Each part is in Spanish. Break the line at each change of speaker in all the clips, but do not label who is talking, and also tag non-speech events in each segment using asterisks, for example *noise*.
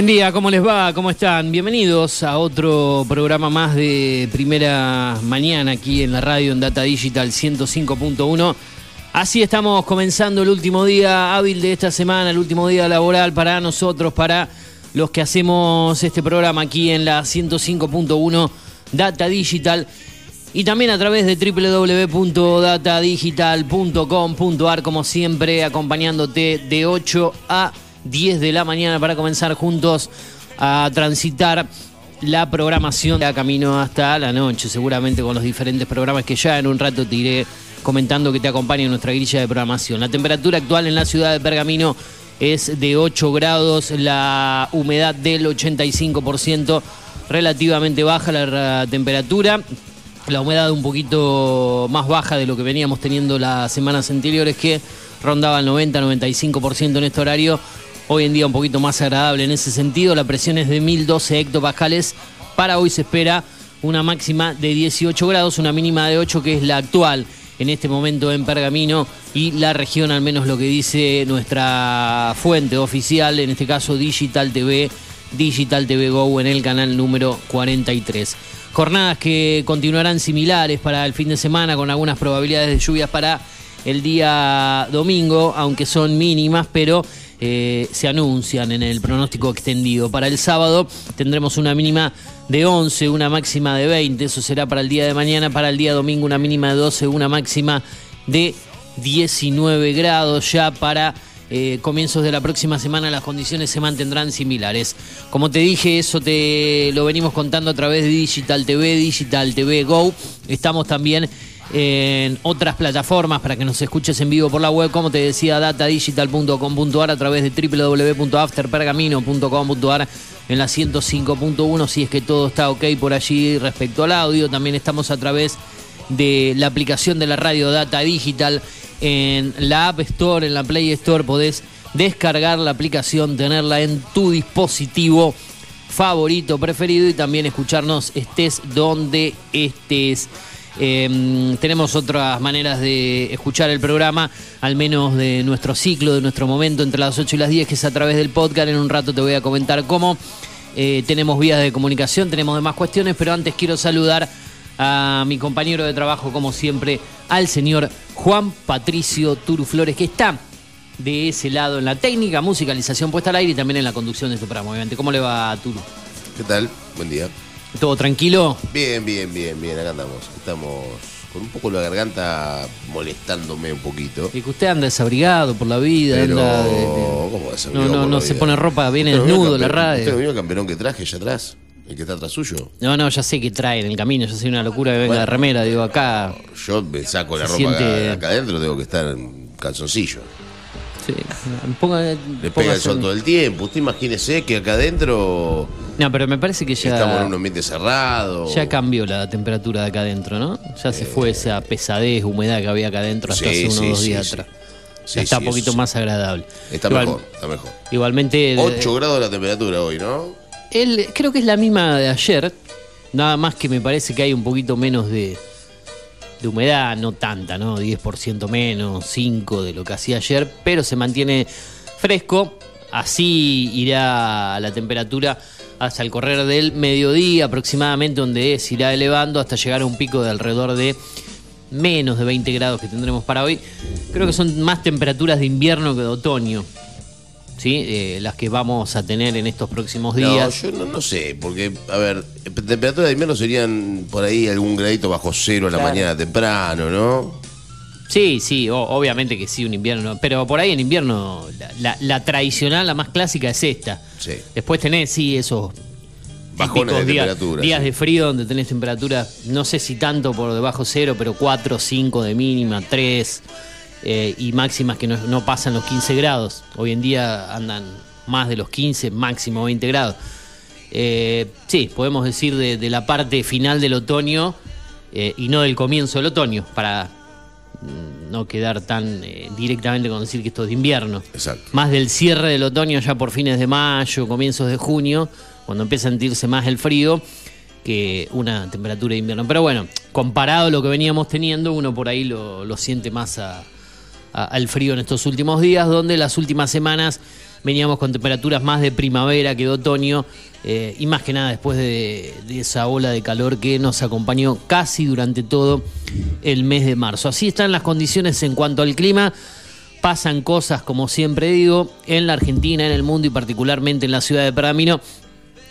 Buen día, ¿cómo les va? ¿Cómo están? Bienvenidos a otro programa más de primera mañana aquí en la radio en Data Digital 105.1. Así estamos comenzando el último día hábil de esta semana, el último día laboral para nosotros, para los que hacemos este programa aquí en la 105.1 Data Digital y también a través de www.datadigital.com.ar como siempre acompañándote de 8 a 10 de la mañana para comenzar juntos a transitar la programación de camino hasta la noche, seguramente con los diferentes programas que ya en un rato te iré comentando que te acompaña en nuestra grilla de programación. La temperatura actual en la ciudad de Pergamino es de 8 grados, la humedad del 85%, relativamente baja la temperatura, la humedad un poquito más baja de lo que veníamos teniendo las semanas anteriores que rondaba el 90-95% en este horario. Hoy en día un poquito más agradable en ese sentido. La presión es de 1012 hectopascales. Para hoy se espera una máxima de 18 grados, una mínima de 8 que es la actual en este momento en Pergamino y la región, al menos lo que dice nuestra fuente oficial, en este caso Digital TV, Digital TV Go en el canal número 43. Jornadas que continuarán similares para el fin de semana con algunas probabilidades de lluvias para el día domingo, aunque son mínimas, pero eh, se anuncian en el pronóstico extendido. Para el sábado tendremos una mínima de 11, una máxima de 20, eso será para el día de mañana, para el día domingo una mínima de 12, una máxima de 19 grados ya para eh, comienzos de la próxima semana las condiciones se mantendrán similares. Como te dije, eso te lo venimos contando a través de Digital TV, Digital TV Go. Estamos también en otras plataformas para que nos escuches en vivo por la web, como te decía, datadigital.com.ar a través de www.afterpergamino.com.ar en la 105.1 si es que todo está ok por allí respecto al audio. También estamos a través de la aplicación de la radio Data Digital en la App Store, en la Play Store podés descargar la aplicación, tenerla en tu dispositivo favorito, preferido y también escucharnos estés donde estés. Eh, tenemos otras maneras de escuchar el programa, al menos de nuestro ciclo, de nuestro momento entre las 8 y las 10, que es a través del podcast. En un rato te voy a comentar cómo. Eh, tenemos vías de comunicación, tenemos demás cuestiones, pero antes quiero saludar a mi compañero de trabajo, como siempre, al señor Juan Patricio Turu Flores, que está de ese lado en la técnica, musicalización puesta al aire y también en la conducción de este programa, obviamente. ¿Cómo le va Turu?
¿Qué tal? Buen día.
¿Todo tranquilo?
Bien, bien, bien, bien. Acá andamos. Estamos con un poco la garganta molestándome un poquito.
Y que usted anda desabrigado por la vida,
Pero,
anda de- de-
¿cómo
No,
desabrigado
no,
por
no
la
se
vida?
pone ropa, viene
¿Usted no vio
desnudo la radio.
¿Usted vio el camperón que traje allá atrás? ¿El que está atrás suyo?
No, no, ya sé que trae en el camino, ya sé una locura que venga
Bueno.
de remera, digo, acá.
Yo me saco la ropa
siente-
acá, acá adentro, tengo que estar en calzoncillo.
Sí, ponga-
Le pega el sol
un-
todo el tiempo. Usted imagínese que acá adentro
No, pero me parece que ya.
estamos en un ambiente cerrado.
Ya cambió la temperatura de acá adentro, ¿no? Ya se fue esa pesadez, humedad que había acá adentro hasta
Eh. Sí,
hace unos
sí,
dos días atrás. Ya está un poquito
eso
más agradable.
Está
Igual-
mejor, está mejor.
Igualmente.
8 grados la temperatura hoy, ¿no?
el- creo que es la misma de ayer. Nada más que me parece que hay un poquito menos de, de humedad, no tanta, ¿no? 10% menos, 5% de lo que hacía ayer, pero se mantiene fresco. Así irá la temperatura hasta el correr del mediodía aproximadamente, donde se irá elevando hasta llegar a un pico de alrededor de menos de 20 grados que tendremos para hoy. Creo que son más temperaturas de invierno que de otoño. ¿Sí? Eh, las que vamos a tener en estos próximos días.
No, yo no, no sé, porque, a ver, temperaturas de invierno serían por ahí algún gradito bajo cero a la mañana temprano, ¿no?
Sí, sí, o- obviamente que sí, un invierno. Pero por ahí en invierno, la, la- la tradicional, la más clásica es esta.
Sí.
Después tenés, sí, esos
Bajones de
días,
temperatura.
días
sí.
de frío donde tenés temperatura, no sé si tanto por debajo cero, pero 4, 5 de mínima, 3 eh, y máximas que no, no pasan los 15 grados. Hoy en día andan más de los 15, máximo 20 grados. Eh, sí, podemos decir de, de la parte final del otoño eh, y no del comienzo del otoño, para mm, no quedar tan directamente con decir que esto es de invierno
Exacto.
más del cierre del otoño ya por fines de mayo, comienzos de junio, cuando empieza a sentirse más el frío que una temperatura de invierno. Pero bueno, comparado a lo que veníamos teniendo, uno por ahí lo, lo siente más a- al frío en estos últimos días, donde las últimas semanas veníamos con temperaturas más de primavera que de otoño, eh, y más que nada después de, esa ola de calor que nos acompañó casi durante todo el mes de marzo. Así están las condiciones en cuanto al clima. Pasan cosas, como siempre digo, en la Argentina, en el mundo y particularmente en la ciudad de Pergamino.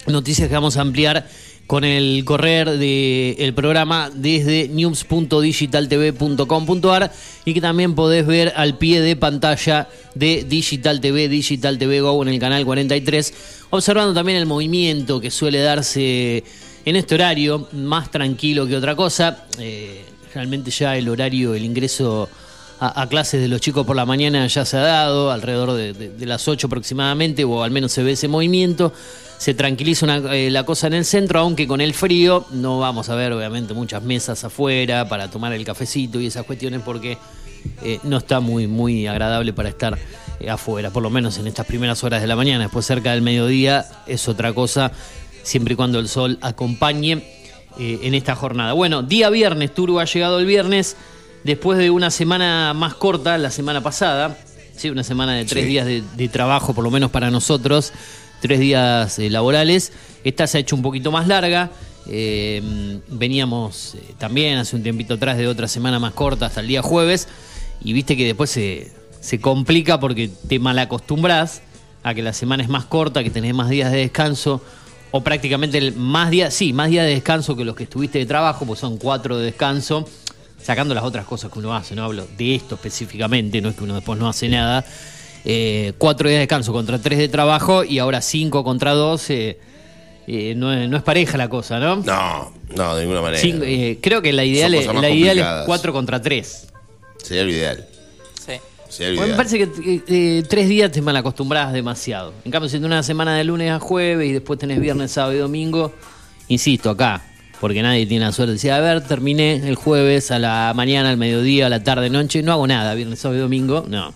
Noticias que vamos a ampliar con el correr del programa desde news.digitaltv.com.ar y que también podés ver al pie de pantalla de Digital TV, Digital TV Go en el canal 43, observando también el movimiento que suele darse en este horario, más tranquilo que otra cosa. Eh, realmente ya el horario, el ingreso a, clases de los chicos por la mañana ya se ha dado, alrededor de, las 8 aproximadamente, o al menos se ve ese movimiento. Se tranquiliza eh, la cosa en el centro, aunque con el frío no vamos a ver obviamente muchas mesas afuera para tomar el cafecito y esas cuestiones porque eh, no está muy, muy agradable para estar eh, afuera, por lo menos en estas primeras horas de la mañana. Después cerca del mediodía es otra cosa, siempre y cuando el sol acompañe en esta jornada. Bueno, día viernes, Turbo ha llegado el viernes, después de una semana más corta, la semana pasada, sí, una semana de tres
Sí.
días de, de trabajo, por lo menos para nosotros, tres días eh, laborales. Esta se ha hecho un poquito más larga. eh, veníamos eh, también hace un tiempito atrás de otra semana más corta hasta el día jueves. Y viste que después se, se complica porque te malacostumbras a que la semana es más corta, que tenés más días de descanso. O prácticamente el más días, sí, más días de descanso que los que estuviste de trabajo, pues son cuatro de descanso, sacando las otras cosas que uno hace, no hablo de esto específicamente, no es que uno después no hace nada. Eh, cuatro días de descanso contra tres de trabajo y ahora cinco contra dos. eh, eh, no, es, no es pareja la cosa, ¿no?
No, no, de ninguna manera.
Cinco- eh, creo que la ideal, es, la ideal es cuatro contra tres.
Sería lo ideal.
Sí.
Sería lo
Bueno, me parece que eh, eh, tres días te malacostumbras demasiado. En cambio, si tenés una semana de lunes a jueves y después tenés viernes, sábado y domingo, insisto, acá, porque nadie tiene la suerte de decir, a ver, terminé el jueves a la mañana, al mediodía, a la tarde, noche, no hago nada, viernes, sábado y domingo, no.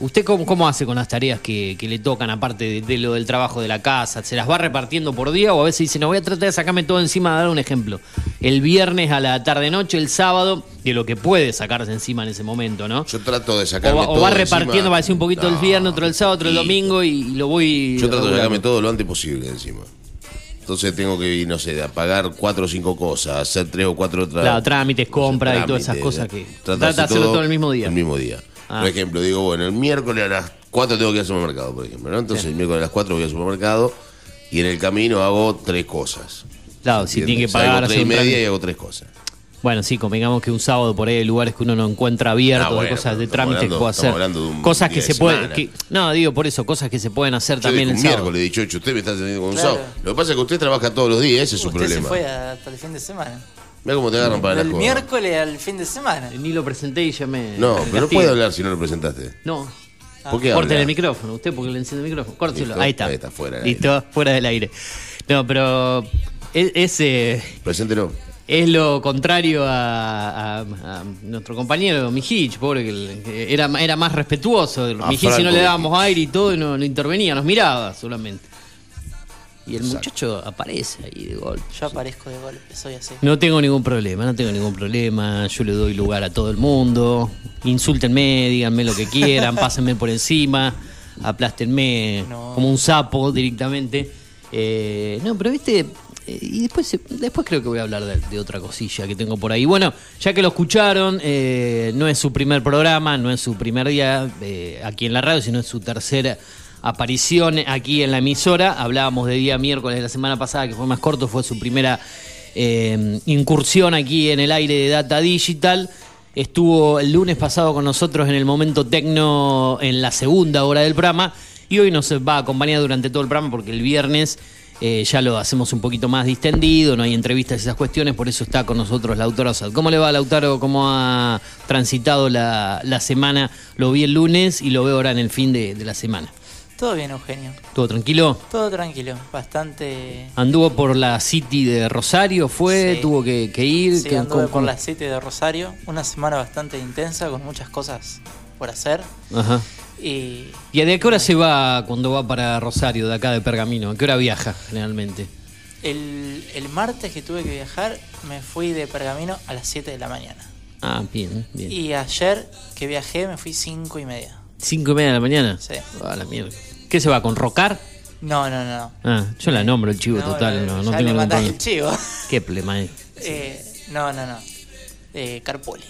¿Usted cómo, cómo hace con las tareas que, que le tocan, aparte de, de lo del trabajo de la casa? ¿Se las va repartiendo por día o a veces dice, no voy a tratar de sacarme todo encima? Dar un ejemplo. El viernes a la tarde-noche, el sábado, de lo que puede sacarse encima en ese momento, ¿no?
Yo trato de
O
sacarme
va, o
todo
va
de
repartiendo,
encima.
va a decir un poquito el viernes, otro el sábado, otro el domingo y, y lo voy.
Yo trato de sacarme todo lo antes posible encima. Entonces tengo que ir, no sé, de apagar cuatro o cinco cosas, hacer tres o cuatro otras.
Claro, trámites, compras y todas esas cosas que- trata de hacerlo todo el mismo día.
El mismo día.
Ah.
Por ejemplo, digo, bueno, el miércoles a las 4 tengo que ir al supermercado, por ejemplo, ¿no? Entonces el miércoles a las 4 voy al supermercado y en el camino hago tres cosas.
Claro, si tiene que
¿Entiendes? O sea,
pagar.
Hago tres y media y hago tres cosas.
Bueno, sí, convengamos que un sábado por ahí hay lugares que uno no encuentra abiertos,
Ah,
de cosas de trámites que puede
estamos
hacer.
hablando de un
Cosas
día
que
de
se pueden. que- no, digo por eso, cosas que se pueden hacer
Yo
también el
un
sábado.
miércoles 18, usted me está teniendo con un
Claro.
sábado. Lo que pasa es que usted trabaja todos los días, ese es su
Usted
problema.
se fue hasta el fin de semana.
Mira cómo te agarran para la
Del
joda.
miércoles al fin de semana.
Ni lo presenté y ya me.
No, pero no puede hablar si no lo presentaste.
No.
¿Por qué
Corten
habla?
el micrófono, usted porque le enciende el micrófono. Córtelo. Ahí está.
ahí está, fuera
Listo, fuera del aire. No, pero es, es, eh,
Preséntelo.
Es lo contrario a, a- a nuestro compañero Mijich, pobre que, era, era más respetuoso.
A
Mijich si no le dábamos aire y todo, y no, no intervenía, nos miraba solamente. Y el muchacho aparece ahí de golpe.
Yo aparezco de golpe, soy así.
No tengo ningún problema, no tengo ningún problema. Yo le doy lugar a todo el mundo. Insúltenme, díganme lo que quieran, *laughs* pásenme por encima, aplástenme
No.
como un sapo directamente. Eh, no, pero viste, y después, después creo que voy a hablar de, otra cosilla que tengo por ahí. Bueno, ya que lo escucharon, eh, no es su primer programa, no es su primer día eh, aquí en la radio, sino es su tercera aparición aquí en la emisora. Hablábamos de día miércoles de la semana pasada, que fue más corto, fue su primera eh, incursión aquí en el aire de Data Digital. Estuvo el lunes pasado con nosotros en el momento tecno en la segunda hora del programa y hoy nos va a acompañar durante todo el programa porque el viernes eh, ya lo hacemos un poquito más distendido, no hay entrevistas y esas cuestiones, por eso está con nosotros Lautaro Asad. ¿Cómo le va Lautaro? ¿Cómo ha transitado la, la semana? Lo vi el lunes y lo veo ahora en el fin de, de la semana.
Todo bien, Eugenio.
¿Todo tranquilo?
Todo tranquilo. Bastante.
Anduvo por la City de Rosario, fue,
Sí.
tuvo que, que ir.
Sí, anduve por
con-
la City de Rosario. Una semana bastante intensa con muchas cosas por hacer.
Ajá.
Y
¿Y de qué hora se va cuando va para Rosario, de acá de Pergamino? ¿A qué hora viaja generalmente?
el, el martes que tuve que viajar, me fui de Pergamino a las 7 de la mañana.
Ah, bien, bien.
Y ayer que viajé, me fui 5 y media.
¿Cinco y media de la mañana?
Sí.
Ah, la mierda. ¿Qué se va, con Rocar?
No, no, no. no.
Ah, yo la nombro el chivo total, no, no
ya
tengo
le
ningún problema.
el chivo.
¿Qué es?
Eh, no, no, no. Eh, Carpoli.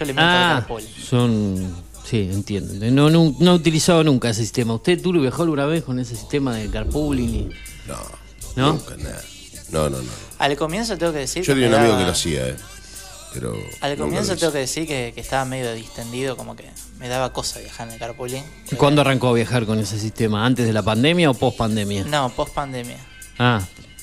Yo le meto al
Ah,
Carpoli.
son... Sí, entiendo. No, no, no he utilizado nunca ese sistema. ¿Usted, Turo, viajó alguna vez con ese sistema de carpooling? y-
No.
¿No?
Nunca, nada. No, no, no.
Al comienzo tengo que decir
Yo
que
tenía un amigo
daba-
que lo hacía, ¿eh? Pero.
Al comienzo tengo que decir que, que estaba medio distendido, como que me daba cosa viajar en el carpooling.
¿Y ¿Cuándo arrancó a viajar con ese sistema? ¿Antes de la pandemia o post pandemia?
No, post pandemia.
Ah,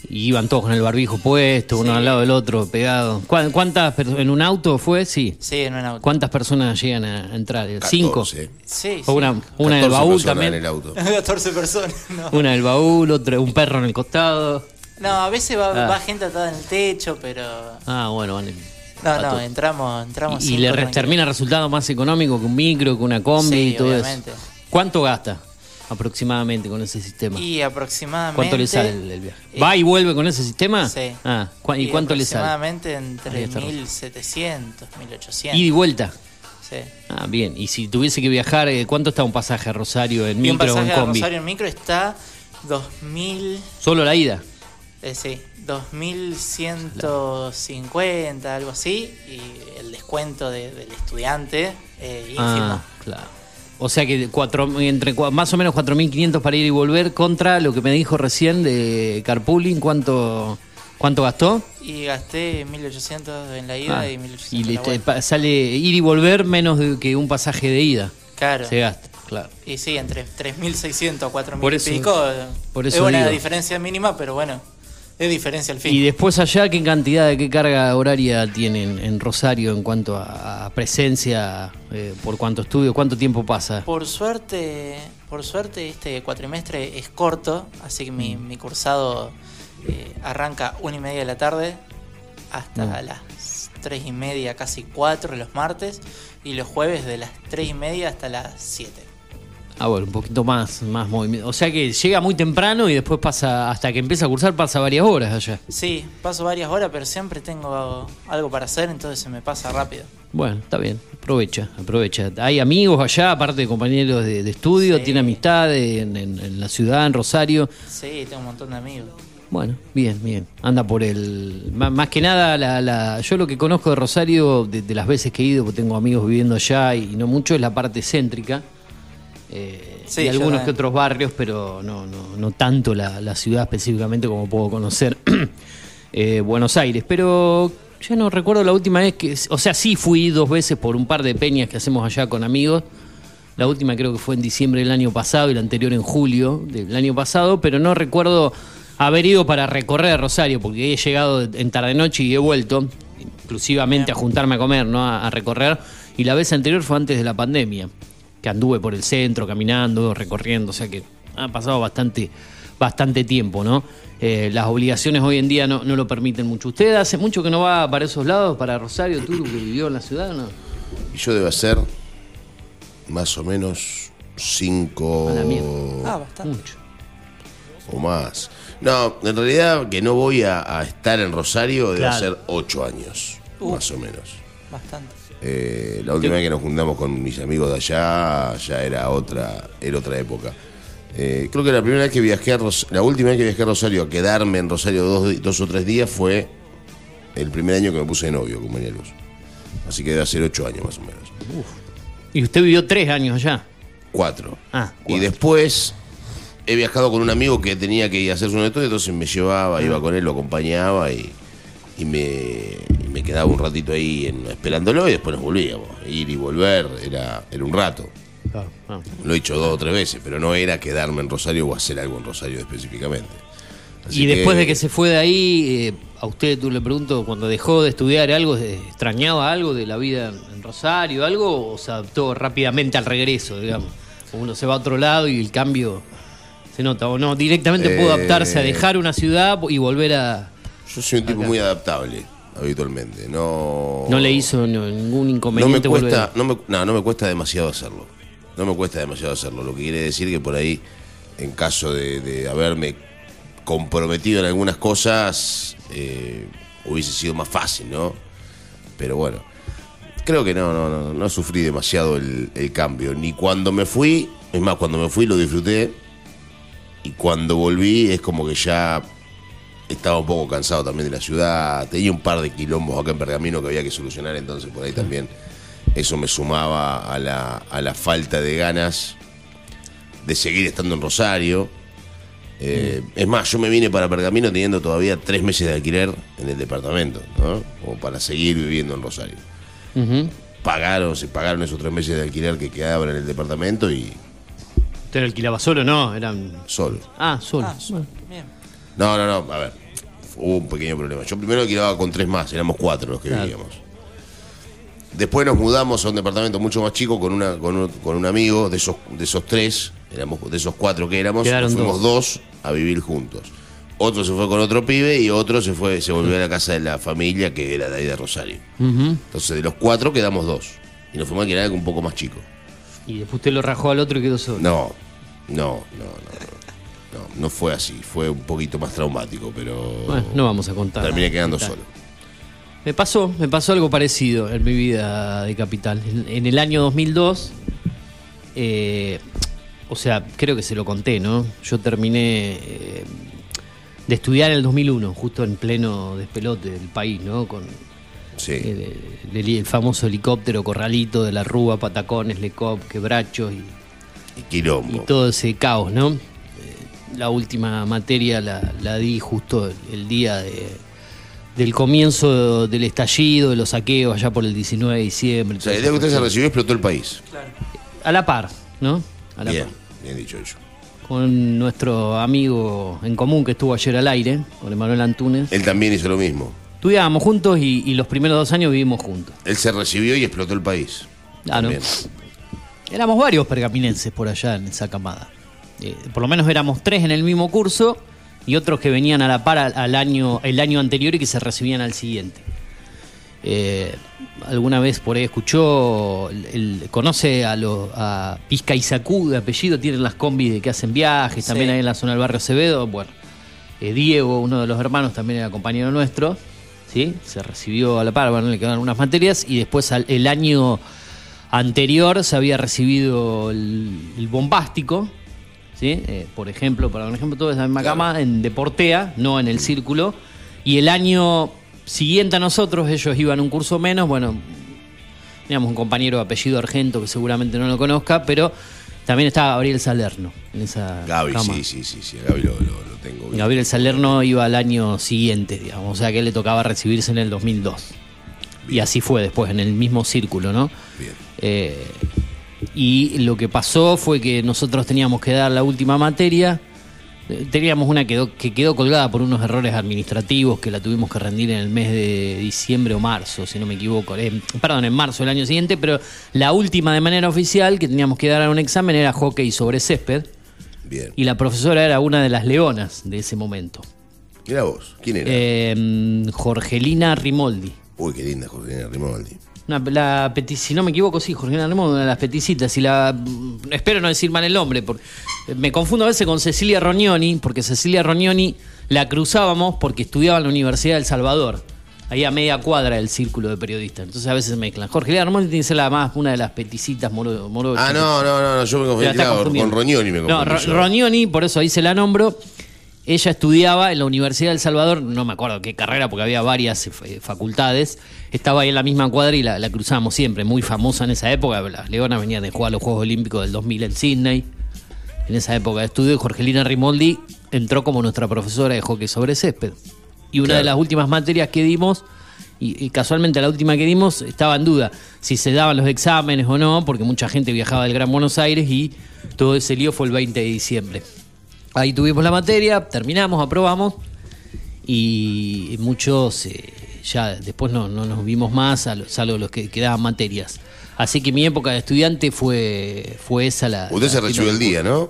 y iban todos con el barbijo puesto, uno al lado del otro, pegado. ¿Cuán- ¿Cuántas per- en un auto fue? Sí.
Sí, en un auto.
¿Cuántas personas llegan a entrar? ¿Cinco?
14.
Sí,
¿O una,
sí.
una en el
14
baúl
personas
también?
En el auto. *laughs*
14 personas. No.
Una en el baúl, otra, un perro en el costado.
No, a veces va,
Ah.
va gente atada en el techo, pero.
Ah, bueno, van en-
No, no, entramos, entramos.
Y, y le termina resultando más económico que un micro, que una combi
Sí,
y todo
obviamente.
eso. ¿Cuánto gasta aproximadamente con ese sistema?
Y aproximadamente.
¿Cuánto le sale el, el viaje?
eh,
¿Va y vuelve con ese sistema?
Sí.
Ah, ¿cu- ¿Y, cuánto le sale?
Aproximadamente entre
está.
1700, 1800.
Ida y vuelta.
Sí.
Ah, bien. Y si tuviese que viajar, eh, ¿cuánto está un pasaje a Rosario en
Y un
micro o en
pasaje a? Rosario en micro está 2000.
Solo la ida.
Eh, sí, 2150, algo así, y el descuento de- del estudiante, eh, ínfimo.
Ah, claro. O sea que cuatro, entre más o menos 4.500 para ir y volver contra lo que me dijo recién de carpooling. ¿Cuánto, cuánto gastó?
Y gasté 1800 en la ida
Ah,
y
y
1800
le
en la vuelta.
sale ir y volver menos de que un pasaje de ida.
Claro.
Se gasta, claro.
Y sí, entre 3600 a 4000
Por
y pico.
por
es una
digo.
diferencia mínima, pero bueno, es diferencia al fin.
Y después allá, ¿qué cantidad de qué carga horaria tienen en Rosario en cuanto a, presencia, eh, por cuánto estudio, cuánto tiempo pasa?
Por suerte, por suerte este cuatrimestre es corto, así que
Mm.
mi, mi cursado eh, arranca una y media de la tarde hasta
Mm.
las tres y media, casi cuatro los martes, y los jueves de las tres y media hasta las siete.
Ah, bueno, un poquito más, más movimiento. O sea que llega muy temprano y después pasa, hasta que empieza a cursar, pasa varias horas allá.
Sí, paso varias horas, pero siempre tengo algo para hacer, entonces se me pasa rápido.
Bueno, está bien, aprovecha, aprovecha. ¿Hay amigos allá, aparte de compañeros de, de estudio?
Sí.
¿Tiene amistad en, en- en la ciudad, en Rosario?
Sí, tengo un montón de amigos.
Bueno, bien, bien. Anda por el... Más, más que nada, la, la- yo lo que conozco de Rosario, de, de las veces que he ido, porque tengo amigos viviendo allá y, no mucho, es la parte céntrica. Eh,
Sí,
y algunos que otros barrios, pero no, no, no tanto la, la ciudad específicamente como puedo conocer *clears throat* eh, Buenos Aires. Pero ya no recuerdo la última vez que... O sea, sí fui dos veces por un par de peñas que hacemos allá con amigos. La última creo que fue en diciembre del año pasado y la anterior en julio del año pasado, pero no recuerdo haber ido para recorrer Rosario, porque he llegado en tarde noche y he vuelto, exclusivamente a juntarme a comer, no a, a recorrer. Y la vez anterior fue antes de la pandemia, que anduve por el centro, caminando, recorriendo, o sea que ha pasado bastante, bastante tiempo, ¿no? Eh, las obligaciones hoy en día no, no lo permiten mucho. ¿Usted hace mucho que no va para esos lados, para Rosario, tú que vivió en la ciudad o no?
Y yo debo hacer más o menos cinco
A la mierda.
Ah, bastante.
Mucho.
o más. No, en realidad que no voy a, a estar en Rosario debe
Claro.
ser ocho años,
Uh.
más o menos.
Bastante.
Eh, la última vez que nos juntamos con mis amigos de allá ya era otra, era otra época. Eh, creo que la primera vez que viajé a Ros- la última vez que viajé a Rosario a quedarme en Rosario dos, dos o tres días fue el primer año que me puse de novio con María Luz. Así que debe ser ocho años más o menos.
Y usted vivió tres años allá.
Cuatro.
Ah,
Y después he viajado con un amigo que tenía que ir a hacer su estudio, entonces me
Ah.
llevaba, iba con él, lo acompañaba y, y me, y me quedaba un ratito ahí en- esperándolo y después nos volvíamos. Ir y volver era, era un rato.
Ah.
Lo he hecho dos o tres veces, pero no era quedarme en Rosario o hacer algo en Rosario específicamente. Así
Y después de que se fue de ahí, eh, a usted tú le pregunto, cuando dejó de estudiar algo, ¿extrañaba algo de la vida en- en Rosario, algo, o se adaptó rápidamente al regreso, digamos? Uno se va a otro lado y el cambio se nota, o no, directamente pudo
Eh,
adaptarse a dejar una ciudad y volver a...
Yo soy un tipo
Acá.
muy adaptable, habitualmente. No,
No le hizo no, ningún
no me
inconveniente
cuesta, no, me, no, no me cuesta demasiado hacerlo. No me cuesta demasiado hacerlo. Lo que quiere decir que por ahí, en caso de, de haberme comprometido en algunas cosas, eh, hubiese sido más fácil, ¿no? Pero bueno, creo que no, no, no, no sufrí demasiado el, el cambio. Ni cuando me fui, es más, cuando me fui lo disfruté. Y cuando volví es como que ya estaba un poco cansado también de la ciudad. Tenía un par de quilombos acá en Pergamino que había que solucionar, entonces por ahí también eso me sumaba a la, a la falta de ganas de seguir estando en Rosario. Eh, Es más, yo me vine para Pergamino teniendo todavía tres meses de alquiler en el departamento, ¿no? Como para seguir viviendo en Rosario. Pagaron, se pagaron esos tres meses de alquiler que quedaban en el departamento y
¿Usted alquilaba solo no? Eran...
solo.
Ah, solo.
Ah,
Bueno.
bien.
No, no, no, a ver, hubo un pequeño problema. Yo primero alquilaba con tres más, éramos cuatro los que
Claro.
vivíamos. Después nos mudamos a un departamento mucho más chico con, una, con, un, con un amigo de esos, de esos tres, éramos, de esos cuatro que éramos, nos fuimos dos. a vivir juntos. Otro se fue con otro pibe y otro se fue, se volvió a la casa de la familia que era de ahí de Rosario. Entonces de los cuatro quedamos dos. Y nos fuimos a algo un poco más chico.
Y después usted lo rajó al otro y quedó solo.
No, no, no, no. No, no fue así, fue un poquito más traumático, pero
Bueno, no vamos a contar.
terminé quedando solo.
Me pasó, me pasó algo parecido en mi vida de capital. En, en el año 2002, eh, o sea, creo que se lo conté, ¿no? Yo terminé eh, de estudiar en el 2001, justo en pleno despelote del país, ¿no? Con
Sí.
el- el famoso helicóptero Corralito de la Rúa, Patacones, Lecop, Quebrachos y,
Y quilombo.
y todo ese caos, ¿no? La última materia la, la di justo el, el día de- del comienzo del estallido, de los saqueos, allá por el 19 de diciembre.
O sea, el día que usted se recibió explotó el país.
Claro.
A la par, ¿no? A la
Bien,
par.
bien dicho eso.
Con nuestro amigo en común que estuvo ayer al aire, con Emanuel Antunes.
Él también hizo lo mismo.
Estudiábamos juntos y, y los primeros dos años vivimos juntos.
Él se recibió y explotó el país.
Ah, ¿no? Éramos varios pergaminenses por allá en esa camada. Eh, por lo menos éramos tres en el mismo curso y otros que venían a la par al, al año, el año anterior y que se recibían al siguiente. eh, alguna vez por ahí escuchó, el- el- conoce a, los a Pizca y Sacú de apellido, tienen las combis de que hacen viajes,
Sí.
también ahí en la zona del barrio Acevedo. Bueno, eh, Diego, uno de los hermanos, también era compañero nuestro, ¿sí? Se recibió a la par, bueno, le quedaron unas materias y después al- el año anterior se había recibido el, el bombástico, ¿sí? Eh, por ejemplo, para un ejemplo, todo es la misma cama en Deportea, no en el círculo. Y el año siguiente a nosotros, ellos iban un curso menos, bueno, teníamos un compañero de apellido Argento que seguramente no lo conozca, pero también estaba Gabriel Salerno en esa
Gaby,
cama.
sí, sí, sí, sí. Gaby lo, lo- lo tengo. bien.
Gabriel Salerno iba al año siguiente, digamos, o sea que él le tocaba recibirse en el 2002. Y así fue después, en el mismo círculo, ¿no?
Bien.
Eh, y lo que pasó fue que nosotros teníamos que dar la última materia. Teníamos una que quedó, que quedó colgada por unos errores administrativos que la tuvimos que rendir en el mes de diciembre o marzo, si no me equivoco. Eh, perdón, en marzo del año siguiente, pero la última de manera oficial que teníamos que dar un examen era hockey sobre césped.
Bien.
Y la profesora era una de las leonas de ese momento.
Mira vos, ¿quién era?
Eh, Jorgelina Rimoldi.
Uy, qué linda Jorgelina Rimaldi.
Una- la peti- si no me equivoco, sí, Jorgelina Rimoldi, una de las peticitas. Y la. mm, Espero no decir mal el nombre, porque me confundo a veces con Cecilia Rognoni, porque Cecilia Rognoni la cruzábamos porque estudiaba en la Universidad del Salvador. Ahí a media cuadra del círculo de periodistas. Entonces a veces mezclan. Jorgelina Rimoldi tiene que ser la más, una de las peticitas moro, morochas.
Ah, no, no, no, no, yo me confundí claro, con Roñoni me
No,
confundí.
Ro-
yo.
Rognoni, por eso ahí se la nombro. Ella estudiaba en la Universidad del Salvador, no me acuerdo qué carrera, porque había varias eh, facultades. Estaba ahí en la misma cuadra y la, la cruzamos siempre, muy famosa en esa época. Las Leonas venían de jugar los Juegos Olímpicos del 2000 en Sydney. En esa época de estudio, Jorgelina Rimoldi entró como nuestra profesora de hockey sobre césped. Y una
Claro.
de las últimas materias que dimos, y, y casualmente la última que dimos, estaba en duda si se daban los exámenes o no, porque mucha gente viajaba del Gran Buenos Aires y todo ese lío fue el 20 de diciembre. Ahí tuvimos la materia, terminamos, aprobamos y muchos eh, ya después no, no nos vimos más, sal- salvo los que quedaban materias. Así que mi época de estudiante fue, fue esa la...
Usted
la
se recibió el día, ¿no?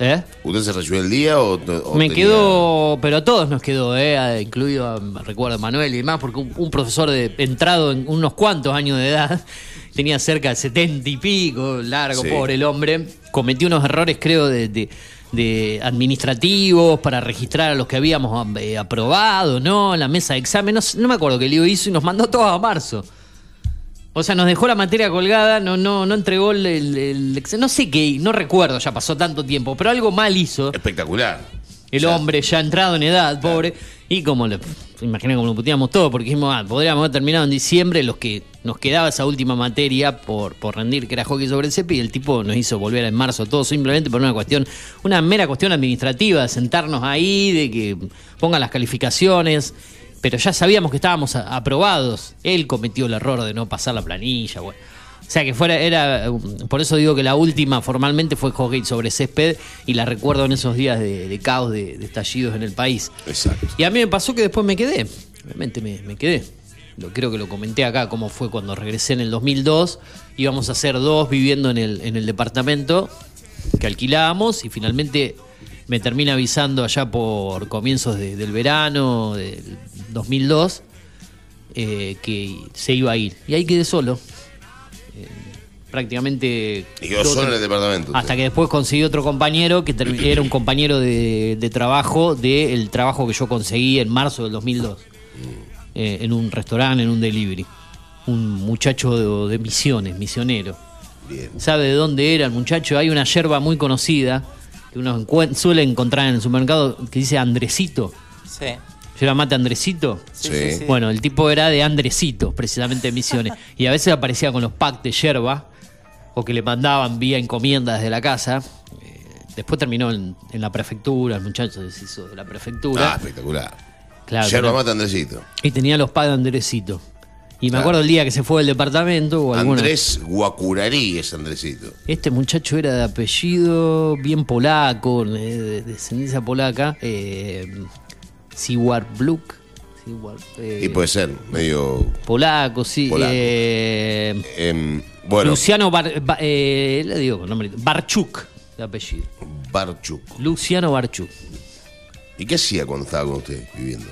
¿Eh?
¿Usted se recibió el día o, o
Me
tenía-
quedó, pero a todos nos quedó, eh, incluido a, recuerdo a Manuel y demás, porque un, un profesor de, entrado en unos cuantos años de edad, *laughs* tenía cerca de setenta y pico, largo,
Sí.
pobre el hombre, cometió unos errores, creo, de, de- de administrativos para registrar a los que habíamos eh, aprobado, ¿no? La mesa de examen, no, no me acuerdo qué lío hizo y nos mandó todos a marzo. O sea, nos dejó la materia colgada, no, no, no entregó el, no sé qué, no recuerdo, ya pasó tanto tiempo, pero algo mal hizo.
Espectacular.
El hombre ya entrado en edad, pobre. Y como le. Imaginé como lo puteamos todo, porque dijimos, ah, podríamos haber terminado en diciembre los que nos quedaba esa última materia por, por rendir, que era hockey sobre el cepi, y el tipo nos hizo volver en marzo todo simplemente por una cuestión, una mera cuestión administrativa, de sentarnos ahí, de que pongan las calificaciones. Pero ya sabíamos que estábamos aprobados. Él cometió el error de no pasar la planilla, bueno. O sea que fuera, era, por eso digo que la última formalmente fue hockey sobre césped y la recuerdo en esos días de, de caos, de, de estallidos en el país.
Exacto.
Y a mí me pasó que después me quedé, realmente me, me quedé. Lo, creo que lo comenté acá, cómo fue cuando regresé en el 2002. Íbamos a ser dos viviendo en el, en el departamento que alquilábamos y finalmente me termina avisando allá por comienzos de- del verano del 2002 eh, que se iba a ir. Y ahí quedé solo. Prácticamente...
Y
todo-
solo en el departamento.
hasta que después conseguí otro compañero que *clears throat* era un compañero de, de trabajo del trabajo que yo conseguí en marzo del 2002. eh, en un restaurante, en un delivery. Un muchacho de, de misiones, misionero.
Bien.
¿Sabe de dónde era el muchacho? Hay una yerba muy conocida que uno suele encontrar en el supermercado que dice Andresito.
Sí.
¿Yerba mate Andresito?
Sí,
Sí.
sí, sí.
Bueno, el tipo era de Andresito, precisamente de Misiones. *laughs* Y a veces aparecía con los packs de yerba, o que le mandaban vía encomienda desde la casa. Eh, después terminó en, en la prefectura, el muchacho se hizo de la
Ah,
prefectura.
espectacular.
claro,
Yerba mata Andresito.
y tenía los de Andresito. Y me
Claro.
acuerdo el día que se fue del departamento, o alguna-
Andrés Guacurarí es Andresito.
Este muchacho era de apellido bien polaco, eh, de descendencia polaca. Eh, Siwarbluk. Siwar- eh,
Y puede ser, medio.
Polaco, sí.
Polaco.
eh,
em, bueno,
Luciano Bar, Ba- eh, le digo con nombre, Barchuk, de apellido.
Barchuk.
Luciano Barchuk.
¿Y qué hacía cuando estaba con usted viviendo?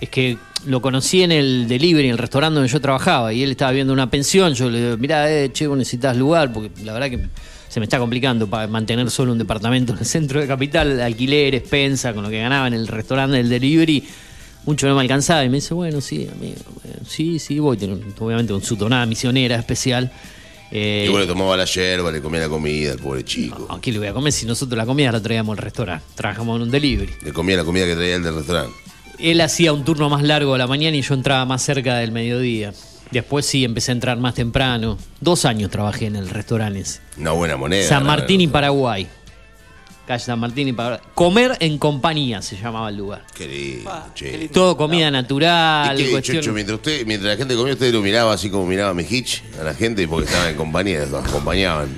es que lo conocí en el delivery, en el restaurante donde yo trabajaba, y él estaba viendo una pensión. Yo le digo, mirá, eh, che, vos necesitas lugar, porque la verdad que se me está complicando para mantener solo un departamento en el centro de capital, alquileres, pensa, con lo que ganaba en el restaurante del delivery. Mucho no me alcanzaba y me dice, bueno, sí, amigo, bueno, sí, sí, voy. Obviamente un su tonada misionera especial. Eh,
Y bueno, tomaba la yerba, le comía la comida al pobre chico.
¿A quién le voy a comer si nosotros la comida la traíamos al restaurante? Trabajamos en un delivery.
Le comía la comida que traía el del restaurante.
Él hacía un turno más largo a la mañana y yo entraba más cerca del mediodía. Después sí, empecé a entrar más temprano. Dos años trabajé en el restaurante ese.
Una buena moneda.
San
¿no?
Martín y Paraguay. Calle San Martín y Paraguay. Comer en compañía se llamaba el lugar.
Qué lindo,
Ah,
che.
qué lindo.
Todo comida natural.
¿Y qué,
cuestión-
Chocho, mientras, usted, mientras la gente comía, usted lo miraba así como miraba a Mejich, a la gente, porque estaban en compañía, los acompañaban.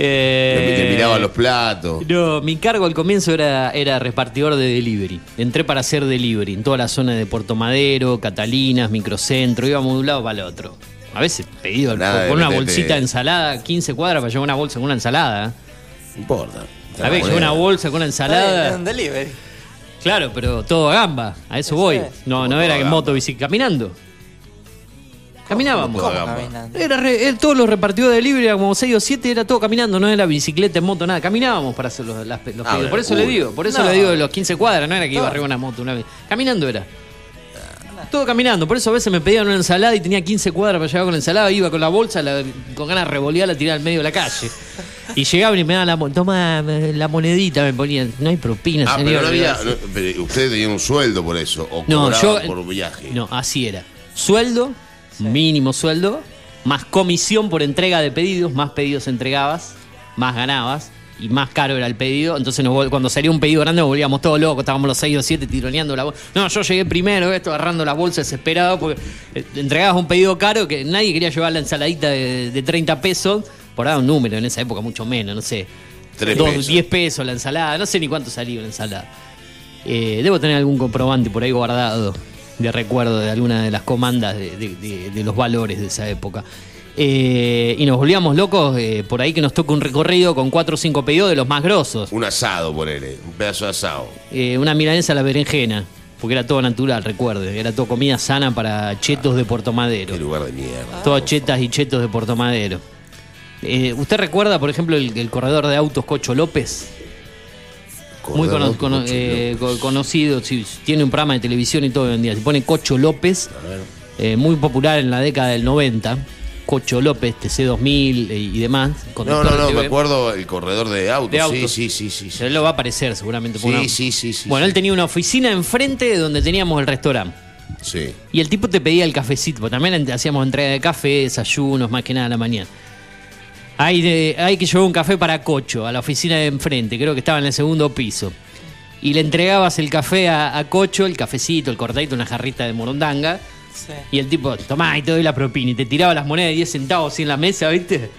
Eh,
le miraba los platos.
No, mi cargo al comienzo era, era repartidor de delivery. Entré para hacer delivery en toda la zona de Puerto Madero, Catalinas, Microcentro, íbamos de un lado para el otro. A veces pedido
Nada
por una bolsita de ensalada, 15 cuadras para llevar una bolsa con una ensalada.
No importa.
A ver, llevo una bolsa con una
Está bien,
ensalada.
un delivery.
Claro, pero todo a gamba, a eso
Eso
voy.
es.
No, no era en moto, bici, caminando. Caminábamos. Era re- todos los repartidores de libre, como 6 o 7, era todo caminando, no era bicicleta, en moto, nada. Caminábamos para hacer los, las- los
Ah,
pedidos. Por eso
uy.
le digo, por eso
No.
le digo de los 15 cuadras, no era que iba arriba una moto una vez. Caminando era. Todo caminando, por eso a veces me pedían una ensalada y tenía 15 cuadras para llegar con la ensalada, iba con la bolsa, la- con ganas de revolearla, tirar al medio de la calle. Y llegaban y me daban la, toma la monedita, me ponían, no hay propina,
Ah,
señor.
pero no había. no, pero usted tenía un sueldo por eso. O
No,
cobraba
yo.
por viaje.
No, así era. Sueldo, mínimo sueldo, más comisión por entrega de pedidos, más pedidos entregabas, más ganabas y más caro era el pedido. Entonces nos cuando salía un pedido grande nos volvíamos todos locos, estábamos los 6 o 7 tironeando la bolsa. No, yo llegué primero, esto agarrando la bolsa desesperado porque eh, entregabas un pedido caro que nadie quería llevar la ensaladita de, de 30 pesos. Por dar un número, en esa época mucho menos, no sé.
Tres
Dos-
pesos.
10 pesos la ensalada, no sé ni cuánto salía la ensalada. Eh, debo tener algún comprobante por ahí guardado de recuerdo de alguna de las comandas de, de- de- de los valores de esa época. Eh, y nos volvíamos locos eh, por ahí que nos toca un recorrido con cuatro o cinco pedidos de los más grosos.
Un asado, por él. Un pedazo de asado.
Eh, una milanesa a la berenjena, porque era todo natural, recuerde. Era todo comida sana para chetos de Puerto Madero.
Qué lugar de mierda.
Todas chetas y chetos de Puerto Madero. Eh, ¿Usted recuerda, por ejemplo, el, el corredor de autos Cocho López? Muy cono- eh,
López.
conocido, sí, tiene un programa de televisión y todo hoy en día. Se pone Cocho López, muy popular en la década del 90. Cocho López, TC2000 eh, y demás.
No, no, no, me acuerdo el corredor de autos.
De autos.
Sí, sí, sí, sí.
Él lo va a aparecer seguramente. por
Sí,
una-
sí, sí, sí,
Bueno, él tenía una oficina enfrente de donde teníamos el restaurante.
Sí.
Y el tipo te pedía el cafecito, porque también hacíamos entrega de café, desayunos, más que nada a la mañana. Hay, de- hay que llevar un café para Cocho, a la oficina de enfrente, creo que estaba en el segundo piso. Y le entregabas el café a, a Cocho, el cafecito, el cortadito, una jarrita de morondanga.
Sí.
Y el tipo, tomá y te doy la propina. Y te tiraba las monedas de 10 centavos así en la mesa, ¿viste?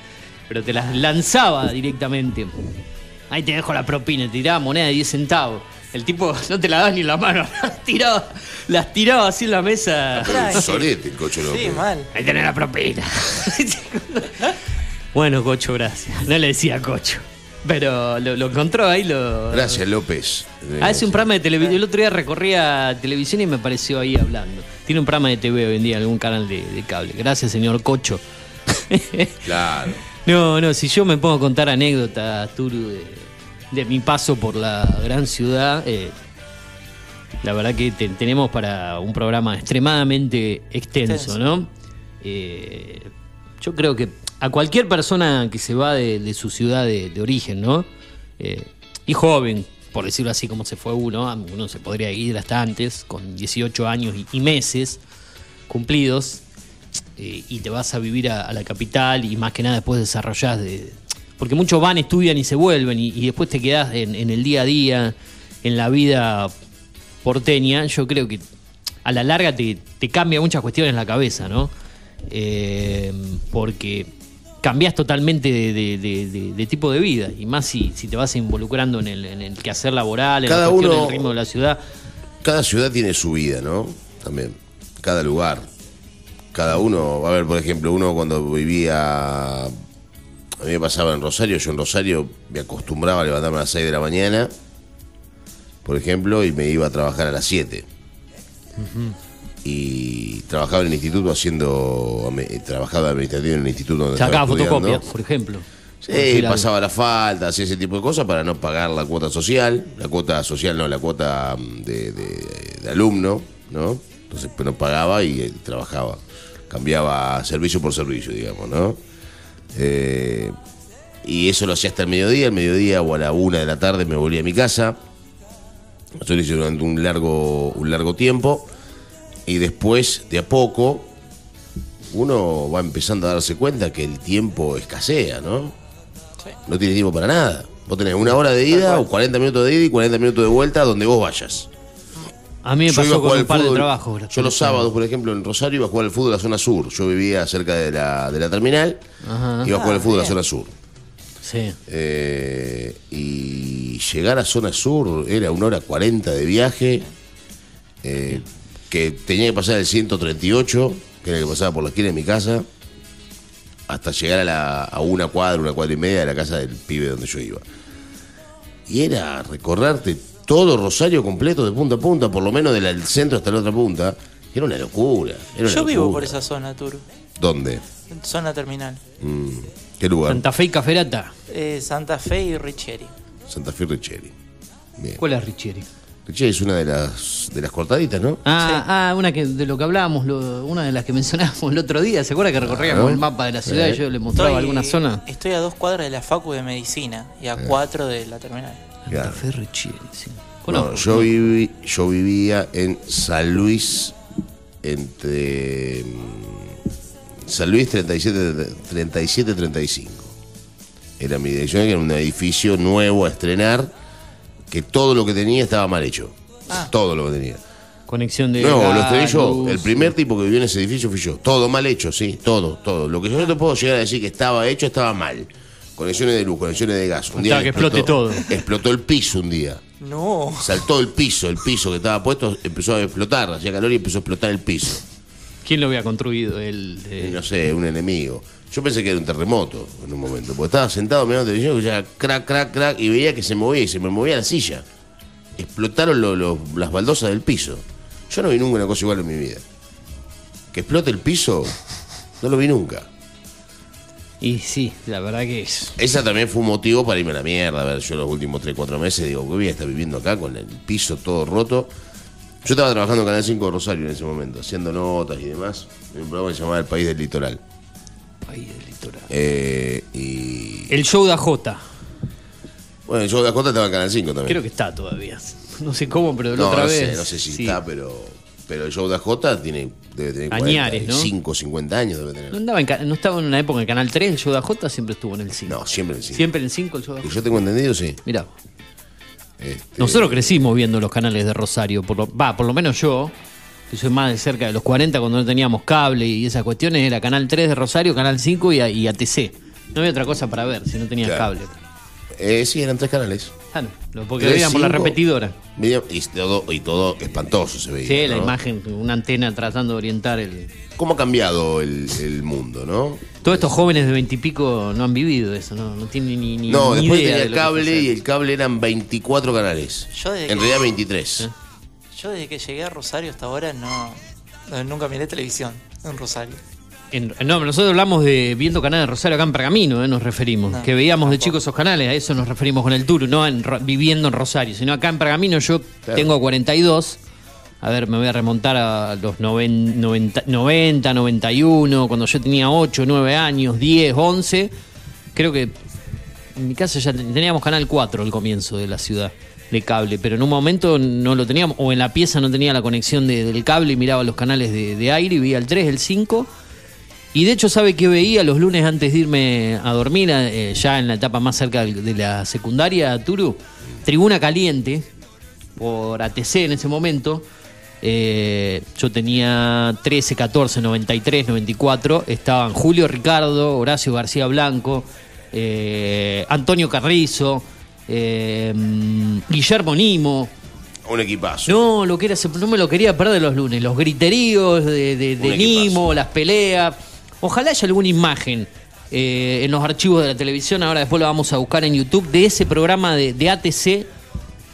Pero te las lanzaba directamente. Ahí te dejo la propina, te tiraba moneda de 10 centavos. El tipo *laughs* no te la das ni en la mano, *laughs* las tiraba, las tiraba así en la mesa.
Solete el cocho López.
Sí, mal.
Ahí tenés la propina. *laughs* bueno, Cocho, gracias. No le decía Cocho. Pero lo, lo encontró ahí, lo.
Gracias, López.
Ah, es un programa de televisión. El otro día recorría televisión y me apareció ahí hablando. Tiene un programa de TV hoy en día, algún canal de, de cable. Gracias, señor Cocho.
Claro. *laughs*
no, no, si yo me pongo a contar anécdotas, Turu, de, de mi paso por la gran ciudad, eh, la verdad que te- tenemos para un programa extremadamente extenso. ¿no? Eh, yo creo que a cualquier persona que se va de, de su ciudad de, de origen, ¿no? Eh, y joven, por decirlo así como se fue uno, uno se podría ir hasta antes, con 18 años y, meses cumplidos, eh, y te vas a vivir a, la capital y más que nada después desarrollás de... Porque muchos van, estudian y se vuelven y, después te quedás en, en el día a día, en la vida porteña, yo creo que a la larga te, te cambia muchas cuestiones en la cabeza, ¿no? Eh, porque cambias totalmente de, de- de- de- de tipo de vida y más si, si te vas involucrando en el, en el quehacer laboral, en
Cada
la cuestión
uno-
del ritmo de la ciudad.
Cada ciudad tiene su vida, ¿no? También. Cada lugar. Cada uno, a ver, por ejemplo, uno cuando vivía. A mí me pasaba en Rosario, yo en Rosario me acostumbraba a levantarme a las 6 de la mañana, por ejemplo, y me iba a trabajar a las 7. Y trabajaba en el instituto haciendo. ame- Trabajaba administrativo en el instituto donde
Sacaba fotocopias, por ejemplo.
Sí, pasaba la falta, hacía ese tipo de cosas para no pagar la cuota social. La cuota social, no, la cuota mm, de, de- de alumno, ¿no? Entonces, pues no pagaba y eh, trabajaba. Cambiaba servicio por servicio, digamos, ¿no? Eh, y eso lo hacía hasta el mediodía. El mediodía o a la una de la tarde me volví a mi casa. Eso lo hice durante un largo, un largo tiempo. Y después, de a poco, uno va empezando a darse cuenta que el tiempo escasea, ¿no?
Sí.
No tienes tiempo para nada. Vos tenés una hora de ida o 40 minutos de ida y 40 minutos de vuelta donde vos vayas.
A mí me
Yo
pasó con un par de trabajos.
Yo los sábados, por ejemplo, en Rosario iba a jugar al fútbol a la zona sur. Yo vivía cerca de la, de la terminal.
Ajá.
Iba a jugar al
Ah,
fútbol a la zona sur.
Sí.
Eh, y llegar a zona sur era una hora 40 de viaje. eh, que tenía que pasar el 138, que era el que pasaba por la esquina de mi casa, hasta llegar a, la, a una cuadra, una cuadra y media de la casa del pibe donde yo iba. Y era recorrerte todo Rosario completo de punta a punta, por lo menos del centro hasta la otra punta. Era una locura. era una
Yo vivo por esa zona, Turu.
¿Dónde?
Zona terminal.
Mm, ¿Qué lugar?
Santa Fe y Caferata.
Eh, Santa Fe y Richieri.
Santa Fe Richeri. Bien.
¿Cuál es Richieri?
Richeri es una de las de las cortaditas, ¿no?
Ah, ah, una que de lo que hablábamos, lo- una de las que *laughs* mencionábamos el otro día. ¿Se acuerda que recorríamos
Claro.
el mapa de la ciudad y yo le mostraba alguna zona?
Estoy a dos cuadras de la Facu de Medicina y a cuatro de la terminal.
Claro.
Fe Richieri, sí.
No,
Conozco.
yo, viví, yo vivía en San Luis entre mm, San Luis 37 37 35. Era mi dirección, que era un edificio nuevo a estrenar, que todo lo que tenía estaba mal hecho.
Ah.
Todo lo que tenía.
Conexión de.
No, lo yo. El primer tipo que vivió en ese edificio fui yo. Todo mal hecho, sí, todo, todo. Lo que yo no te puedo llegar a decir que estaba hecho, estaba mal. Conexiones de luz, conexiones de gas. Un día
que explote todo.
Explotó el piso un día.
No.
Saltó el piso, el piso que estaba puesto empezó a explotar, hacía calor y empezó a explotar el piso.
¿Quién lo había construido? El, eh,
no sé, un enemigo. Yo pensé que era un terremoto en un momento, porque estaba sentado mirando televisión, ya crack, crack, crack, y veía que se movía y se me movía la silla. Explotaron lo- lo- las baldosas del piso. Yo no vi nunca una cosa igual en mi vida. Que explote el piso, no lo vi nunca.
Y sí, la verdad que es.
Esa también fue un motivo para irme a la mierda. A ver, yo los últimos 3, 4 meses digo, ¿qué voy a estar viviendo acá con el piso todo roto? Yo estaba trabajando en Canal 5 de Rosario en ese momento, haciendo notas y demás, en un programa que se llamaba El País del Litoral.
Ahí del litoral.
Eh, y.
El show de AJ.
Bueno, yo de Acota estaba en Canal 5 también.
Creo que está todavía. *laughs* No sé cómo, pero la
no,
otra
no
vez.
sé, no sé si
sí.
está, pero. Pero el show de AJ tiene, debe tener
Añares, ¿no?
45, 50 años debe
¿No,
tener.
andaba en ¿No estaba en una época en Canal 3 el show de AJ? Siempre estuvo en el 5.
No, siempre en el 5.
Siempre en el 5 el show de AJ.
yo tengo entendido, sí.
Mirá.
Este,
Nosotros crecimos viendo los canales de Rosario. Por lo, va, por lo menos yo, que soy más de cerca de los 40 cuando no teníamos cable y esas cuestiones, era Canal 3 de Rosario, Canal 5 y, a- y ATC. No había otra cosa para ver si no tenías
Claro.
cable.
eh, sí, eran tres canales.
Ah, no, lo- porque
Tres,
veíamos la
cinco.
repetidora.
Y todo, y todo espantoso se veía.
Sí, la
¿no?
imagen, una antena tratando de orientar el...
¿Cómo ha cambiado el, el mundo, no?
Todos estos jóvenes de 20 y pico no han vivido eso, no, no tienen ni, ni,
No,
ni
después
idea de
tenía
que
cable y el cable eran 24 canales.
Yo desde
en
que-
realidad 23.
¿Eh?
Yo desde que llegué a Rosario hasta ahora no, no- nunca miré televisión en Rosario.
En- no, nosotros hablamos de viendo canales de Rosario acá en Pergamino, eh, nos referimos.
No,
que veíamos de chicos esos canales, a eso nos referimos con el tour, no en viviendo en Rosario, sino acá en Pergamino yo
Claro.
tengo 42. A ver, me voy a remontar a los noven- 90, 90, 91, cuando yo tenía 8, 9 años, 10, 11. Creo que en mi casa ya ten- teníamos Canal 4 al comienzo de la ciudad de cable, pero en un momento no lo teníamos, o en la pieza no tenía la conexión de- del cable y miraba los canales de, aire y veía el 3, el 5. Y de hecho, ¿sabe qué veía los lunes antes de irme a dormir, eh, ya en la etapa más cerca de la secundaria, Turu? Tribuna Caliente, por ATC en ese momento. Eh, yo tenía 13, 14, 93, 94. Estaban Julio Ricardo, Horacio García Blanco, eh, Antonio Carrizo, eh, Guillermo Nimo.
Un equipazo.
No, lo que era, no me lo quería perder los lunes. Los griteríos de. Nimo, las peleas. Ojalá haya alguna imagen eh, en los archivos de la televisión. Ahora después lo vamos a buscar en YouTube de ese programa de, de ATC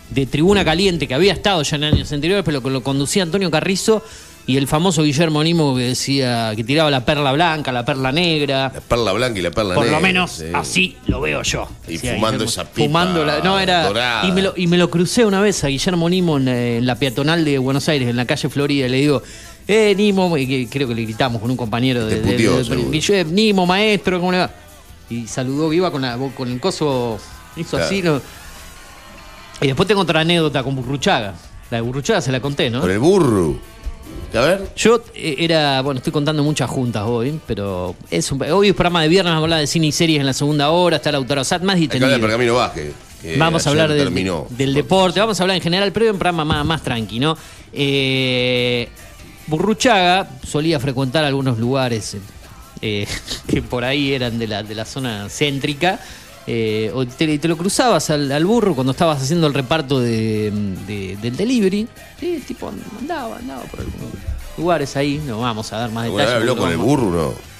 de Tribuna Caliente, que había estado ya en años anteriores, pero lo, lo conducía Antonio Carrizo y el famoso Guillermo Nimo que decía que tiraba la perla blanca, la perla negra.
La perla blanca y la perla
Por
negra.
lo menos
sí.
así lo veo yo.
Y fumando
Guillermo.
esa pipa
Fumando la- no, era,
dorada.
y, me lo, y me lo crucé una vez a Guillermo Nimo en, eh, en la peatonal de Buenos Aires, en la calle Florida. y Le digo, eh, Nimo, y que creo que le gritamos con un compañero de. Guille- Nimo, maestro, ¿cómo le va? Y saludó iba con, la- con el coso, hizo
Claro.
así. ¿no? Y después tengo otra anécdota con Burruchaga. La de Burruchaga se la conté, ¿no?
Con el burro. A ver.
Yo eh, era, bueno, estoy contando muchas juntas hoy, pero es un, hoy es programa de viernes, vamos a hablar de cine y series en la segunda hora, está Lautaro Sat, más
Acá habla de
distendido.
Pergamino
Vamos a hablar del,
terminó.
del deporte, vamos a hablar en general, pero en programa más, más tranqui, ¿no? Eh, Burruchaga solía frecuentar algunos lugares eh, *laughs* que por ahí eran de la, de la zona céntrica. Eh, o te, te lo cruzabas al, al burro cuando estabas haciendo el reparto de, de- del delivery. Sí, tipo andaba, andaba por algunos lugares ahí. No vamos a dar más
¿Alguna vez
detalles.
habló con el burro no?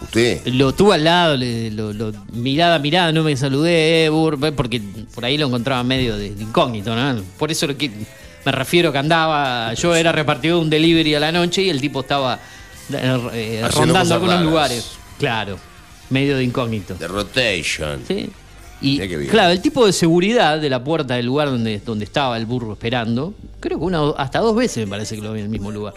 ¿Usted?
lo tuve al lado, le- lo, lo- mirada, mirada, no me saludé, eh, burro, eh, porque por ahí lo encontraba medio de, de incógnito, ¿no? Por eso lo que me refiero que andaba, yo era repartido de un delivery a la noche y el tipo estaba eh, rondando algunos
raras.
lugares. Claro, medio de incógnito.
The Rotation.
¿sí? Y claro, el tipo de seguridad de la puerta del lugar donde, donde estaba el burro esperando, creo que una, hasta dos veces me parece que lo vi en el mismo lugar.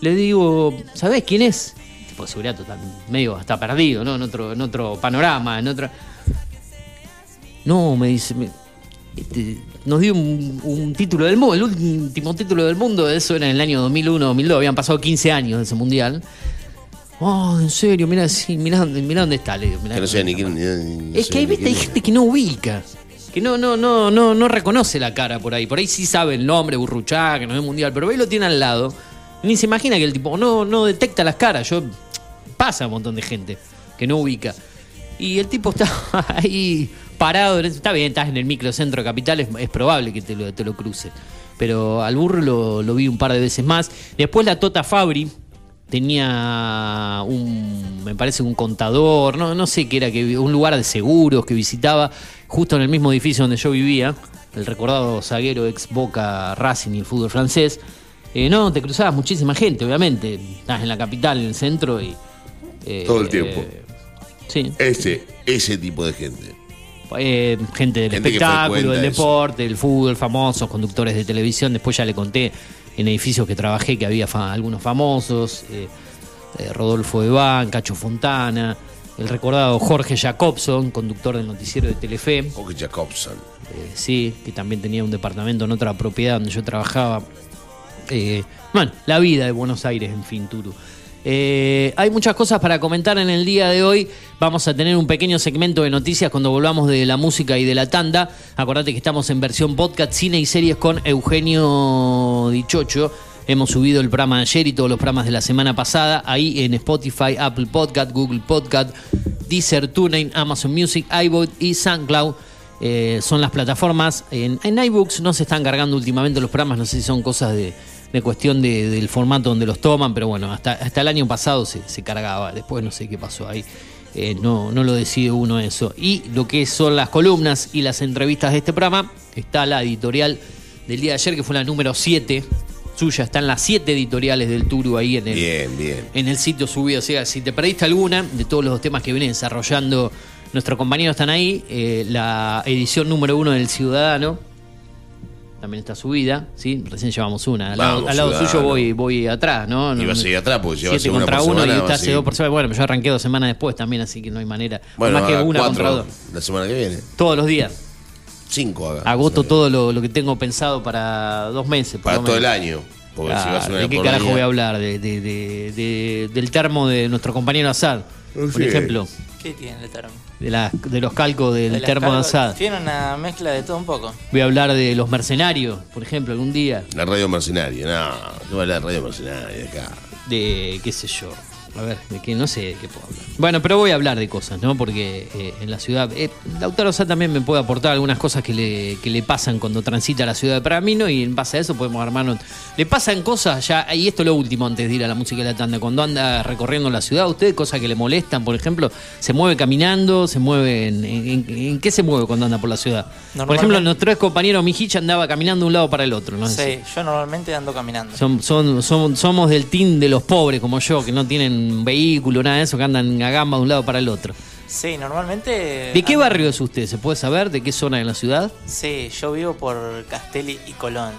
Le digo, ¿sabés quién es? Tipo de seguridad total, medio hasta perdido, ¿no? En otro, en otro panorama, en otra. No, me dice. me- este, nos dio un, un título del mundo, el último título del mundo, eso era en el año 2001-2002, habían pasado 15 años de ese mundial. Oh, en serio, mira, sí, dónde está, le digo, mirá
Que no sé ni quién.
Es que hay, viste, gente que no ubica. Que no, no, no, no, no reconoce la cara por ahí. Por ahí sí sabe el nombre, Burruchá, que no es mundial, pero ahí lo tiene al lado. Ni se imagina que el tipo no, no detecta las caras. Yo pasa un montón de gente que no ubica. Y el tipo está *laughs* ahí parado. Está bien, estás en el microcentro capital, es, es probable que te lo, te lo cruce. Pero al burro lo, lo vi un par de veces más. Después la Tota Fabri tenía un, me parece un contador, no, no sé qué era, que un lugar de seguros que visitaba justo en el mismo edificio donde yo vivía, el recordado zaguero ex Boca Racing y el fútbol francés. Eh, no, te cruzabas muchísima gente, obviamente. Estás en la capital, en el centro y... eh,
Todo el tiempo.
eh, sí.
Ese, ese tipo de gente.
Eh, gente del
Gente
espectáculo, del deporte, del fútbol, famosos, conductores de televisión. Después ya le conté en edificios que trabajé que había fa- algunos famosos. eh, eh, Rodolfo Eván, Cacho Fontana, el recordado Jorge Jacobson, conductor del noticiero de Telefe.
Jorge Jacobson.
Eh, sí, que también tenía un departamento en otra propiedad donde yo trabajaba. Eh, bueno, la vida de Buenos Aires, en fin, Turu. Eh, hay muchas cosas para comentar en el día de hoy. Vamos a tener un pequeño segmento de noticias cuando volvamos de la música y de la tanda. Acordate que estamos en versión podcast, cine y series con Eugenio Dichocho. Hemos subido el programa de ayer y todos los programas de la semana pasada ahí en Spotify, Apple Podcast, Google Podcast, Deezer, TuneIn, Amazon Music, iBoot y SoundCloud. Eh, son las plataformas. En, en iBooks no se están cargando últimamente los programas, no sé si son cosas de, de cuestión de- del formato donde los toman, pero bueno, hasta, hasta el año pasado se, se cargaba, después no sé qué pasó ahí. Eh, no, no lo decide uno eso. Y lo que son las columnas y las entrevistas de este programa, está la editorial del día de ayer, que fue la número 7 suya, están las 7 editoriales del Turu ahí en el,
Bien, bien.
en el sitio subido. O sea, si te perdiste alguna de todos los temas que viene desarrollando nuestro compañero, están ahí. Eh, la edición número uno del Ciudadano también está subida, ¿sí? Recién llevamos una. Al lado,
Vamos,
al lado
Ciudadano.
suyo voy, voy atrás, ¿no? no
Iba a seguir atrás porque lleva
Siete
una
contra
por
uno
semana,
y usted hace dos por semana. Bueno, yo arranqué dos semanas después también, así que no hay manera.
Bueno,
Más que una contra
cuatro
dos.
la semana que viene.
Todos los días.
Cinco haga.
Agoto todo lo, lo que tengo pensado para dos meses. por
Para todo el año. Porque si
Claro,
vas una
¿De qué
por
carajo
día-
voy a hablar? De, de- de- de- del termo de nuestro compañero Assad, por
Sí.
ejemplo.
¿Qué tiene el termo?
De, la- de los calcos del
De
termo Assad.
Tiene una mezcla de todo un poco.
Voy a hablar de los mercenarios, por ejemplo, algún día.
La radio mercenaria. No, no va a la radio mercenaria acá.
De, qué sé yo, A ver, de que no sé de qué puedo hablar. Bueno, pero voy a hablar de cosas, ¿no? Porque eh, en la ciudad. Eh, Lautaro Sá también me puede aportar algunas cosas que le, que le pasan cuando transita la ciudad de Pergamino y en base a eso podemos armarnos. Le pasan cosas ya, y esto es lo último antes de ir a la música de la tanda. Cuando anda recorriendo la ciudad, ¿usted cosas que le molestan? Por ejemplo, ¿se mueve caminando? ¿Se mueve en, en- en- en qué se mueve cuando anda por la ciudad? Por ejemplo, nuestro ex compañero Mijich andaba caminando de un lado para el otro, ¿no?
Sí, yo normalmente ando caminando.
Son, son, son- somos del team de los pobres como yo, que no tienen vehículo, nada de eso, que andan a gamba de un lado para el otro.
Sí, normalmente.
¿De qué
ando-
barrio es usted? ¿Se puede saber? ¿De qué zona de la ciudad?
Sí, yo vivo por Castelli y Colón.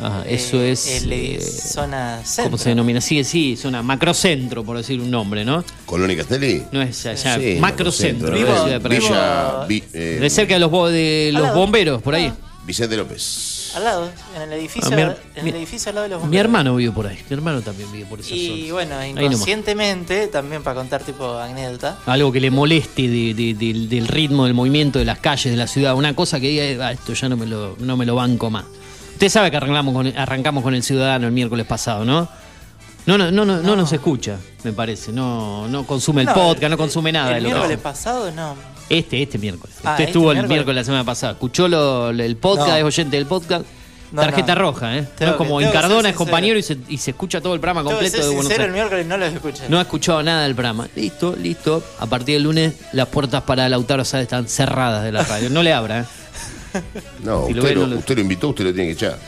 Ajá, eso
Eh,
es.
el-
eh,
zona centro.
¿Cómo se denomina? Sí, sí, zona macrocentro, por decir un nombre, ¿no?
¿Colón y Castelli?
No es allá,
Sí,
macrocentro.
Vivo-
la ciudad de.
Villa, Vi- eh,
de cerca de los, bo- de los bomberos, por ahí.
Vicente López.
Al lado, en el edificio,
Ah, mi
en
mi-
el edificio al lado de los
Mi
bomberos.
hermano vive por ahí. Mi hermano también vive por esa
Y
zona.
bueno, inconscientemente, también para contar tipo anécdota.
Algo que le moleste de- de- del- del ritmo, del movimiento de las calles de la ciudad. Una cosa que diga, "Ah, esto ya no me, lo, no me lo banco más. Usted sabe que arrancamos con, arrancamos con el Ciudadano el miércoles pasado, ¿no? No, no, no, no, no nos escucha, me parece. No, no consume el
No,
podcast, no consume nada
El
que
miércoles pasado no.
Este, este miércoles.
Ah,
Usted
este
estuvo el
miércoles.
la semana pasada. Escuchó lo- el podcast,
No.
es oyente del podcast.
No,
Tarjeta
no.
roja, ¿eh? No es como
que-
Incardona, es compañero y se, y se escucha todo el programa completo de Buenos
sincero, el
Aires.
miércoles no lo escuché.
No ha escuchado nada del programa. Listo, listo. A partir del lunes las puertas para Lautaro Sá están cerradas de la radio. No le abra, ¿eh?
No,
Si lo
usted,
ve,
lo,
no lo-
usted lo invitó, usted lo tiene que echar.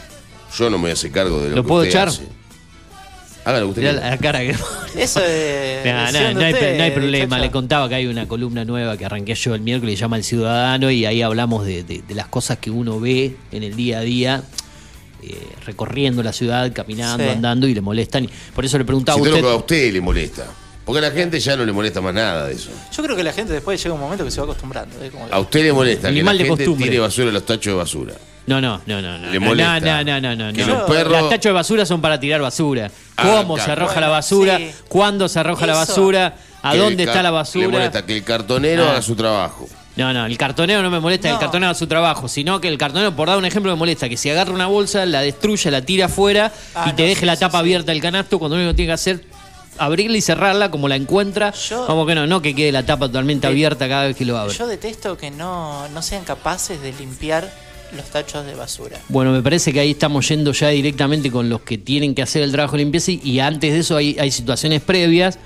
Yo no me voy a hacer cargo de lo,
¿Lo
que
puedo
usted
echar?
hace. Hágalo usted.
Mirá
quiera.
la cara que...
Eso *laughs* de.
No, hay,
usted,
no hay problema. Le contaba que hay una columna nueva que arranqué yo el miércoles, se llama El Ciudadano, y ahí hablamos de, de- de las cosas que uno ve en el día a día, eh, recorriendo la ciudad, caminando,
Sí.
andando, y le molestan. Por eso le preguntaba
Si
a usted.
que a usted le molesta. Porque a la gente ya no le molesta más nada de eso.
Yo creo que la gente después llega un momento que se va acostumbrando. ¿eh? Como que-
A usted le molesta que la
Animal de
gente
costumbre.
tire basura en los tachos de basura.
No, no, no, no. no
Le
no,
molesta.
No, no, no, no.
Que
no.
los perros-
Las tachos de basura son para tirar basura.
Ah,
¿Cómo
claro.
se arroja
Bueno,
la basura?
sí.
¿Cuándo se arroja la
Eso.
basura? ¿A
Que
dónde está
car-
la
Le
basura?
molesta que el cartonero
Ah.
haga su trabajo.
No, no, el cartonero no me molesta que el
No.
cartonero haga su trabajo, sino que el cartonero, por dar un ejemplo, me molesta que si agarra una bolsa, la destruya, la tira afuera
Ah,
y te
no,
deje
sí,
la
sí,
tapa
sí.
abierta del canasto cuando lo único que tiene que hacer abrirla y cerrarla como la encuentra.
Yo-
como que no, no que quede la tapa totalmente
Eh,
abierta cada vez que lo abre.
Yo detesto que no, no sean capaces de limpiar los tachos de basura.
Bueno, me parece que ahí estamos yendo ya directamente con los que tienen que hacer el trabajo de limpieza y, y antes de eso hay, hay situaciones previas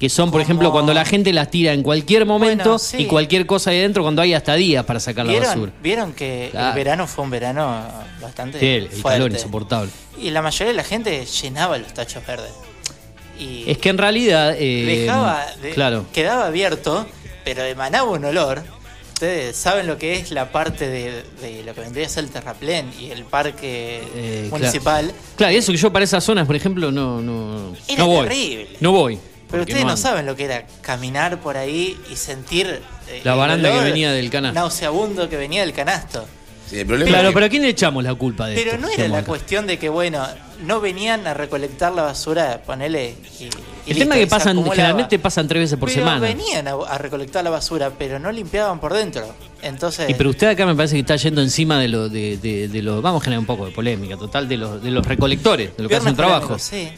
que son, por
Como-
ejemplo, cuando la gente las tira en cualquier momento
Bueno, sí.
y cualquier cosa ahí dentro cuando hay hasta días para sacar la
¿Vieron,
basura.
¿Vieron que
Claro.
el verano fue un verano bastante
Sí, el, calor insoportable.
Y la mayoría de la gente llenaba los tachos verdes. Y
Es que en realidad... eh,
dejaba, de-
claro.
quedaba abierto, pero emanaba un olor. Ustedes saben lo que es la parte de, de lo que vendría a ser el terraplén y el parque
Eh,
municipal.
Claro. Claro, y eso que yo para esas zonas, por ejemplo, no, no,
Era
no voy.
terrible.
No voy.
Pero ustedes no, saben lo que era caminar por ahí y sentir eh,
La baranda que venía del canasto.
Nauseabundo que venía del canasto.
Sí, el problema
Claro,
es que-
pero ¿a quién le echamos la culpa de
Pero
esto?
no era la
acá.
cuestión de que, bueno, no venían a recolectar la basura, ponele. Y, y
El
listo,
tema es que pasan, generalmente pasan tres veces por
Pero
semana.
venían a, a recolectar la basura, pero no limpiaban por dentro. Entonces.
Y pero usted acá me parece que está yendo encima de lo de, de, de lo vamos a generar un poco de polémica total de los de los recolectores de lo que hacen trabajo
Sí.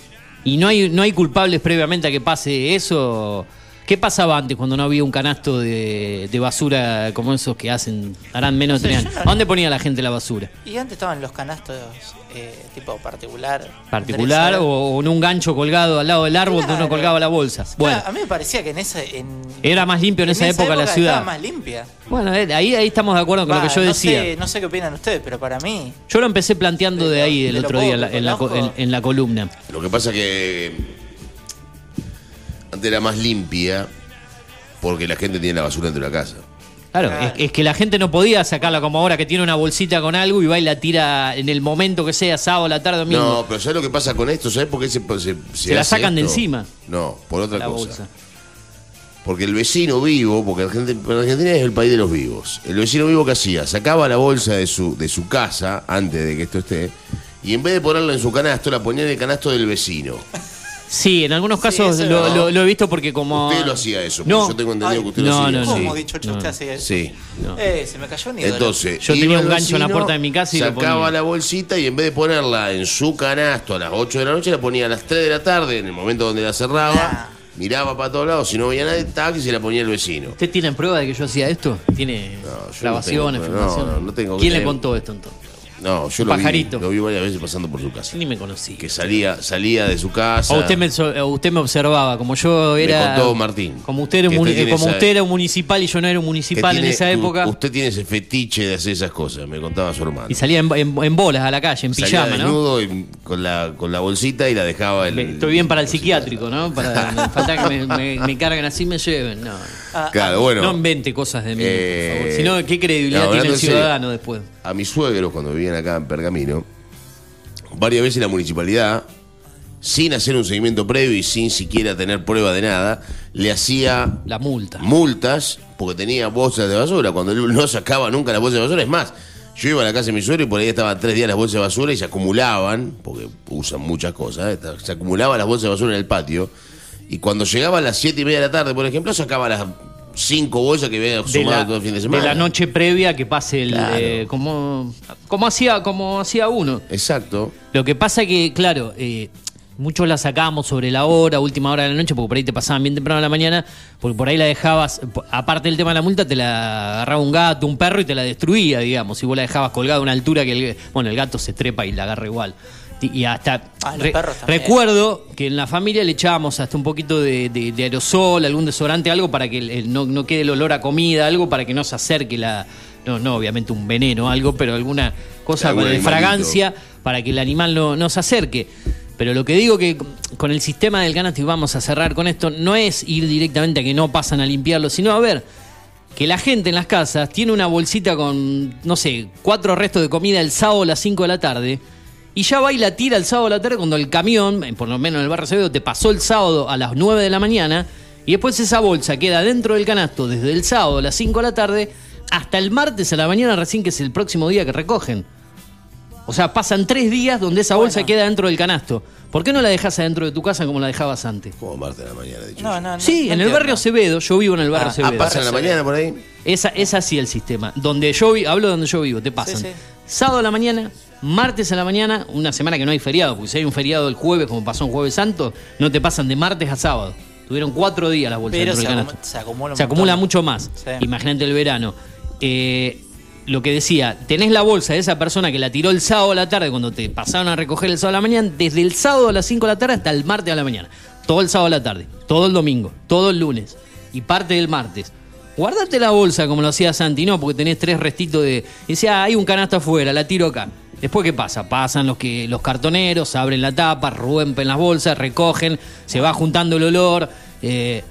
y no hay no hay culpables previamente a que pase eso ¿Qué pasaba antes cuando no había un canasto de, de basura como esos que hacen, harán menos de
No sé,
dónde ponía la gente la basura?
Y antes estaban los canastos eh, tipo particular.
¿Particular o en un gancho colgado al lado del árbol donde uno colgaba la bolsa? Bueno,
Claro, a mí me parecía que en esa. En,
Era más limpio en esa época la ciudad.
Estaba más limpia.
bueno eh, ahí, ahí estamos de acuerdo con lo que yo
no
decía.
Sé, no sé qué opinan ustedes, pero para mí.
Yo lo empecé planteando
De
de ahí
de
el
lo
otro día en la, en la en la columna.
Lo que pasa que antes era más limpia porque la gente tiene la basura dentro de la casa.
Claro,
Claro.
Es, es que la gente no podía sacarla como ahora que tiene una bolsita con algo y va y la tira en el momento que sea, sábado, la tarde, domingo.
No, pero ¿sabes lo que pasa con esto? ¿Sabes por qué se, se,
Se la
hace
sacan de encima.
No, por otra
la
cosa.
bolsa.
Porque el vecino vivo, porque Argentina, Argentina es el país de los vivos. El vecino vivo que hacía, sacaba la bolsa de su, de su casa antes de que esto esté, y en vez de ponerla en su canasto, la ponía en el canasto del vecino.
Sí, en algunos casos
eso
lo,
no.
lo- lo he visto porque como...
Usted lo hacía eso, porque
No.
yo tengo entendido que usted
no,
lo hacía.
no, no.
¿Cómo
Sí.
dicho
no.
usted hace eso?
Sí.
No.
Eh, se me cayó un ídolo.
Entonces,
Yo
iba
tenía un gancho en la
vecino,
puerta de mi casa y lo
sacaba
ponía.
la bolsita y en vez de ponerla en su canasto a las 8 de la noche, la ponía a las 3 de la tarde, en el momento donde la cerraba,
Nah.
miraba para todos lados, si no veía nadie, tac, y se la ponía el vecino.
¿Usted tiene prueba de que yo hacía esto? ¿Tiene
No, yo
grabaciones,
no no,
filmaciones?
no, no tengo.
¿Quién le
Tengo-
contó esto entonces?
No, yo lo vi,
Pajarito.
lo vi varias veces pasando por su casa.
Ni me conocí.
Que salía, salía de su casa.
O usted me, so- o usted me observaba, como yo era.
contó Martín,
Como usted era un,
que usted
muni-
tiene
como
esa-
usted era un municipal y yo no era un municipal en esa época.
Usted tiene ese fetiche de hacer esas cosas, me contaba su hermano.
Y salía en, en- en bolas a la calle, en
Salía
pijama, ¿no?
desnudo y con la, con la bolsita y la dejaba el,
Estoy bien para el psiquiátrico, ¿no? Para falta que me, me- *laughs* me carguen así me lleven. No,
Ah,
Claro, bueno.
no invente cosas de mí,
Eh,
por favor. Si no, ¿qué credibilidad
no,
tiene el
serio.
ciudadano después?
A mis suegros, cuando vivían acá en Pergamino, varias veces la municipalidad, sin hacer un seguimiento previo y sin siquiera tener prueba de nada, le hacía
La multa.
multas porque tenía bolsas de basura. Cuando él no sacaba nunca las bolsas de basura, es más, yo iba a la casa de mi suegro y por ahí estaban tres días las bolsas de basura y se acumulaban, porque usan muchas cosas, ¿eh? se acumulaban las bolsas de basura en el patio. Y cuando llegaba a las siete y media de la tarde, por ejemplo, sacaba las cinco bolsas que había
de
sumado
la,
todo el fin de
de
semana.
la noche previa que pase el
Claro.
eh, como como hacía como hacía uno
Exacto.
lo que pasa que claro eh, muchos la sacábamos sobre la hora última hora de la noche porque por ahí te pasaban bien temprano a la mañana porque por ahí la dejabas aparte del tema de la multa te la agarraba un gato un perro y te la destruía digamos si vos la dejabas colgada a una altura que el, bueno el gato se trepa y la agarra igual y hasta
Ah,
recuerdo que en la familia le echábamos hasta un poquito de, de- de aerosol, algún desodorante, algo para que el- no, no quede el olor a comida, algo para que no se acerque la. No, no, obviamente un veneno, algo, pero alguna cosa de
animalito.
fragancia para que el animal no, no se acerque. Pero lo que digo que con el sistema del canasto, y vamos a cerrar con esto, no es ir directamente a que no pasan a limpiarlo, sino a ver que la gente en las casas tiene una bolsita con, no sé, cuatro restos de comida el sábado a las 5 de la tarde y ya va y la tira el sábado a la tarde cuando el camión, eh, por lo menos en el barrio Acevedo, te pasó el sábado a las 9 de la mañana y después esa bolsa queda dentro del canasto desde el sábado a las 5 de la tarde hasta el martes a la mañana recién que es el próximo día que recogen. O sea, pasan tres días donde esa bolsa queda dentro del canasto. ¿Por qué no la dejas adentro de tu casa como la dejabas antes?
Como Marta de la mañana, dicho.
No, no, no.
Sí,
no
en el barrio Acevedo, yo vivo en el barrio
Ah,
Acevedo.
Ah, pasa en la mañana por ahí.
Esa, es así el sistema. Donde yo vi, hablo de donde yo vivo, te pasan.
Sí, sí.
Sábado a la mañana, martes a la mañana, una semana que no hay feriado, porque si hay un feriado el jueves, como pasó en Jueves Santo, no te pasan de martes a sábado. Tuvieron cuatro días las bolsas
Pero se, acumula
Se acumula mucho más.
Sí.
Imagínate el verano. Eh, lo que decía, tenés la bolsa de esa persona que la tiró el sábado a la tarde cuando te pasaron a recoger el sábado a la mañana, desde el sábado a las 5 de la tarde hasta el martes a la mañana. Todo el sábado a la tarde, todo el domingo, todo el lunes y parte del martes. Guardate la bolsa como lo hacía Santi, no, porque tenés tres restitos de. Y decía, "Ah, hay un canasto afuera, la tiro acá. Después, ¿qué pasa? Pasan los que los cartoneros, abren la tapa, rompen las bolsas, recogen, se va juntando el olor, eh,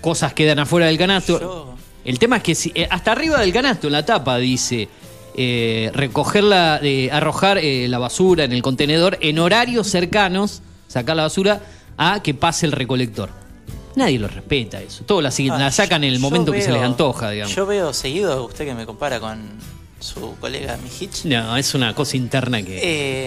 cosas quedan afuera del canasto.
Yo-
El tema es que si, eh, hasta arriba del canasto, en la tapa, dice eh, recoger la, eh, arrojar la basura en el contenedor en horarios cercanos, sacar la basura, a que pase el recolector. Nadie lo respeta eso. Todos la, siguen-
Ah,
la sacan en el momento que se les antoja, digamos.
Yo veo seguido, usted que me compara con su colega Mijich.
No, es una cosa interna que.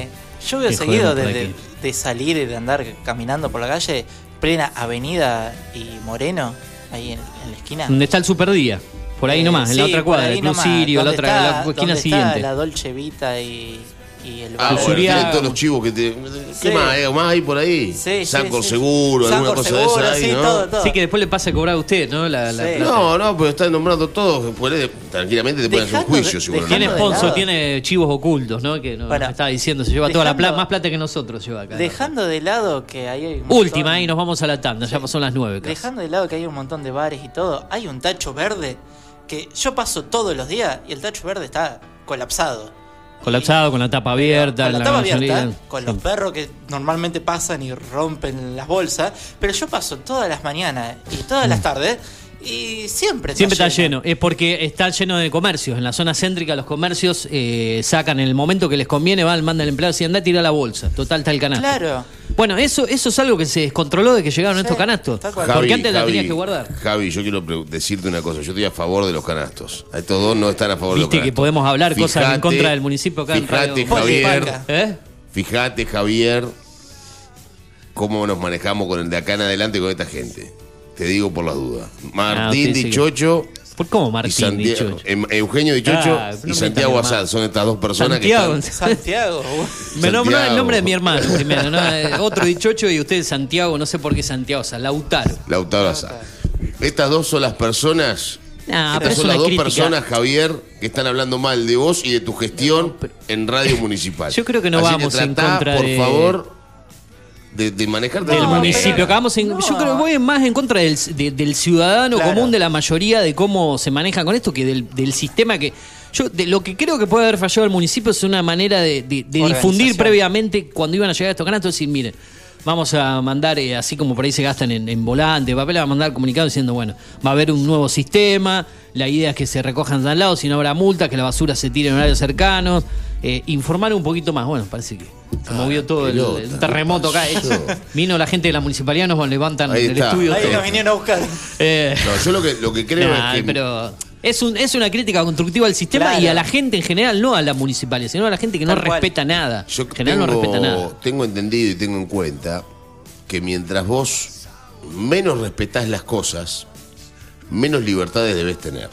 Eh, yo veo
Que
seguido de, de-
aquí.
de salir y de andar caminando por la calle, plena Avenida y Moreno, ahí en, en la esquina.
donde está el superdía. Por ahí
Eh,
nomás, en la otra cuadra, el Club Sirio, la otra,
está-
la esquina siguiente.
la Dolce Vita y, y el
Ah,
bar.
bueno,
Suria-
tienen todos los chivos que te. ¿Qué
Sí.
más? ¿Hay algo más ahí por ahí?
Sí, sí,
Sancor
sí.
Seguro, alguna cosa
Seguro,
de esa ahí,
sí,
¿no?
todo, todo.
Sí, que después le pasa a cobrar a usted, ¿no? La, la.
No, no, pero están nombrando todos. puede- tranquilamente te pueden hacer un juicio, seguro.
Tiene sponsor, tiene chivos ocultos, ¿no? Que no,
Bueno,
me estaba diciendo, se lleva toda la plata, más plata que nosotros lleva acá.
Dejando de lado que ahí hay
Última, ahí nos vamos a la tanda, ya pasó las nueve. casi.
Dejando de lado que hay un montón de bares y todo, hay un tacho verde que yo paso todos los días y el tacho verde está colapsado.
Colapsado, con la tapa abierta,
con la
la
tapa abierta, con los perros que normalmente pasan y rompen las bolsas, pero yo paso todas las mañanas y todas las tardes y siempre
Mm. Siempre está lleno. Es porque está lleno de comercios. En la zona céntrica los comercios eh, sacan en el momento que les conviene, van, mandan al empleado y anda a tirar la bolsa. Total, está el canasto.
Claro.
Bueno, eso, eso es algo que se descontroló de que llegaron
Sí,
estos canastos. Porque antes la tenías que guardar.
Javi, yo quiero decirte una cosa. Yo estoy a favor de los canastos. Estos dos no están a favor de los
Viste
canastos.
que podemos hablar cosas en contra del municipio acá en
Fijate,
Radio-
Javier.
¿Eh?
Fijate, Javier, cómo nos manejamos con el de acá en adelante con esta gente. Te digo por las dudas.
Ah,
Martín
que-
Dichocho
¿Por cómo
y
Martín
Santiago.
Dichocho?
Em- Eugenio Dichocho
Ah,
y Santiago
mal.
son estas dos personas
Santiago.
que están.
Santiago. *laughs*
Me nombró el nombre de mi hermano primero, ¿no? Eh, Otro dichocho y usted Santiago, no sé por qué Santiago, sea, Lautaro.
Lautaro Asad. Estas dos son las personas.
Nah,
estas son las dos
crítica.
personas, Javier, que están hablando mal de vos y de tu gestión en Radio Municipal.
Yo creo que no
Así
vamos en
tratá,
contra
por
de-
favor, de, de manejarte de
del municipio. en-
no.
Yo creo que voy más en contra del, de- del ciudadano
Claro.
común, de la mayoría, de cómo se maneja con esto, que del, del sistema que. Yo, de lo que creo que puede haber fallado el municipio es una manera de, de- de difundir previamente cuando iban a llegar estos canastos, decir, miren, vamos a mandar, eh, así como por ahí se gastan en, en volante, papel, a mandar comunicado diciendo, bueno, va a haber un nuevo sistema, la idea es que se recojan de al lado, si no habrá multa, que la basura se tire en horarios cercanos, eh, informar un poquito más. Bueno, parece que se movió todo el, el
¿qué
terremoto acá.
pasó?
Vino la gente de la municipalidad, nos levantan
Ahí
el
está.
estudio.
Ahí
todo.
nos vinieron a buscar.
Eh,
No, yo lo que, lo que creo
nah,
es que.
pero es, un, es una crítica constructiva al sistema
Claro.
y a la gente en general, no a la municipalidad, sino a la gente que no
Tal cual.
respeta nada.
Yo
en general
tengo,
no respeta nada.
tengo entendido y tengo en cuenta que mientras vos menos respetás las cosas, menos libertades debes tener.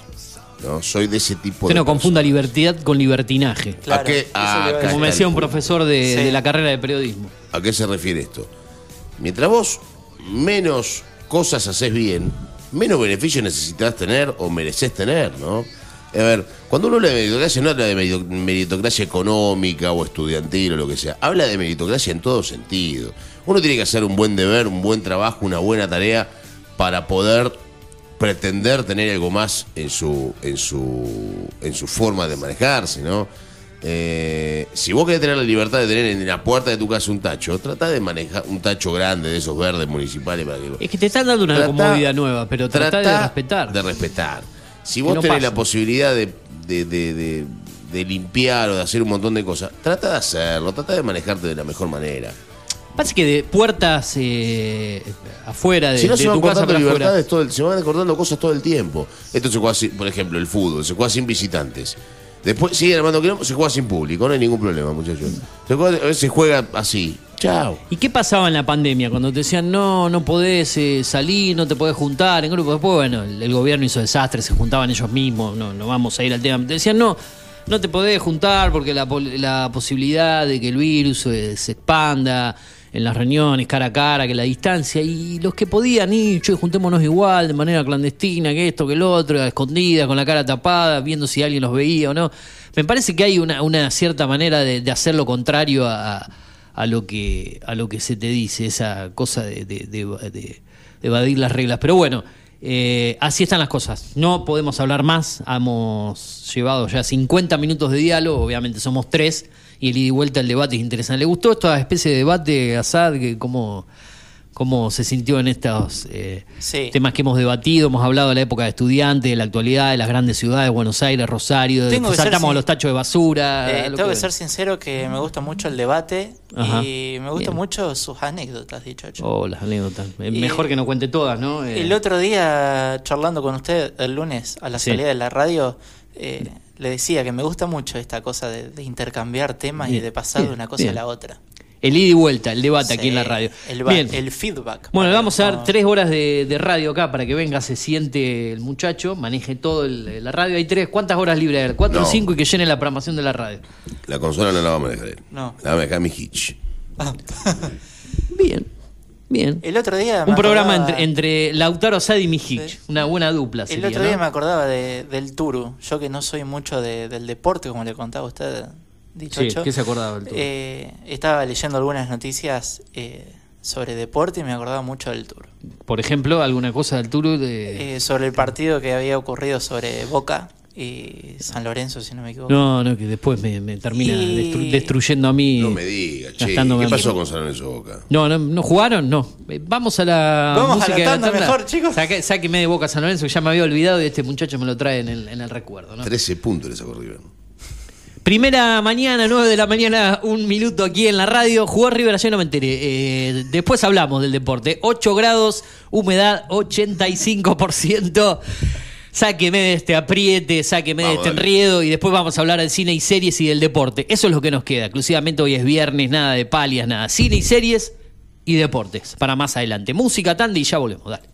¿no? Soy de ese tipo
Usted
de
no confunda libertad con libertinaje.
Claro,
¿A qué?
eso le
Ah.
Como me decía un profesor de,
Sí.
de la carrera de periodismo.
¿A qué se refiere esto? Mientras vos menos cosas haces bien, menos beneficios necesitas tener o mereces tener, ¿no? A ver, cuando uno habla de meritocracia, no habla de merito- meritocracia económica o estudiantil o lo que sea. Habla de meritocracia en todo sentido. Uno tiene que hacer un buen deber, un buen trabajo, una buena tarea para poder pretender tener algo más en su, en su, en su forma de manejarse, ¿no? Eh, si vos querés tener la libertad de tener en la puerta de tu casa un tacho, trata de manejar un tacho grande de esos verdes municipales para que lo-
Es que te están dando una
Trata-
comodidad nueva, pero trata, de respetar.
De respetar. Si vos
no
tenés la posibilidad de, de- de- de- de limpiar o de hacer un montón de cosas, trata de hacerlo, trata de manejarte de la mejor manera.
Pasa que de puertas eh, afuera de,
si no se van
tu casa para afuera.
libertades, todo el- se van cortando cosas todo el tiempo. Esto se juega, por ejemplo, el fútbol, se juega sin visitantes. Después siguen armando quilombo, se juega sin público, no hay ningún problema, muchachos. Se juega, a veces juega así. Chao.
¿Y qué pasaba en la pandemia? Cuando te decían, no, no podés eh, salir, no te podés juntar en grupo. Después, bueno, el, gobierno hizo desastre, se juntaban ellos mismos, no, no vamos a ir al tema. Te decían, no, no te podés juntar porque la posibilidad de que el virus eh, se expanda en las reuniones, cara a cara, que la distancia. Y los que podían ir, che, juntémonos igual, de manera clandestina, que esto, que el otro, a escondida, con la cara tapada, viendo si alguien los veía o no. Me parece que hay una, cierta manera de, hacer lo contrario a a lo que a lo que se te dice, esa cosa de- de evadir las reglas. Pero bueno, eh, así están las cosas. No podemos hablar más. Hemos llevado ya 50 minutos de diálogo, obviamente somos tres, y el ida y vuelta el debate es interesante. ¿Le gustó esta especie de debate, Assad? Que cómo, ¿Cómo se sintió en estos eh,
Sí.
temas que hemos debatido? Hemos hablado de la época de estudiantes, de la actualidad, de las grandes ciudades, Buenos Aires, Rosario,
ser
saltamos a los tachos de basura.
Eh, tengo que
que-
ser sincero que me gusta mucho el debate
Ajá.
y me gustan mucho sus anécdotas, dicho hecho.
Oh, las anécdotas. Eh,
Y-
Mejor que no cuente todas, ¿no? Eh,
El otro día, charlando con usted el lunes a la
Sí.
salida de la radio, eh, le decía que me gusta mucho esta cosa de, de intercambiar temas y de pasar
bien,
de una cosa
bien.
a la otra.
El ida y vuelta, el debate aquí en la radio.
El, ba-
Bien.
el feedback.
Bueno, le vamos a dar
no.
tres horas de, de radio acá para que venga, se siente el muchacho, maneje todo el- la radio. Hay tres, ¿cuántas horas libres hay? Cuatro o
No.
cinco y que llene la programación de la radio.
La consola no la va a manejar él.
No.
La va a manejar mi Hitch.
Ah.
Bien, bien.
El otro día.
Un programa
acordaba-
entre, entre Lautaro Sad y Mijic.
Sí.
Una buena dupla
El otro día
¿no?
me acordaba de- del Turu. Yo que no soy mucho de- del deporte, como le contaba usted, dicho
Sí. ¿qué se acordaba del Turu?
Eh, estaba leyendo algunas noticias eh, sobre deporte y me acordaba mucho del Turu.
Por ejemplo, alguna cosa del Turu de...
Eh, sobre el partido que había ocurrido sobre Boca y San Lorenzo, si no me equivoco.
No, no, que después me, me termina
Y-
destru- destruyendo a mí.
No me diga, che. ¿Qué
a
pasó con San Lorenzo Boca?
No, no, ¿no jugaron? No. Eh, Vamos a la
Vamos a
música
la
de
tanda mejor, chicos.
Saque- sáqueme de boca San Lorenzo, que ya me había olvidado y este muchacho me lo trae en el, en el recuerdo. ¿no?
13 puntos le sacó River.
Primera mañana, 9 de la mañana, un minuto aquí en la radio. Jugó River ayer, no me enteré. Eh, después hablamos del deporte. 8 grados, humedad 85%. Sáqueme de este apriete, sáqueme de este enriedo y después vamos a hablar del cine y series y del deporte. Eso es lo que nos queda. Exclusivamente hoy es viernes, nada de palias, nada. Cine y series y deportes. Para más adelante. Música, tanda y ya volvemos. Dale.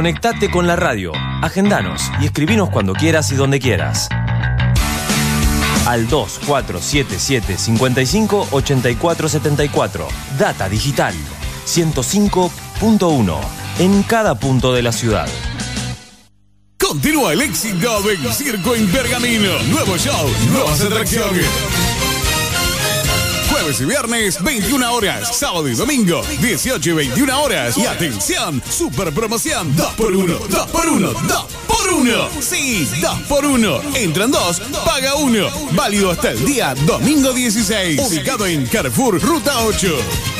Conectate con la radio, agendanos y escribinos cuando quieras y donde quieras. Al 2477 55 84 74. Data Digital 105.1 en cada punto de la ciudad.
Continúa el éxito del circo en Pergamino. Nuevo show, nuevas atracciones. Jueves y viernes, 21 horas. Sábado y domingo, 18 y 21 horas. Y atención, super promoción: 2x1, 2x1, 2x1. Sí, 2x1. Entran dos, paga uno. Válido hasta el día domingo 16. Ubicado en Carrefour, Ruta 8.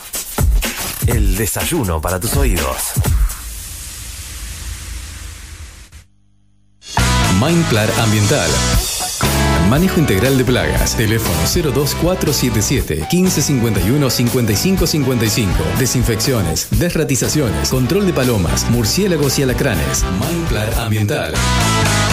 El desayuno para tus oídos.
Mindplar Ambiental. Manejo integral de plagas. Teléfono 02477 1551 5555. Desinfecciones, desratizaciones, control de palomas, murciélagos y alacranes. Mindplar Ambiental.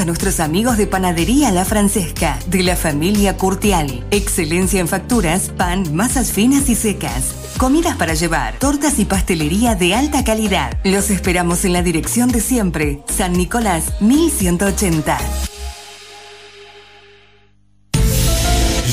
A nuestros amigos de Panadería La Francesca, de la familia Curtial. Excelencia en facturas, pan, masas finas y secas. Comidas para llevar, tortas y pastelería de alta calidad. Los esperamos en la dirección de siempre, San Nicolás 1180.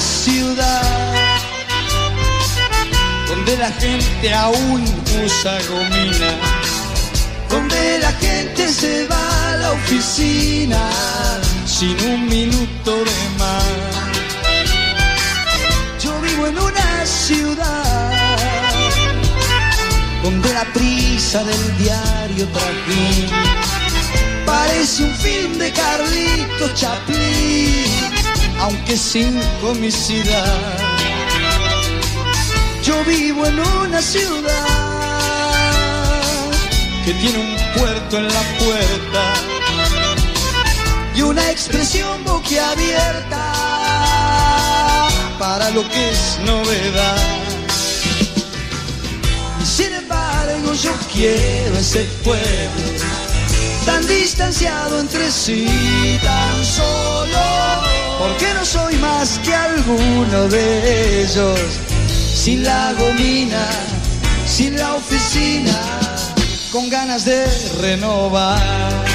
Ciudad donde la gente aún usa gomina, donde la gente se va a la oficina sin un minuto de más. Yo vivo en una ciudad donde la prisa del diario trajín parece un film de Carlito Chaplin, aunque sin comicidad. Yo vivo en una ciudad que tiene un puerto en la puerta y una expresión boquiabierta para lo que es novedad. Y sin embargo yo quiero ese pueblo tan distanciado entre sí, tan solo, porque no soy más que alguno de ellos, sin la gomina, sin la oficina, con ganas de renovar.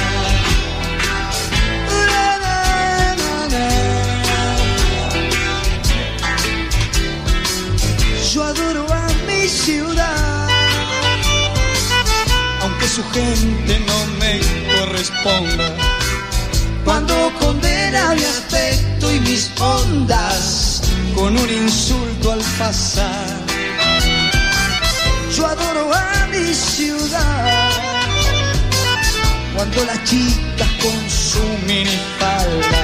Yo adoro a mi ciudad, aunque su gente no me corresponda. Cuando condena mi aspecto y mis ondas con un insulto al pasar. Yo adoro a mi ciudad. Cuando las chicas con su minifalda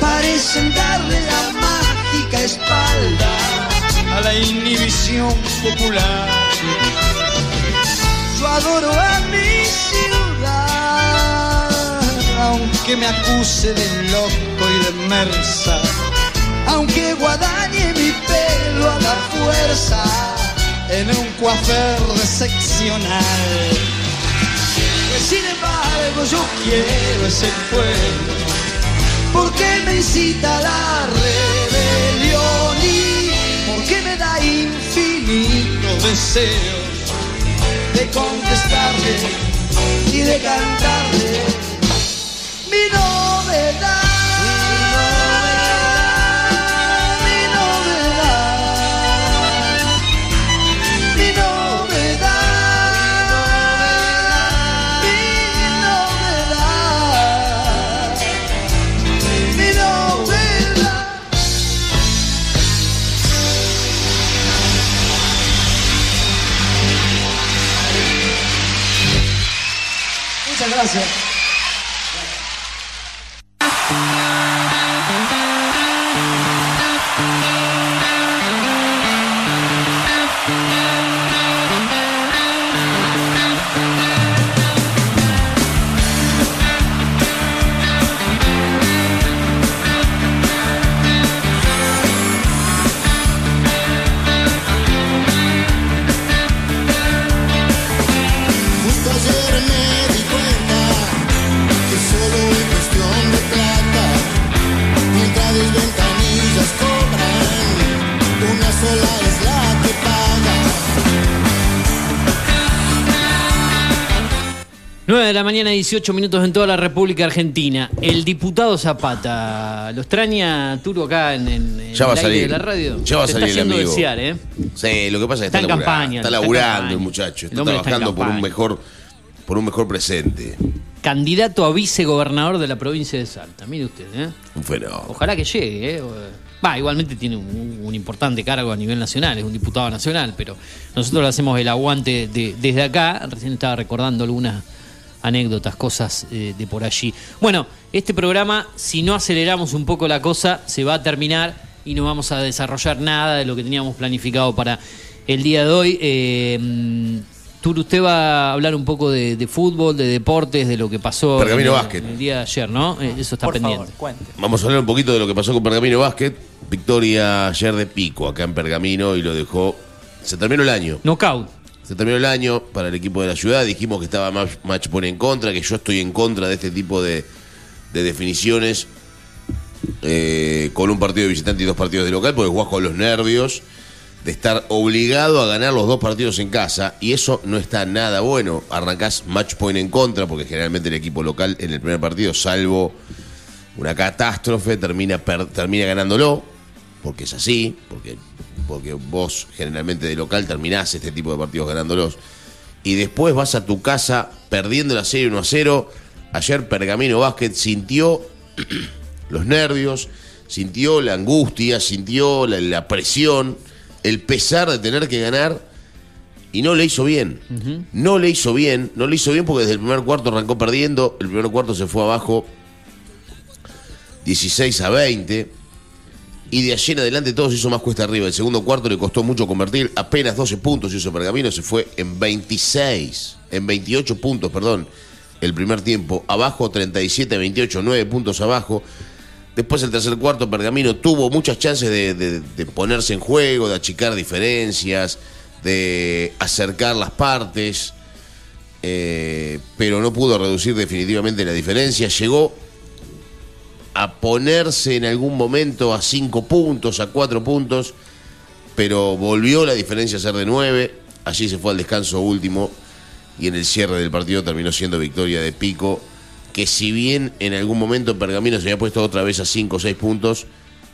parecen darle la mágica espalda a la inhibición popular. Yo adoro a mi ciudad, aunque me acuse de loco y de mersa. aunque guadañe mi pelo a la fuerza en un coafer seccional. Pues sin embargo yo quiero ese pueblo porque me incita a la rebelión y porque me da infinitos deseos de contestarle y de cantarle gracias.
9 de la mañana, 18 minutos en toda la República Argentina. El diputado Zapata, ¿lo extraña Turo acá en, en- en
Ya va a
el aire
salir.
de la radio?
Ya va a salir el
está haciendo
amigo.
desear, ¿eh?
Sí, lo que pasa es
Está
que está,
en
laburando,
campaña,
está laburando el muchacho,
El
está trabajando por un mejor por un mejor presente.
Candidato a vicegobernador de la provincia de Salta. Mire usted, ¿eh?
Un fenómeno.
Ojalá que llegue, ¿eh? Va, igualmente tiene un, un importante cargo a nivel nacional, es un diputado nacional, pero nosotros le hacemos el aguante de- desde acá. Recién estaba recordando algunas anécdotas, cosas eh, de por allí. Bueno, este programa, si no aceleramos un poco la cosa, se va a terminar y no vamos a desarrollar nada de lo que teníamos planificado para el día de hoy. Eh, mm, Turo, usted va a hablar un poco de, de fútbol, de deportes, de lo que pasó
Pergamino
en el, en el día de ayer, ¿no? Eh, Eso está
Por
pendiente.
favor, cuente.
Vamos a hablar un poquito de lo que pasó con Pergamino Básquet. Victoria ayer de Pico acá en Pergamino y lo dejó. Se terminó el año.
Knockout.
Se terminó el año para el equipo de la ciudad. Dijimos que estaba match, match en contra, que yo estoy en contra de este tipo de, de definiciones eh, con un partido de visitante y dos partidos de local, porque jugás con los nervios de estar obligado a ganar los dos partidos en casa y eso no está nada bueno. Arrancás match point en contra, porque generalmente el equipo local en el primer partido, salvo una catástrofe, termina, per- termina ganándolo, porque es así, porque, porque vos generalmente de local terminás este tipo de partidos ganándolos. Y después vas a tu casa perdiendo la serie 1 a 0. Ayer Pergamino Basket sintió *clears throat* los nervios, sintió la angustia, sintió la, la presión, el pesar de tener que ganar y no le hizo bien. No le hizo bien, no le hizo bien porque desde el primer cuarto arrancó perdiendo, el primer cuarto se fue abajo 16 a 20 y de allí en adelante todo se hizo más cuesta arriba. El segundo cuarto le costó mucho convertir, apenas 12 puntos hizo Pergamino, se fue en 26, en 28 puntos, perdón, el primer tiempo, abajo 37 a 28, 9 puntos abajo. Después el tercer cuarto, Pergamino tuvo muchas chances de ponerse en juego, de achicar diferencias, de acercar las partes, eh, pero no pudo reducir definitivamente la diferencia. Llegó a ponerse en algún momento a cinco puntos, a cuatro puntos, pero volvió la diferencia a ser de nueve. Allí se fue al descanso último y en el cierre del partido terminó siendo victoria de Pico, que si bien en algún momento Pergamino se había puesto otra vez a cinco o seis puntos,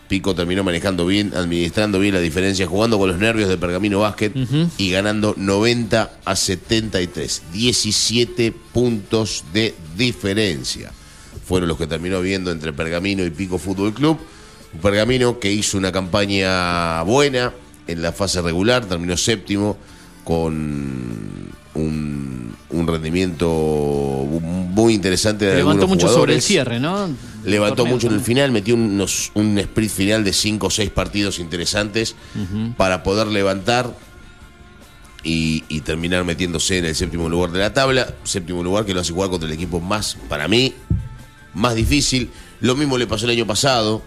Pico terminó manejando bien, administrando bien la diferencia, jugando con los nervios de Pergamino Básquet y ganando 90 a 73. 17 puntos de diferencia fueron los que terminó viendo entre Pergamino y Pico Fútbol Club. Un Pergamino que hizo una campaña buena en la fase regular, terminó séptimo con un, un rendimiento muy interesante de
Levantó
algunos
mucho sobre el cierre, ¿no?
Levantó mucho en el final, metió unos, un sprint final de 5 o 6 partidos interesantes para poder levantar y, y terminar metiéndose en el séptimo lugar de la tabla. Séptimo lugar que lo hace jugar contra el equipo más, para mí, más difícil. Lo mismo le pasó el año pasado.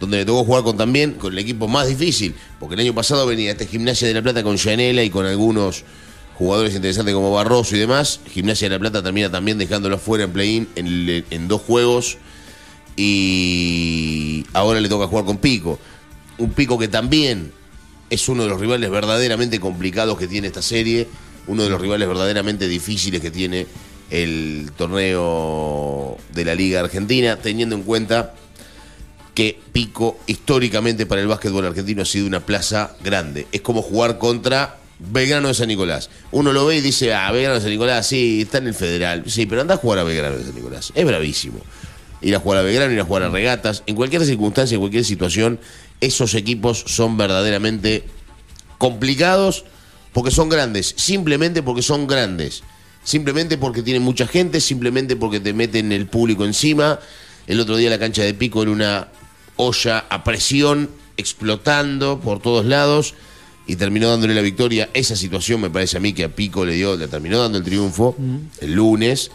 donde me tocó jugar con también, con el equipo más difícil, porque el año pasado venía este Gimnasia de la Plata con Yanela y con algunos jugadores interesantes como Barroso y demás. Gimnasia de la Plata termina también dejándolo fuera en play-in en dos juegos y ahora le toca jugar con Pico. Un Pico que también es uno de los rivales verdaderamente complicados que tiene esta serie, uno de los rivales verdaderamente difíciles que tiene el torneo de la Liga Argentina, teniendo en cuenta que Pico históricamente para el básquetbol argentino ha sido una plaza grande. Es como jugar contra Belgrano de San Nicolás. Uno lo ve y dice, ah, Belgrano de San Nicolás, sí, está en el federal. Sí, pero anda a jugar a Belgrano de San Nicolás. Es bravísimo. Ir a jugar a Belgrano, ir a jugar a regatas. En cualquier circunstancia, en cualquier situación, esos equipos son verdaderamente complicados porque son grandes. Simplemente porque son grandes. Simplemente porque tienen mucha gente, simplemente porque te meten el público encima. El otro día la cancha de Pico era una olla a presión, explotando por todos lados y terminó dándole la victoria. Esa situación me parece a mí que a Pico le dio, le terminó dando el triunfo el lunes.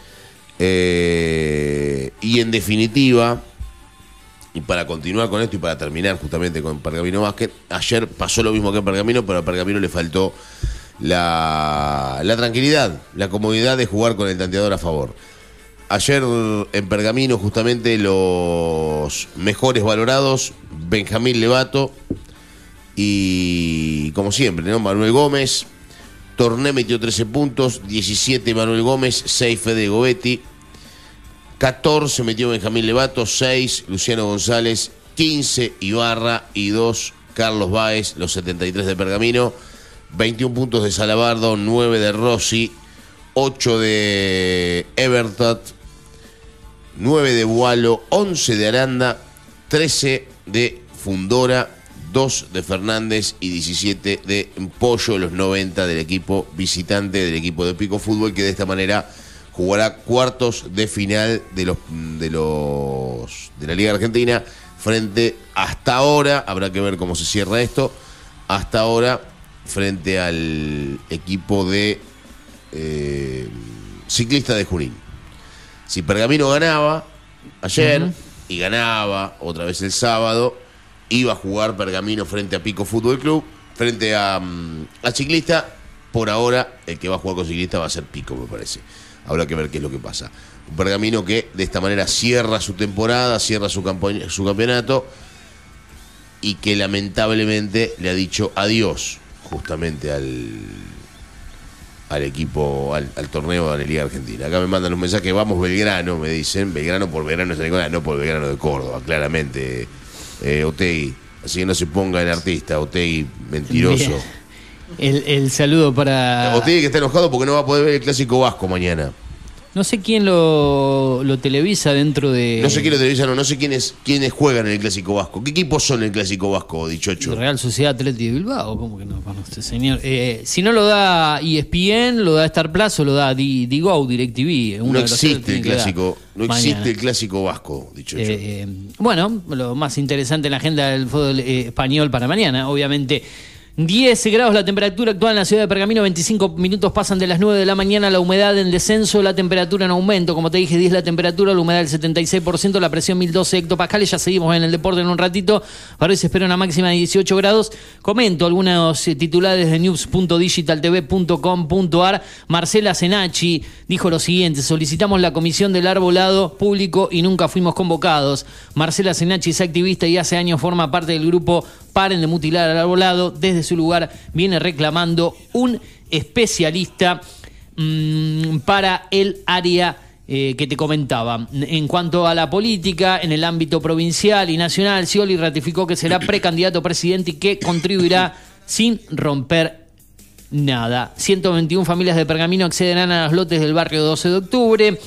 Eh, y en definitiva, y para continuar con esto y para terminar justamente con Pergamino Basket, ayer pasó lo mismo que en Pergamino, pero a Pergamino le faltó la, la tranquilidad, la comodidad de jugar con el tanteador a favor. Ayer en Pergamino justamente los mejores valorados, Benjamín Levato y como siempre, ¿no? Manuel Gómez, Torné metió 13 puntos, 17 Manuel Gómez, 6 Fede Gobetti, 14 metió Benjamín Levato, 6 Luciano González, 15 Ibarra y 2 Carlos Báez, los 73 de Pergamino, 21 puntos de Salabardo, 9 de Rossi, 8 de Everton, 9 de Bualo, 11 de Aranda, 13 de Fundora, 2 de Fernández y 17 de Pollo, los 90 del equipo visitante del equipo de Pico Fútbol, que de esta manera jugará cuartos de final de los de la Liga Argentina frente hasta ahora, habrá que ver cómo se cierra esto, hasta ahora frente al equipo de eh, ciclista de Junín. Si Pergamino ganaba ayer y ganaba otra vez el sábado, iba a jugar Pergamino frente a Pico Fútbol Club, frente a, mm, a Ciclista. Por ahora, el que va a jugar con Ciclista va a ser Pico, me parece. Habrá que ver qué es lo que pasa. Un Pergamino que de esta manera cierra su temporada, cierra su, su campeonato y que lamentablemente le ha dicho adiós justamente al, al equipo, al, al torneo de la Liga Argentina. Acá me mandan un mensaje, vamos Belgrano, me dicen, Belgrano por Belgrano de San Nicolás, no por Belgrano de Córdoba, claramente, eh, Otegui. Así que no se ponga en artista, Otegui, mentiroso.
Bien. El, el saludo para.
Otegui que está enojado porque no va a poder ver el clásico vasco mañana.
No sé quién lo, lo televisa dentro de.
No sé quién lo televisa, no, no sé quiénes, quiénes juegan en el clásico vasco. ¿Qué equipos son en el clásico vasco, dichocho?
Real Sociedad Atlético de Bilbao, ¿cómo que no conoce, señor? Eh, si no lo da ESPN, lo da Star Plus o lo da Digo, DirecTV.
No existe el clásico, no
mañana.
existe el clásico vasco, dichocho.
Eh, bueno, lo más interesante en la agenda del fútbol eh, español para mañana, obviamente. 10 grados la temperatura actual en la ciudad de Pergamino, 25 minutos pasan de las 9 de la mañana, la humedad en descenso, la temperatura en aumento, como te dije, 10 la temperatura, la humedad del 76%, la presión 1012 hectopascales, ya seguimos en el deporte en un ratito, hoy se espera una máxima de 18 grados, comento algunos eh, titulares de news.digitaltv.com.ar, Marcela Senachi dijo lo siguiente, solicitamos la comisión del arbolado público y nunca fuimos convocados, Marcela Senachi es activista y hace años forma parte del grupo Paren de mutilar al arbolado. Desde su lugar viene reclamando un especialista mm, para el área eh, que te comentaba. En cuanto a la política, en el ámbito provincial y nacional, Scioli ratificó que será precandidato presidente y que contribuirá sin romper nada. 121 familias de Pergamino accederán a los lotes del barrio 12 de octubre.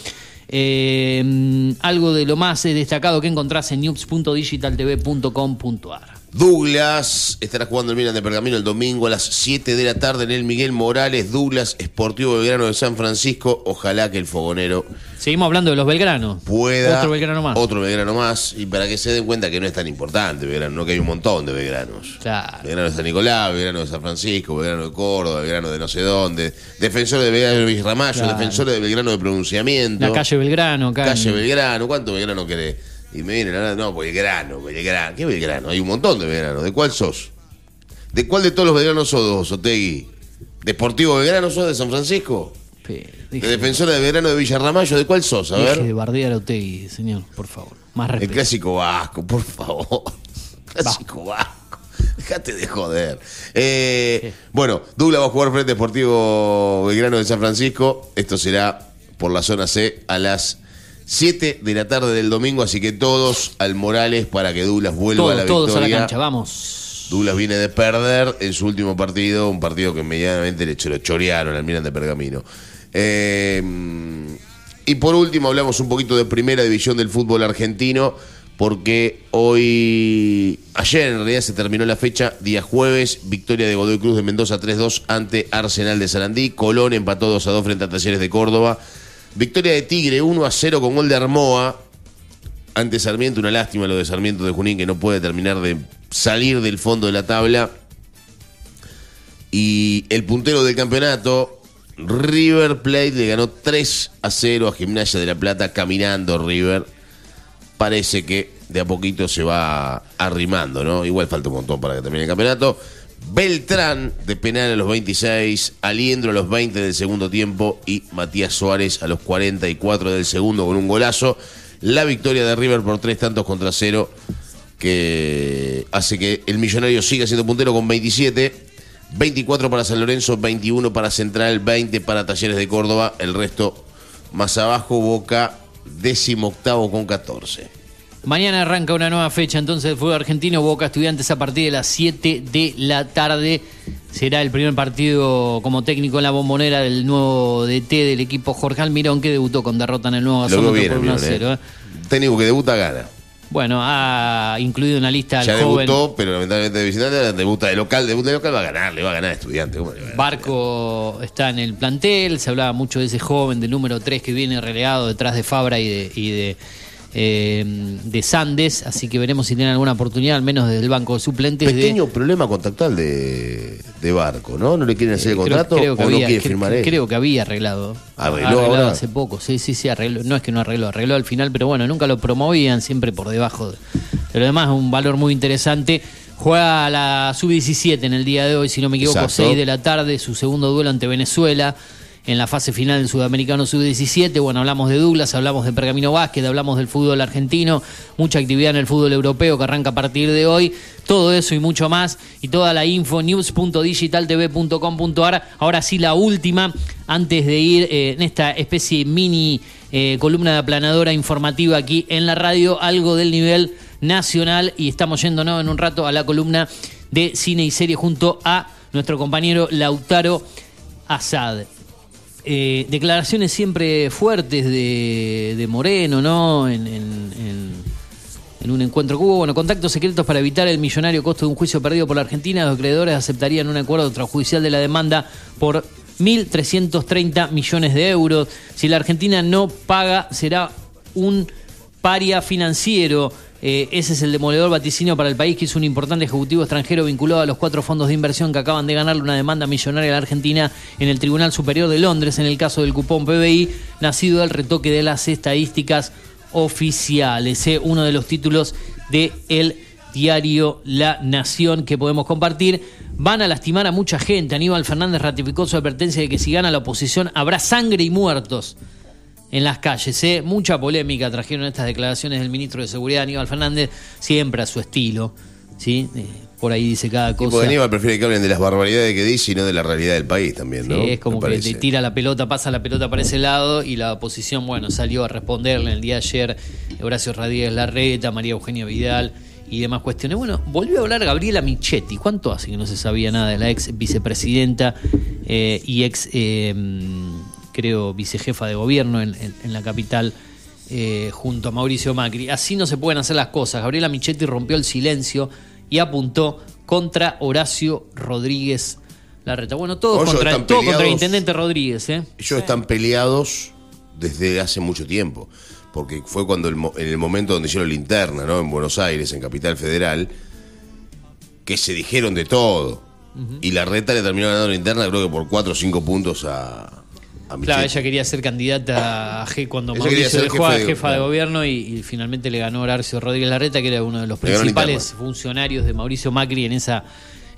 Eh, algo de lo más destacado que encontrás en news.digitaltv.com.ar.
Douglas estará jugando el Milan de Pergamino el domingo a las 7 de la tarde en el Miguel Morales, Douglas Esportivo Belgrano de San Francisco. Ojalá que el fogonero
Seguimos hablando de los Belgranos.
pueda.
Otro Belgrano más.
Otro Belgrano más. Y para que se den cuenta que no es tan importante Belgrano, no que hay un montón de Belgranos.
Claro.
Belgrano de San Nicolás, Belgrano de San Francisco, Belgrano de Córdoba, Belgrano de no sé dónde. Defensores de Belgrano de Luis Ramallo,
Claro.
defensores de Belgrano de pronunciamiento.
La calle Belgrano.
Calle
en-
Belgrano, ¿cuánto Belgrano querés? Y me vienen hablando, no, Belgrano, Belgrano. ¿Qué Belgrano? Hay un montón de Belgrano. ¿De cuál sos? ¿De cuál de todos los Belgranos sos, Otegui? ¿Deportivo Belgrano sos de San Francisco? ¿De defensora de Belgrano de Villarramayo? ¿De cuál sos? A ver.
de bardear a Otegui, señor, por favor. Más
El clásico vasco, por favor. *laughs* Clásico vasco. Déjate de joder. Eh, bueno, Douglas va a jugar frente a Deportivo Belgrano de San Francisco. Esto será por la zona C a las 7 de la tarde del domingo. Así que todos al Morales para que Douglas vuelva a la
Todos, todos a la
victoria.
cancha, vamos.
Douglas viene de perder en su último partido, un partido que medianamente le chorearon al Milan de Pergamino. Eh, y por último hablamos un poquito de primera división del fútbol argentino, porque hoy, ayer en realidad se terminó la fecha, día jueves, victoria de Godoy Cruz de Mendoza 3-2 ante Arsenal de Sarandí, Colón empató 2-2 frente a Talleres de Córdoba, victoria de Tigre 1-0 con gol de Armoa, ante Sarmiento, una lástima lo de Sarmiento de Junín que no puede terminar de salir del fondo de la tabla. Y el puntero del campeonato, River Plate, le ganó 3 a 0 a Gimnasia de la Plata, caminando River. Parece que de a poquito se va arrimando, ¿no? Igual falta un montón para que termine el campeonato. Beltrán de penal a los 26, Aliendro a los 20 del segundo tiempo y Matías Suárez a los 44 del segundo con un golazo. La victoria de River por tres tantos contra cero que hace que el millonario siga siendo puntero con 27. 24 para San Lorenzo, 21 para Central, 20 para Talleres de Córdoba. El resto más abajo, Boca, décimo octavo con 14.
Mañana arranca una nueva fecha entonces del fútbol argentino, Boca Estudiantes a partir de las 7 de la tarde. Será el primer partido como técnico en la bombonera del nuevo DT del equipo Jorge Almirón que debutó con derrota en el nuevo
bien,
por 1 a
Almirón,
0.
¿eh? Técnico que debuta gana.
Bueno, ha incluido en la lista al
Ya
joven
debutó, pero lamentablemente de visitante, debuta de local, debuta de local, va a ganar, le va a ganar a estudiante. ¿cómo le va a ganar?
Barco está en el plantel, se hablaba mucho de ese joven del número 3 que viene relegado detrás de Fabra y de, y de, eh, de Sandes, así que veremos si tienen alguna oportunidad, al menos desde el banco de suplentes. de-
Pequeño problema contractual de, de Barco, ¿no? ¿No le quieren hacer el
Creo-
contrato
creo que
o no
había-
quiere
cre-
firmar él?
Creo que había arreglado.
¿Arregló
Arreglado
ahora?
hace poco, sí, sí, sí, arregló. No es que no arregló, arregló al final, pero bueno, nunca lo promovían, siempre por debajo de, de lo demás, un valor muy interesante. Juega la sub-17 en el día de hoy, si no me equivoco,
Exacto.
6 de la tarde, su segundo duelo ante Venezuela. En la fase final del Sudamericano Sub-17, bueno, hablamos de Douglas, hablamos de Pergamino Básquet, hablamos del fútbol argentino, mucha actividad en el fútbol europeo que arranca a partir de hoy. Todo eso y mucho más, y toda la info, news.digitaltv.com.ar. Ahora sí, la última, antes de ir eh, en esta especie mini eh, columna de aplanadora informativa aquí en la radio, algo del nivel nacional, y estamos yéndonos en un rato a la columna de cine y serie junto a nuestro compañero Lautaro Asad. Eh, declaraciones siempre fuertes de, de Moreno, ¿no? En, en- en- un encuentro que hubo. Bueno, contactos secretos para evitar el millonario costo de un juicio perdido por la Argentina. Los acreedores aceptarían un acuerdo extrajudicial de la demanda por 1.330 millones de euros. Si la Argentina no paga, será un paria financiero. Eh, ese es el demoledor vaticinio para el país, que es un importante ejecutivo extranjero vinculado a los cuatro fondos de inversión que acaban de ganarle una demanda millonaria a la Argentina en el Tribunal Superior de Londres, en el caso del cupón PBI, nacido del retoque de las estadísticas oficiales. eh, uno de los títulos de el diario La Nación que podemos compartir. Van a lastimar a mucha gente. Aníbal Fernández ratificó su advertencia de que si gana la oposición habrá sangre y muertos en las calles. ¿eh? Mucha polémica trajeron estas declaraciones del ministro de Seguridad, Aníbal Fernández, siempre a su estilo. ¿sí? Eh, por ahí dice cada cosa.
Porque Aníbal prefiere que hablen de las barbaridades que dice y no de la realidad del país también, ¿no?
Sí, es como
Me
que
parece.
le tira la pelota, pasa la pelota para ese lado y la oposición, bueno, salió a responderle el día de ayer Horacio Rodríguez Larreta, María Eugenia Vidal y demás cuestiones. Bueno, volvió a hablar Gabriela Michetti. ¿Cuánto hace que no se sabía nada de la ex vicepresidenta eh, y ex, eh, creo, vicejefa de gobierno en, en- en la capital? eh, junto a Mauricio Macri. Así no se pueden hacer las cosas. Gabriela Michetti rompió el silencio y apuntó contra Horacio Rodríguez Larreta. Bueno, todo
Oye,
contra, todo contra el intendente Rodríguez, ¿eh?
Ellos están peleados desde hace mucho tiempo. Porque fue cuando el en el momento donde hicieron linterna, ¿no? En Buenos Aires, en Capital Federal, que se dijeron de todo. Y la reta le terminó ganando la linterna, creo que por 4 o 5 puntos a, a
Claro, ella quería ser candidata a G cuando
Ella
Mauricio dejó a
de-
jefa de gobierno y, y finalmente le ganó Horacio Rodríguez Larreta, que era uno de los principales funcionarios de Mauricio Macri en esa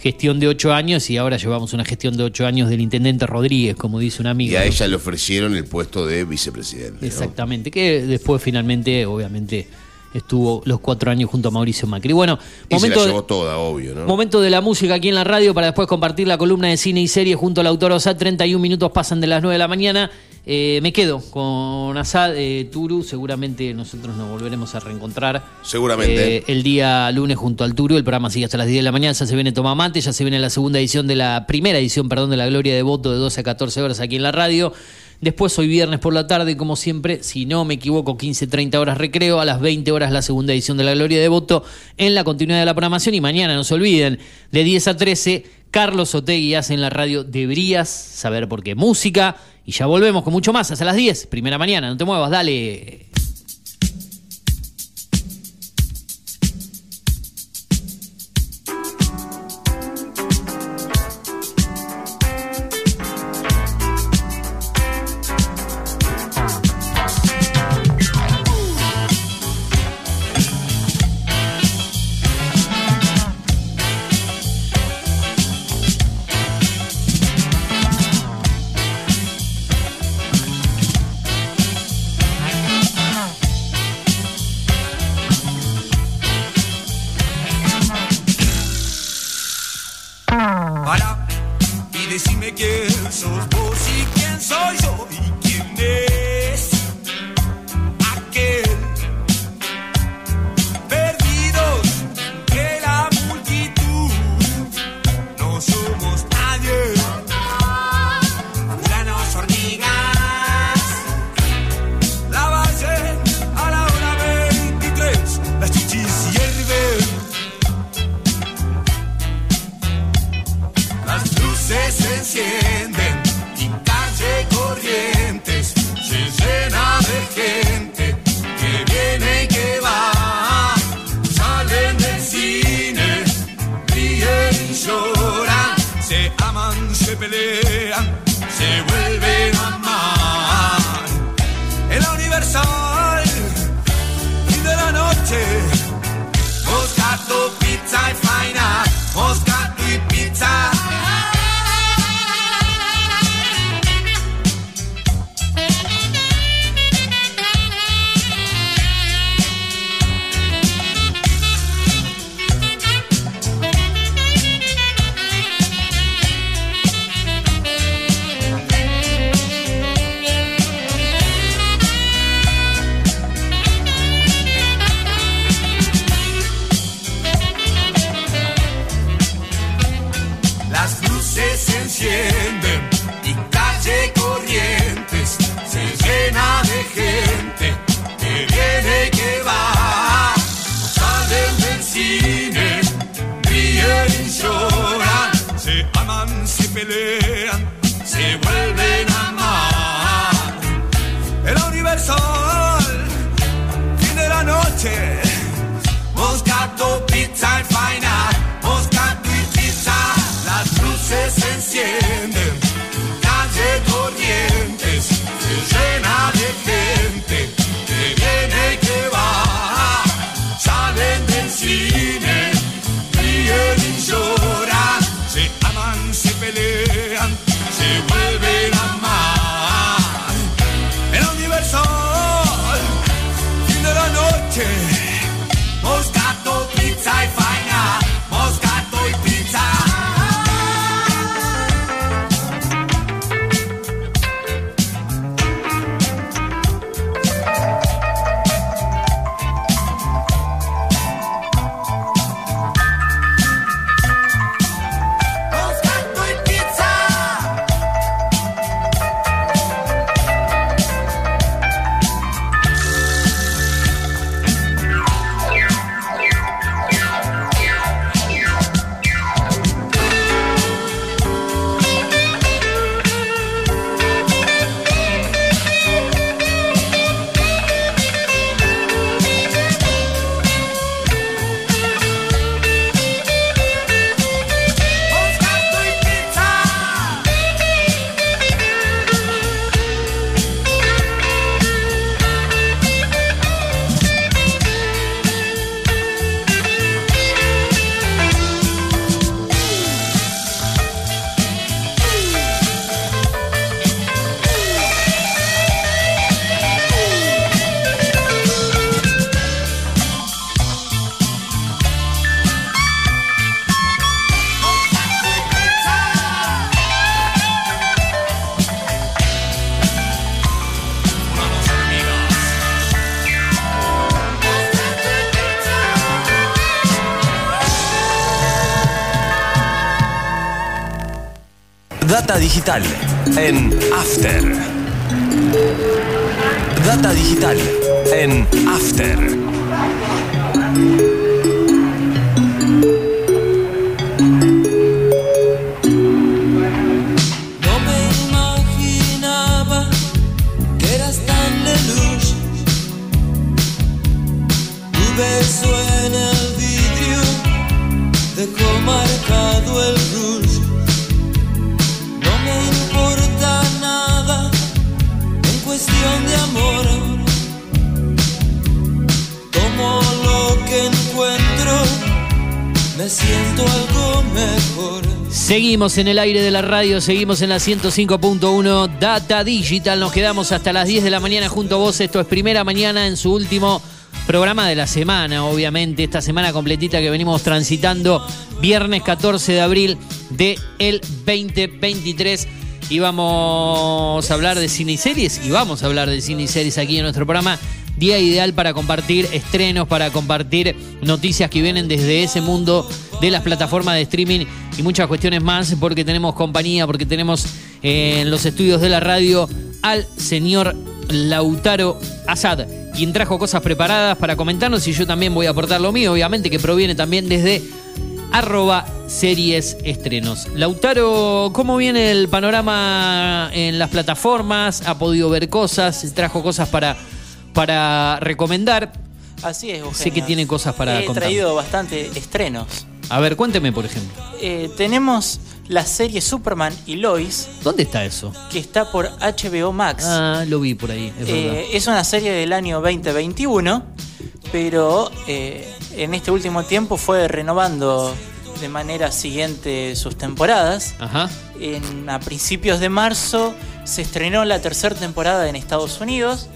gestión de ocho años y ahora llevamos una gestión de ocho años del intendente Rodríguez, como dice un amigo.
Y a ella le ofrecieron el puesto de vicepresidente. ¿no?
Exactamente, que después finalmente, obviamente, estuvo los cuatro años junto a Mauricio Macri. Bueno,
Y se
momento
la
de-
llevó toda, obvio, ¿no?
Momento de la música aquí en la radio para después compartir la columna de cine y serie junto al autor Osad. 31 minutos pasan de las 9 de la mañana. Eh, me quedo con Asad, eh, Turu. Seguramente nosotros nos volveremos a reencontrar.
Seguramente.
eh, el día lunes junto al Turu. El programa sigue hasta las 10 de la mañana. Ya se viene Tomamate. Ya se viene la segunda edición de la primera edición, perdón, de la Gloria de Voto de 12 a 14 horas aquí en la radio. Después, hoy viernes por la tarde, como siempre, si no me equivoco, 15-30 horas recreo, a las 20 horas la segunda edición de la Gloria de Voto en la continuidad de la programación. Y mañana, no se olviden, de 10 a 13, Carlos Otegui hace en la radio Deberías saber por qué música. Y ya volvemos con mucho más, hasta las 10, primera mañana, no te muevas, dale.
Digital en After. Data digital en After.
Seguimos en el aire de la radio, seguimos en la 105.1 Data Digital. Nos quedamos hasta las 10 de la mañana junto a vos. Esto es primera mañana en su último programa de la semana, obviamente. Esta semana completita que venimos transitando, viernes 14 de abril de el 2023. Y vamos a hablar de cine y series. Y vamos a hablar de cine y series aquí en nuestro programa. Día ideal para compartir estrenos, para compartir noticias que vienen desde ese mundo de las plataformas de streaming y muchas cuestiones más, porque tenemos compañía, porque tenemos eh, en los estudios de la radio al señor Lautaro Asad, quien trajo cosas preparadas para comentarnos y yo también voy a aportar lo mío, obviamente, que proviene también desde arroba series estrenos. Lautaro, ¿cómo viene el panorama en las plataformas? ¿Ha podido ver cosas? ¿Trajo cosas para, para recomendar?
Así es, Eugenio.
Sé que tiene cosas para
He
contar.
traído bastante estrenos.
A ver, cuénteme, por ejemplo.
Eh, tenemos la serie Superman y Lois,
¿Dónde está eso?
que está por HBO Max.
Ah, lo vi por ahí, es.
Eh, es una serie del año 2021, pero eh, en este último tiempo fue renovando de manera siguiente sus temporadas.
Ajá.
En, a principios de marzo se estrenó la tercera temporada en Estados Unidos.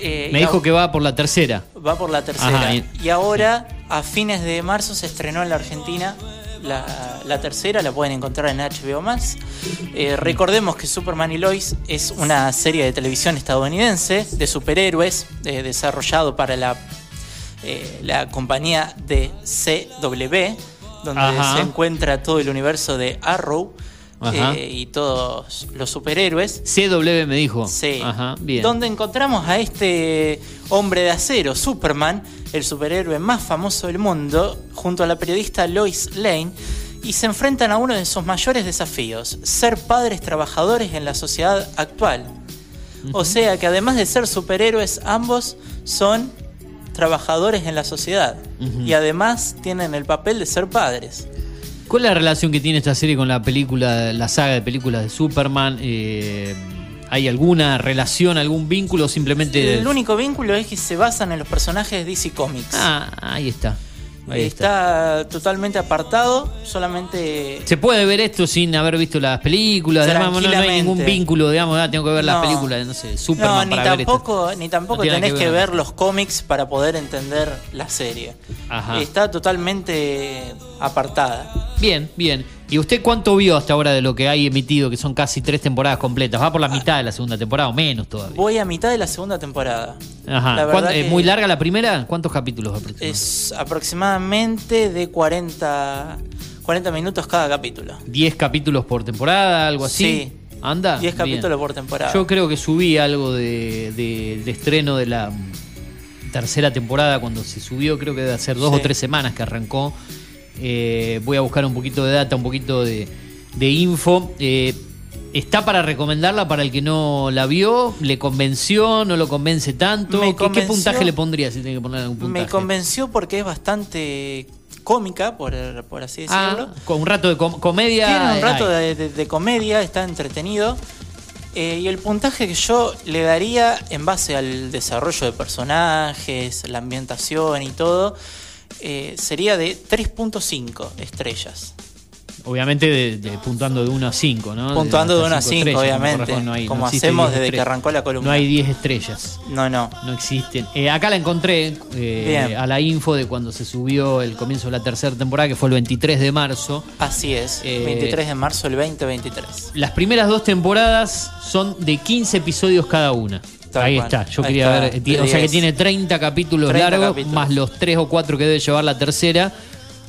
Eh,
Me dijo que va por la tercera.
va por la tercera.
Ajá, y-
y ahora, a fines de marzo, se estrenó en la Argentina la, la tercera, la pueden encontrar en HBO Max. Eh, recordemos que Superman y Lois es una serie de televisión estadounidense de superhéroes eh, desarrollado para la, eh, la compañía de CW, donde
Ajá.
se encuentra todo el universo de Arrow. Y todos los superhéroes.
CW me dijo.
Sí.
Ajá, bien.
Donde encontramos a este hombre de acero, Superman, el superhéroe más famoso del mundo, junto a la periodista Lois Lane, y se enfrentan a uno de sus mayores desafíos, ser padres trabajadores en la sociedad actual. O sea que además de ser superhéroes, ambos son trabajadores en la sociedad. Y además tienen el papel de ser padres.
¿Cuál es la relación que tiene esta serie con la película, la saga de películas de Superman? Eh, ¿Hay alguna relación, algún vínculo simplemente.?
El único vínculo es que se basan en los personajes de DC Comics.
Ah, ahí está. Ahí está.
está totalmente apartado, solamente
Se puede ver esto sin haber visto las películas, además no, no hay ningún vínculo, digamos, ah, tengo que ver las
No.
películas, no sé,
no,
Superman
ni
para ver esto.
tampoco, ni tampoco
No
tenés que,
que ver.
ver los cómics para poder entender la serie.
Ajá.
Está totalmente apartada.
Bien, bien. ¿Y usted cuánto vio hasta ahora de lo que hay emitido, que son casi tres temporadas completas? ¿Va por la mitad de la segunda temporada o menos todavía?
Voy a mitad de la segunda temporada.
Ajá.
La
¿Cuán-
verdad
eh, ¿Muy larga la primera? ¿Cuántos capítulos aproximadamente?
Es aproximadamente de 40, 40 minutos cada capítulo.
¿10 capítulos por temporada, algo así?
Sí.
¿Anda?
10
Bien.
capítulos por temporada.
Yo creo que subí algo de, de- de estreno de la tercera temporada cuando se subió, creo que debe hacer dos
Sí.
o tres semanas que arrancó. Eh, voy a buscar un poquito de data, un poquito de, de info. Eh, ¿Está para recomendarla para el que no la vio? ¿Le convenció? ¿No lo convence tanto? ¿Qué, puntaje le pondría si tiene que poner algún puntaje?
Me convenció porque es bastante cómica, por, por así decirlo.
Ah, con un rato de com- comedia.
Tiene un rato
hay.
de, de- de comedia, está entretenido. Eh, y el puntaje que yo le daría en base al desarrollo de personajes, la ambientación y todo, eh, sería de 3.5 estrellas.
Obviamente de, de- puntuando de 1 a 5, ¿no?
Puntuando de
hasta
1 a
cinco
5,
estrellas,
obviamente,
no hay- no
como
existe
hacemos
10
desde que arrancó la columna.
No hay 10 estrellas.
No, no.
No existen. Eh, acá la encontré eh, a la info de cuando se subió el comienzo de la tercera temporada, que fue el 23 de marzo.
Así es,
Eh,
23 de marzo del 2023.
Las primeras dos temporadas son de 15 episodios cada una.
Tal
Ahí
cual.
está, yo
Ahí
quería
está,
ver. O sea que
10.
tiene 30 capítulos
30
largos,
capítulos.
más los 3 o 4 que debe llevar la tercera.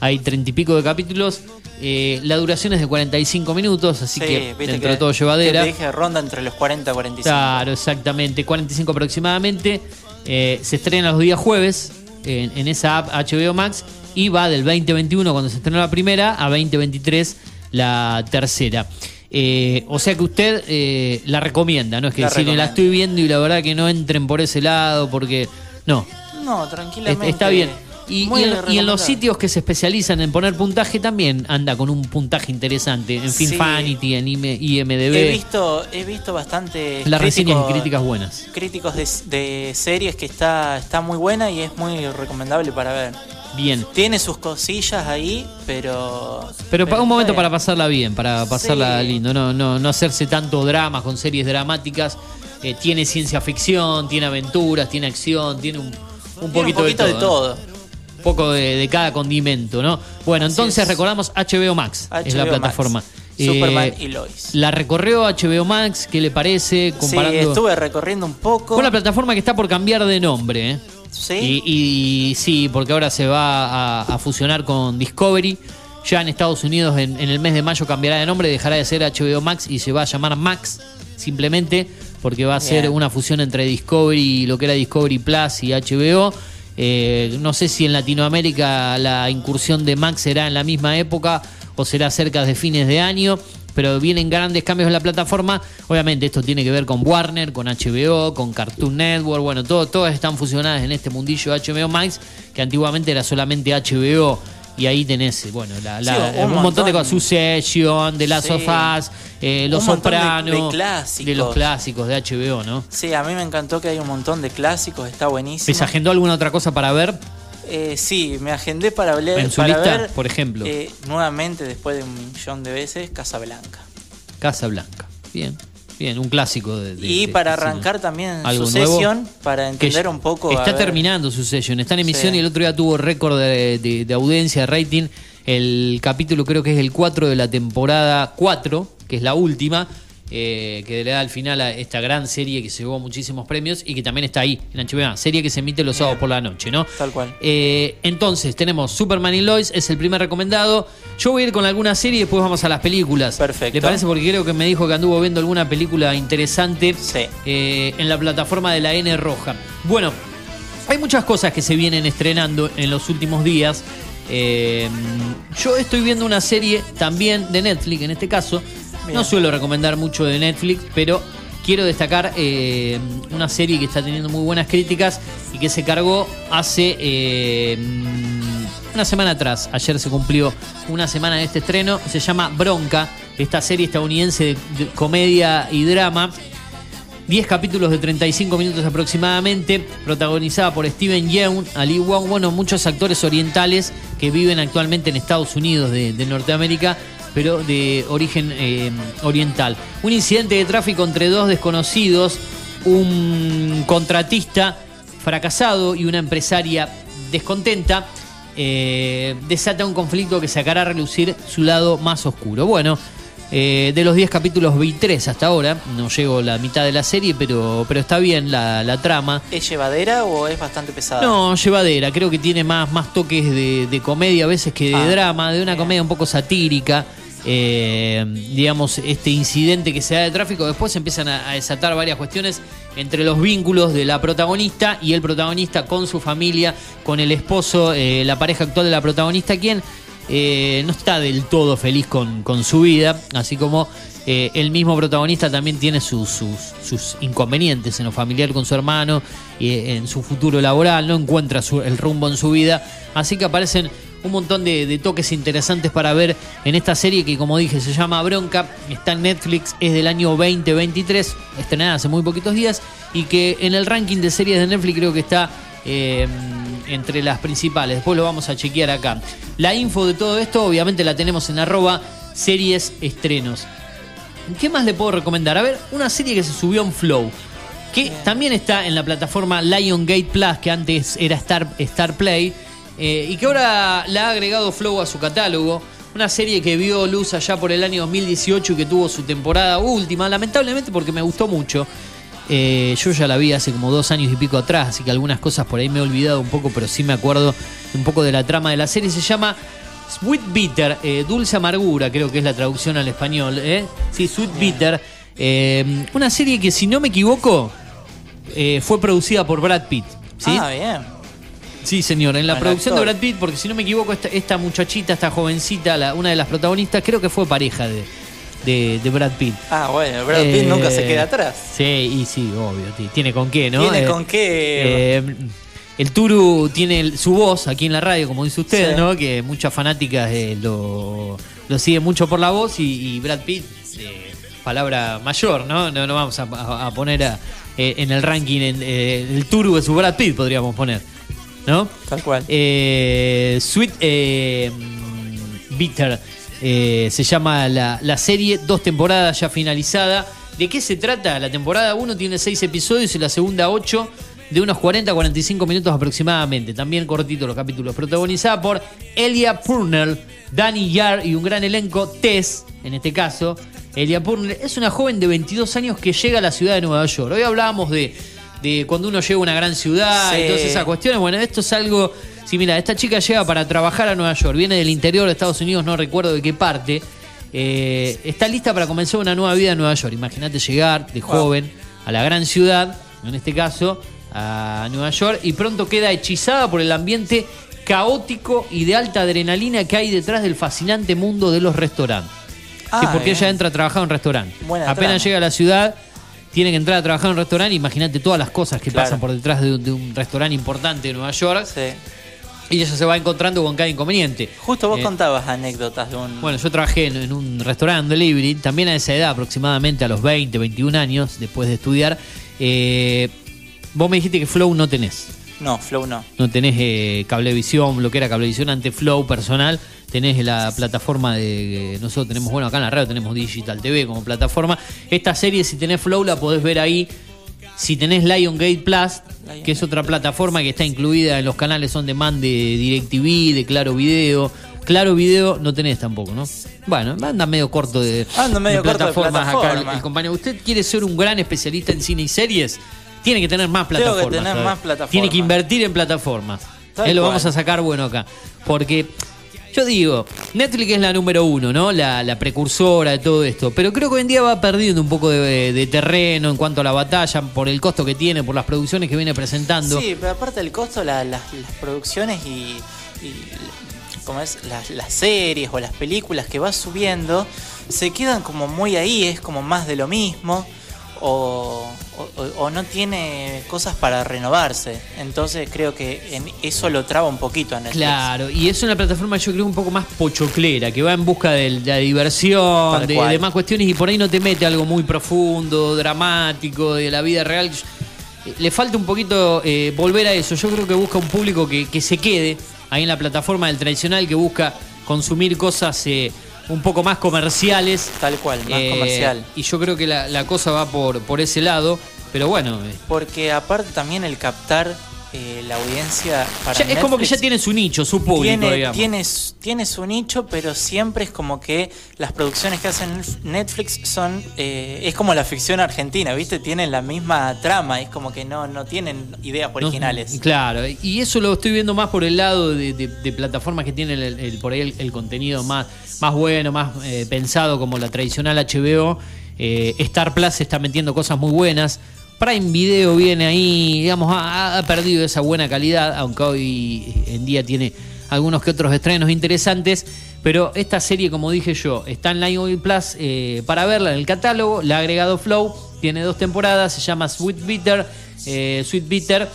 hay treinta y pico de capítulos. Eh, la duración es de 45 minutos, así
Sí,
que dentro
que-
de todo llevadera.
te dije ronda entre los 40 y 45.
Claro, exactamente, 45 aproximadamente. Eh, se estrena los días jueves en, en esa app HBO Max y va del 2021 cuando se estrenó la primera a 2023 la tercera. Eh, o sea que usted eh, la recomienda, ¿no? Es que
La
la estoy viendo y la verdad que no entren por ese lado porque... No,
No, tranquilamente.
está bien. Y, en, y en los sitios que se especializan en poner puntaje también anda con un puntaje interesante. En
Sí.
Finfanity, en IM- IMDB.
He visto, he visto bastante
Las reseñas y críticas buenas.
Críticos de, de series que está, está muy buena y es muy recomendable para ver.
Bien.
Tiene sus cosillas ahí, pero.
Pero para un momento para pasarla bien, para pasarla
Sí.
lindo, no, no, no hacerse tanto dramas con series dramáticas. Eh, tiene ciencia ficción, tiene aventuras, tiene acción, tiene un, un
Tiene
poquito,
un poquito de todo.
Un poco de, de cada condimento, ¿no? Bueno,
Así
entonces
es.
recordamos HBO Max, es la
HBO Max.
plataforma.
Superman
Eh,
y Lois.
La recorrió HBO Max, ¿qué le parece?
Sí,
Comparando
estuve recorriendo un poco.
con la plataforma que está por cambiar de nombre, ¿eh?
Sí.
Y, y sí, porque ahora se va a, a fusionar con Discovery. Ya en Estados Unidos en, en el mes de mayo cambiará de nombre, dejará de ser HBO Max y se va a llamar Max simplemente porque va a ser una fusión entre Discovery y lo que era Discovery Plus y HBO. Eh, no sé si en Latinoamérica la incursión de Max será en la misma época o será cerca de fines de año, pero vienen grandes cambios en la plataforma. Obviamente esto tiene que ver con Warner, con HBO, con Cartoon Network, bueno, todo, todas están fusionadas en este mundillo de HBO Max, que antiguamente era solamente HBO. Y ahí tenés, bueno, la- la-
Sí,
un,
un
montón,
montón.
de cosas. Succession, The Last
Sí.
of Us, eh, Los
de- de
Sopranos, de los clásicos de HBO, ¿no?
Sí, a mí me encantó que hay un montón de clásicos, está buenísimo.
¿Se agendó alguna otra cosa para ver?
Eh, sí, me agendé para, hablar,
En su
para
lista,
ver,
por ejemplo.
eh, nuevamente, después de un millón de veces, Casablanca.
Casa Blanca. Bien, bien, un clásico de. de-
y para
de cine.
arrancar también
¿Algo
su
nuevo?
sesión, para entender un poco.
Está terminando su session, está en emisión
Sí.
y el otro día tuvo récord de, de- de audiencia, de rating. El capítulo creo que es el 4 de la temporada 4, que es la última, eh, que le da al final a esta gran serie que se llevó muchísimos premios y que también está ahí en HBO, serie que se emite los sábados por la noche, ¿no?
Tal cual.
Eh, entonces, tenemos Superman y Lois, es el primer recomendado. Yo voy a ir con alguna serie y después vamos a las películas.
Perfecto.
¿Le parece? Porque creo que me dijo que anduvo viendo alguna película interesante eh, en la plataforma de la N Roja. Bueno, hay muchas cosas que se vienen estrenando en los últimos días. Yo estoy viendo una serie también de Netflix, en este caso. No suelo recomendar mucho de Netflix, pero quiero destacar eh, una serie que está teniendo muy buenas críticas y que se cargó hace eh, una semana atrás. Ayer se cumplió una semana de este estreno. Se llama Bronca, esta serie estadounidense de, de comedia y drama. 10 capítulos de 35 minutos aproximadamente, protagonizada por Steven Yeun, Ali Wong, bueno, muchos actores orientales que viven actualmente en Estados Unidos de, de Norteamérica, pero de origen eh, oriental. Un incidente de tráfico entre dos desconocidos, un contratista fracasado y una empresaria descontenta, eh, desata un conflicto que sacará a relucir su lado más oscuro. Bueno, eh, de los 10 capítulos vi 3 hasta ahora, no llego a la mitad de la serie, pero, pero está bien la, la trama.
¿Es llevadera o es bastante pesada?
No, llevadera, creo que tiene más, más toques de, de comedia a veces que de
Ah,
drama, de una comedia un poco satírica. Eh, digamos, este incidente que se da de tráfico, después empiezan a, desatar varias cuestiones entre los vínculos de la protagonista y el protagonista con su familia, con el esposo, eh, la pareja actual de la protagonista, quien eh, no está del todo feliz con, con su vida, así como eh, el mismo protagonista también tiene sus, sus, inconvenientes en lo familiar con su hermano y en su futuro laboral, no encuentra el rumbo en su vida, así que aparecen un montón de, de toques interesantes para ver en esta serie que como dije se llama Bronca, está en Netflix, es del año 2023, estrenada hace muy poquitos días y que en el ranking de series de Netflix creo que está eh, entre las principales. Después lo vamos a chequear acá. La info de todo esto obviamente la tenemos en arroba series estrenos. ¿Qué más le puedo recomendar? A ver, una serie que se subió en Flow. Que también está en la plataforma Liongate Plus, que antes era Star, Star Play. Eh, y que ahora la ha agregado Flow a su catálogo. Una serie que vio luz allá por el año 2018 y que tuvo su temporada última. Lamentablemente porque me gustó mucho. Eh, yo ya la vi hace como dos años y pico atrás, así que algunas cosas por ahí me he olvidado un poco, pero sí me acuerdo un poco de la trama de la serie. Se llama Sweet Bitter, eh, dulce amargura, creo que es la traducción al español. ¿eh? Sí, Sweet Bitter. eh, una serie que, si no me equivoco, eh, fue producida por Brad Pitt. ¿sí?
Ah, bien.
Sí, señor, en la producción
actor.
de Brad Pitt, porque si no me equivoco, esta, esta muchachita, esta jovencita, la- una de las protagonistas, creo que fue pareja de, de, de Brad Pitt.
Ah, bueno, Brad Pitt
Eh,
nunca se queda atrás.
Sí, y sí, obvio. ti- Tiene con qué, ¿no?
Tiene
Eh,
con qué.
eh, el Turu tiene el- su voz aquí en la radio, como dice usted,
Sí.
¿no? Que muchas fanáticas eh, lo, lo siguen mucho por la voz y, y Brad Pitt, eh, palabra mayor, ¿no? No, no vamos a, a- a poner a- eh, en el ranking en, eh, el Turu de su Brad Pitt, podríamos poner, ¿no?
Tal cual.
Eh, Sweet eh, Bitter eh, se llama la, la serie, dos temporadas ya finalizada. ¿De qué se trata? La temporada 1 tiene seis episodios y la segunda 8 de unos 40-45 minutos aproximadamente. También cortito los capítulos. Protagonizada por Elia Purnell, Danny Yar y un gran elenco, Tess, en este caso. Elia Purnell es una joven de 22 años que llega a la ciudad de Nueva York. Hoy hablábamos de, de cuando uno llega a una gran ciudad
Sí.
y todas esas cuestiones. Bueno, esto es algo. Sí, mira, esta chica llega para trabajar a Nueva York, viene del interior de Estados Unidos, no recuerdo de qué parte. eh, está lista para comenzar una nueva vida en Nueva York. Imagínate llegar de joven a la gran ciudad, en este caso a Nueva York, y pronto queda hechizada por el ambiente caótico y de alta adrenalina que hay detrás del fascinante mundo de los restaurantes.
Ah,
Sí, porque
bien.
ella entra a trabajar en un restaurante.
Buena
Apenas
trama.
llega a la ciudad, tiene que entrar a trabajar en un restaurante. Imagínate todas las cosas que
Claro.
pasan por detrás de, un- de un restaurante importante de Nueva York. Y ella se va encontrando con cada inconveniente.
Justo vos
Eh,
contabas anécdotas de un.
Bueno, yo trabajé en, en un restaurante delivery, también a esa edad, aproximadamente a los 20, 21 años, después de estudiar. Eh, vos me dijiste que Flow no tenés.
No, Flow no.
No tenés eh, Cablevisión, lo que era Cablevisión ante Flow personal. Tenés la plataforma de. Nosotros tenemos, bueno, acá en la radio tenemos Digital TV como plataforma. Esta serie, si tenés Flow, la podés ver ahí. Si tenés Lion Gate Plus, que es otra plataforma que está incluida en los canales on demand de DirecTV, de Claro Video. Claro Video no tenés tampoco, ¿no? Bueno, anda medio corto de,
Anda medio
de
corto de
plataformas acá el- compañero. ¿Usted quiere ser un gran especialista en cine y series? Tiene que tener más
Tengo que
plataformas.
tener más plataformas.
Tiene que invertir en plataformas. Eh, lo vamos a sacar bueno acá. Porque yo digo, Netflix es la número uno, ¿no? La, la precursora de todo esto. Pero creo que hoy en día va perdiendo un poco de, de terreno en cuanto a la batalla, por el costo que tiene, por las producciones que viene presentando.
Sí, pero aparte del costo, la- las, las producciones y, y como es, las, las series o las películas que va subiendo se quedan como muy ahí, es como más de lo mismo. O, o- o- o no tiene cosas para renovarse. Entonces creo que en eso lo traba un poquito a Netflix.
Claro, y es una plataforma yo creo un poco más pochoclera, que va en busca de la diversión, de, de más cuestiones y por ahí no te mete algo muy profundo, dramático, de la vida real. Le falta un poquito eh, volver a eso. Yo creo que busca un público que, que se quede ahí en la plataforma del tradicional, que busca consumir cosas eh, un poco más comerciales.
Tal cual, más
Eh,
comercial.
Y yo creo que la, la cosa va por, por ese lado, pero bueno. eh,
Porque aparte también el captar eh, la audiencia para
ya- es como que ya tiene su nicho, su público,
tiene,
digamos.
tiene, su- tiene su nicho, pero siempre es como que las producciones que hacen Netflix son. eh, es como la ficción argentina, ¿viste? Tienen la misma trama, es como que no, no tienen ideas originales.
No, claro, y eso lo estoy viendo más por el lado de, de- de plataformas que tienen el, el- por ahí el, el contenido más, más bueno, más eh, pensado, como la tradicional HBO. Eh, Star Plus está metiendo cosas muy buenas. Prime Video viene ahí, digamos, ha, perdido esa buena calidad, aunque hoy en día tiene algunos que otros estrenos interesantes. Pero esta serie, como dije yo, está en Lion Plus eh, para verla en el catálogo. La ha agregado Flow, tiene dos temporadas, se llama Sweet Bitter. eh, Sweet Bitter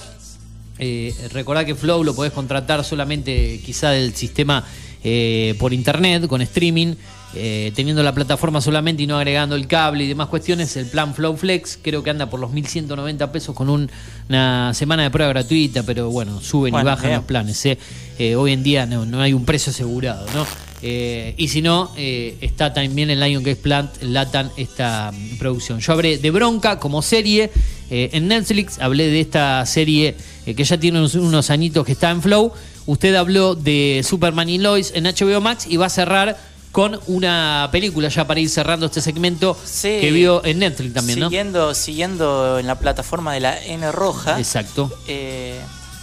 eh, recordá que Flow lo podés contratar solamente quizá del sistema eh, por internet, con streaming, eh, teniendo la plataforma solamente y no agregando el cable y demás cuestiones. El plan Flow Flex creo que anda por los 1.190 pesos con un- una semana de prueba gratuita, pero bueno, suben
Bueno,
y bajan
bien.
los planes. ¿eh? Eh, hoy en día no, no hay un precio asegurado, ¿no? Y si no, está también en Lion Gate Plant, Latan, esta producción. Yo hablé de Bronca como serie en Netflix, hablé de esta serie que ya tiene unos, unos añitos que está en Flow. Usted habló de Superman y Lois en HBO Max y va a cerrar con una película ya para ir cerrando este segmento
Sí.
que vio en Netflix también, ¿no?
siguiendo, siguiendo en la plataforma de la N Roja,
Exacto.
eh,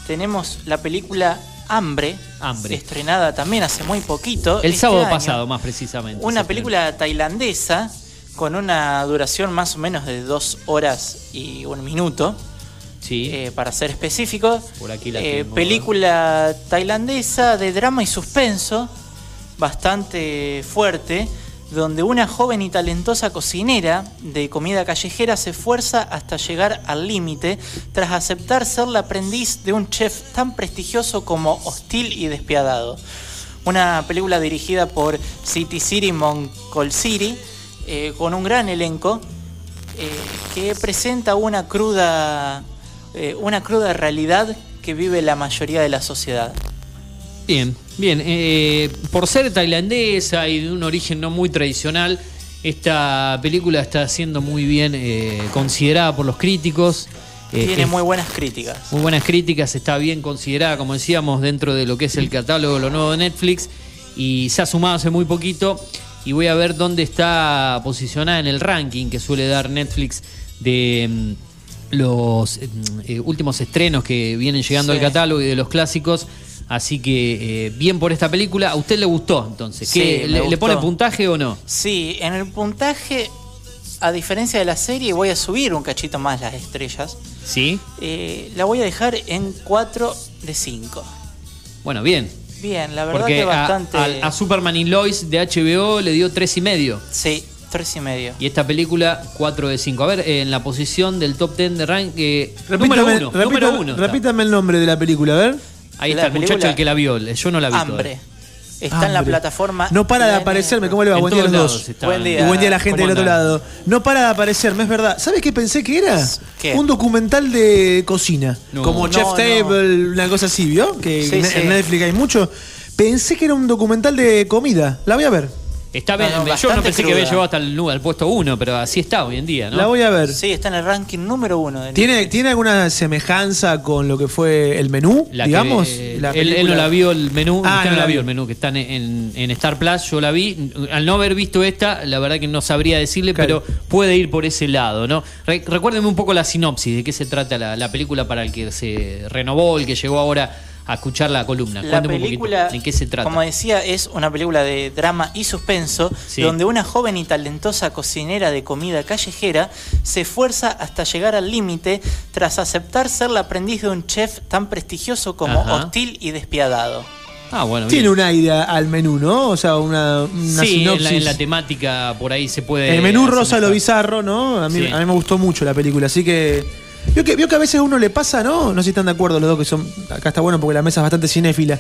tenemos la película Hambre,
Hambre.
estrenada también hace muy poquito.
El
este
sábado
año.
pasado, más precisamente.
Una película tailandesa con una duración más o menos de dos horas y un minuto. Eh, para ser específico.
Por aquí la
Eh,
tengo,
película tailandesa de drama y suspenso, bastante fuerte, donde una joven y talentosa cocinera de comida callejera se esfuerza hasta llegar al límite tras aceptar ser la aprendiz de un chef tan prestigioso como hostil y despiadado. Una película dirigida por City City Moncolciri, eh, con un gran elenco eh, que presenta una cruda, eh, una cruda realidad que vive la mayoría de la sociedad.
Bien, bien. eh, por ser tailandesa y de un origen no muy tradicional, esta película está siendo muy bien eh, considerada por los críticos. Eh,
Tiene muy buenas críticas.
muy buenas críticas, está bien considerada, como decíamos, dentro de lo que es el catálogo, lo nuevo de Netflix, y se ha sumado hace muy poquito, y voy a ver dónde está posicionada en el ranking que suele dar Netflix de mm, los eh, mm, eh, últimos estrenos que vienen llegando
Sí.
al catálogo y de los clásicos. Así que eh, bien por esta película. ¿A usted le gustó entonces?
Sí,
¿Qué,
me
le, pone puntaje o no?
Sí, en el puntaje, a diferencia de la serie, voy a subir un cachito más las estrellas.
Sí.
Eh, la voy a dejar en 4 de 5.
Bueno, bien.
Bien, la verdad
Porque
que bastante.
a, a Superman y Lois de HBO le dio tres y medio.
Sí, 3 y medio.
Y esta película, 4 de 5. A ver, eh, en la posición del top 10 de rank, eh,
Repítame,
número 1.
repítame-
Número uno.
repítame el nombre de la película, a ver.
Ahí está el muchacho el que la vio. Yo no la vi
Hambre. Está en la plataforma.
No para de aparecerme, ¿cómo le va?
En
Buen día a los dos.
Buen día.
Y buen día a la gente
¿Cómo
del otro lado. No para de aparecerme, es verdad. ¿Sabes qué pensé que era?
¿Qué?
Un documental de cocina.
No.
como
No,
Chef
no.
Table, una cosa así, ¿vio? Que
Sí,
en
sí.
en Netflix hay mucho. Pensé que era un documental de comida. La voy a ver.
Está bien,
No, no,
yo no pensé que había llegado hasta el, al puesto 1, pero así está hoy en día, ¿no?
La voy a ver.
Sí, está en el ranking número uno. De
¿Tiene, ¿Tiene alguna semejanza con lo que fue el menú?
La que,
digamos.
eh,
La
él, él no la vio el menú,
Ah,
usted
no
no la vio
vio.
el menú que está en, en- en Star Plus, yo la vi. Al no haber visto esta, la verdad que no sabría decirle,
Claro.
pero puede ir por ese lado, ¿no? Re- recuérdeme un poco la sinopsis, de qué se trata la, la película para el que se renovó, el que llegó ahora a escuchar la columna.
La
un
película,
poquito, ¿en qué se trata?
como decía, es una película de drama y suspenso,
Sí.
donde una joven y talentosa cocinera de comida callejera se esfuerza hasta llegar al límite tras aceptar ser la aprendiz de un chef tan prestigioso como
Ajá.
hostil y despiadado.
Ah, bueno,
Tiene
bien.
un aire al menú, ¿no? O sea, una, una
Sí, en
sinopsis.
la, en la temática por ahí se puede.
El menú rosa lo bizarro, ¿no? A mí,
Sí.
a mí me gustó mucho la película, así que. Vio que, vio que a veces a uno le pasa, ¿no? No sé si están de acuerdo los dos que son. Acá está bueno porque la mesa es bastante cinéfila.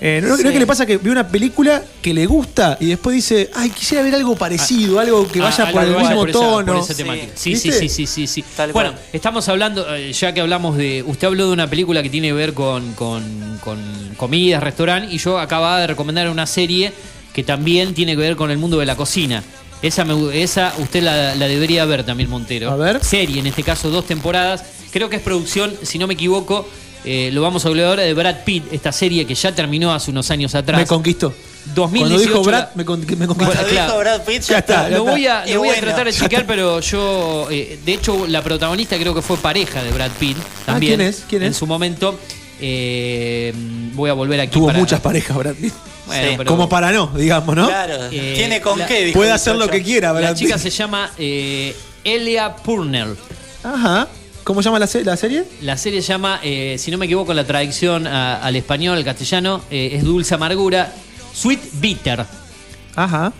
Eh, ¿no,
Sí.
¿no es que le pasa que ve una película que le gusta y después dice, ay, quisiera ver algo parecido, algo que
Ah,
vaya
algo
por el mismo
por esa-
tono?
por esa temática. Sí, sí, sí, sí, sí, sí.
Tal
Bueno,
cual.
estamos hablando, eh, ya que hablamos de. Usted habló de una película que tiene que ver con, con, con comidas, restaurante, y yo acababa de recomendar una serie que también tiene que ver con el mundo de la cocina. Esa, me- esa usted la, la debería ver también, Montero.
A ver.
Serie, en este caso, dos temporadas. Creo que es producción, si no me equivoco, eh, lo vamos a hablar ahora de Brad Pitt, esta serie que ya terminó hace unos años atrás.
Me conquistó.
2018
Cuando dijo Brad, me, con- me conquistó.
Bueno,
Cuando
claro.
dijo Brad Pitt, ya,
Ya
está.
lo voy a,
Y
lo voy a
bueno,
tratar de chequear, pero yo. eh, de hecho, la protagonista creo que fue pareja de Brad Pitt. También.
¿quién es? ¿Quién
En
es?
su momento. Eh, voy a volver aquí.
Tuvo
para-
muchas parejas, Brad Pitt.
Bueno,
Sí.
pero-
Como para no, digamos, ¿no?
Claro,
Eh,
tiene con
la-
qué.
Puede hacer lo que quiera, Brad
La chica se llama eh, Elia Purnell.
Ajá. ¿Cómo llama la, se- la serie?
La serie se llama, eh, si no me equivoco, la traducción a- al español, al castellano, eh, es Dulce Amargura. Sweet Bitter.
Ajá.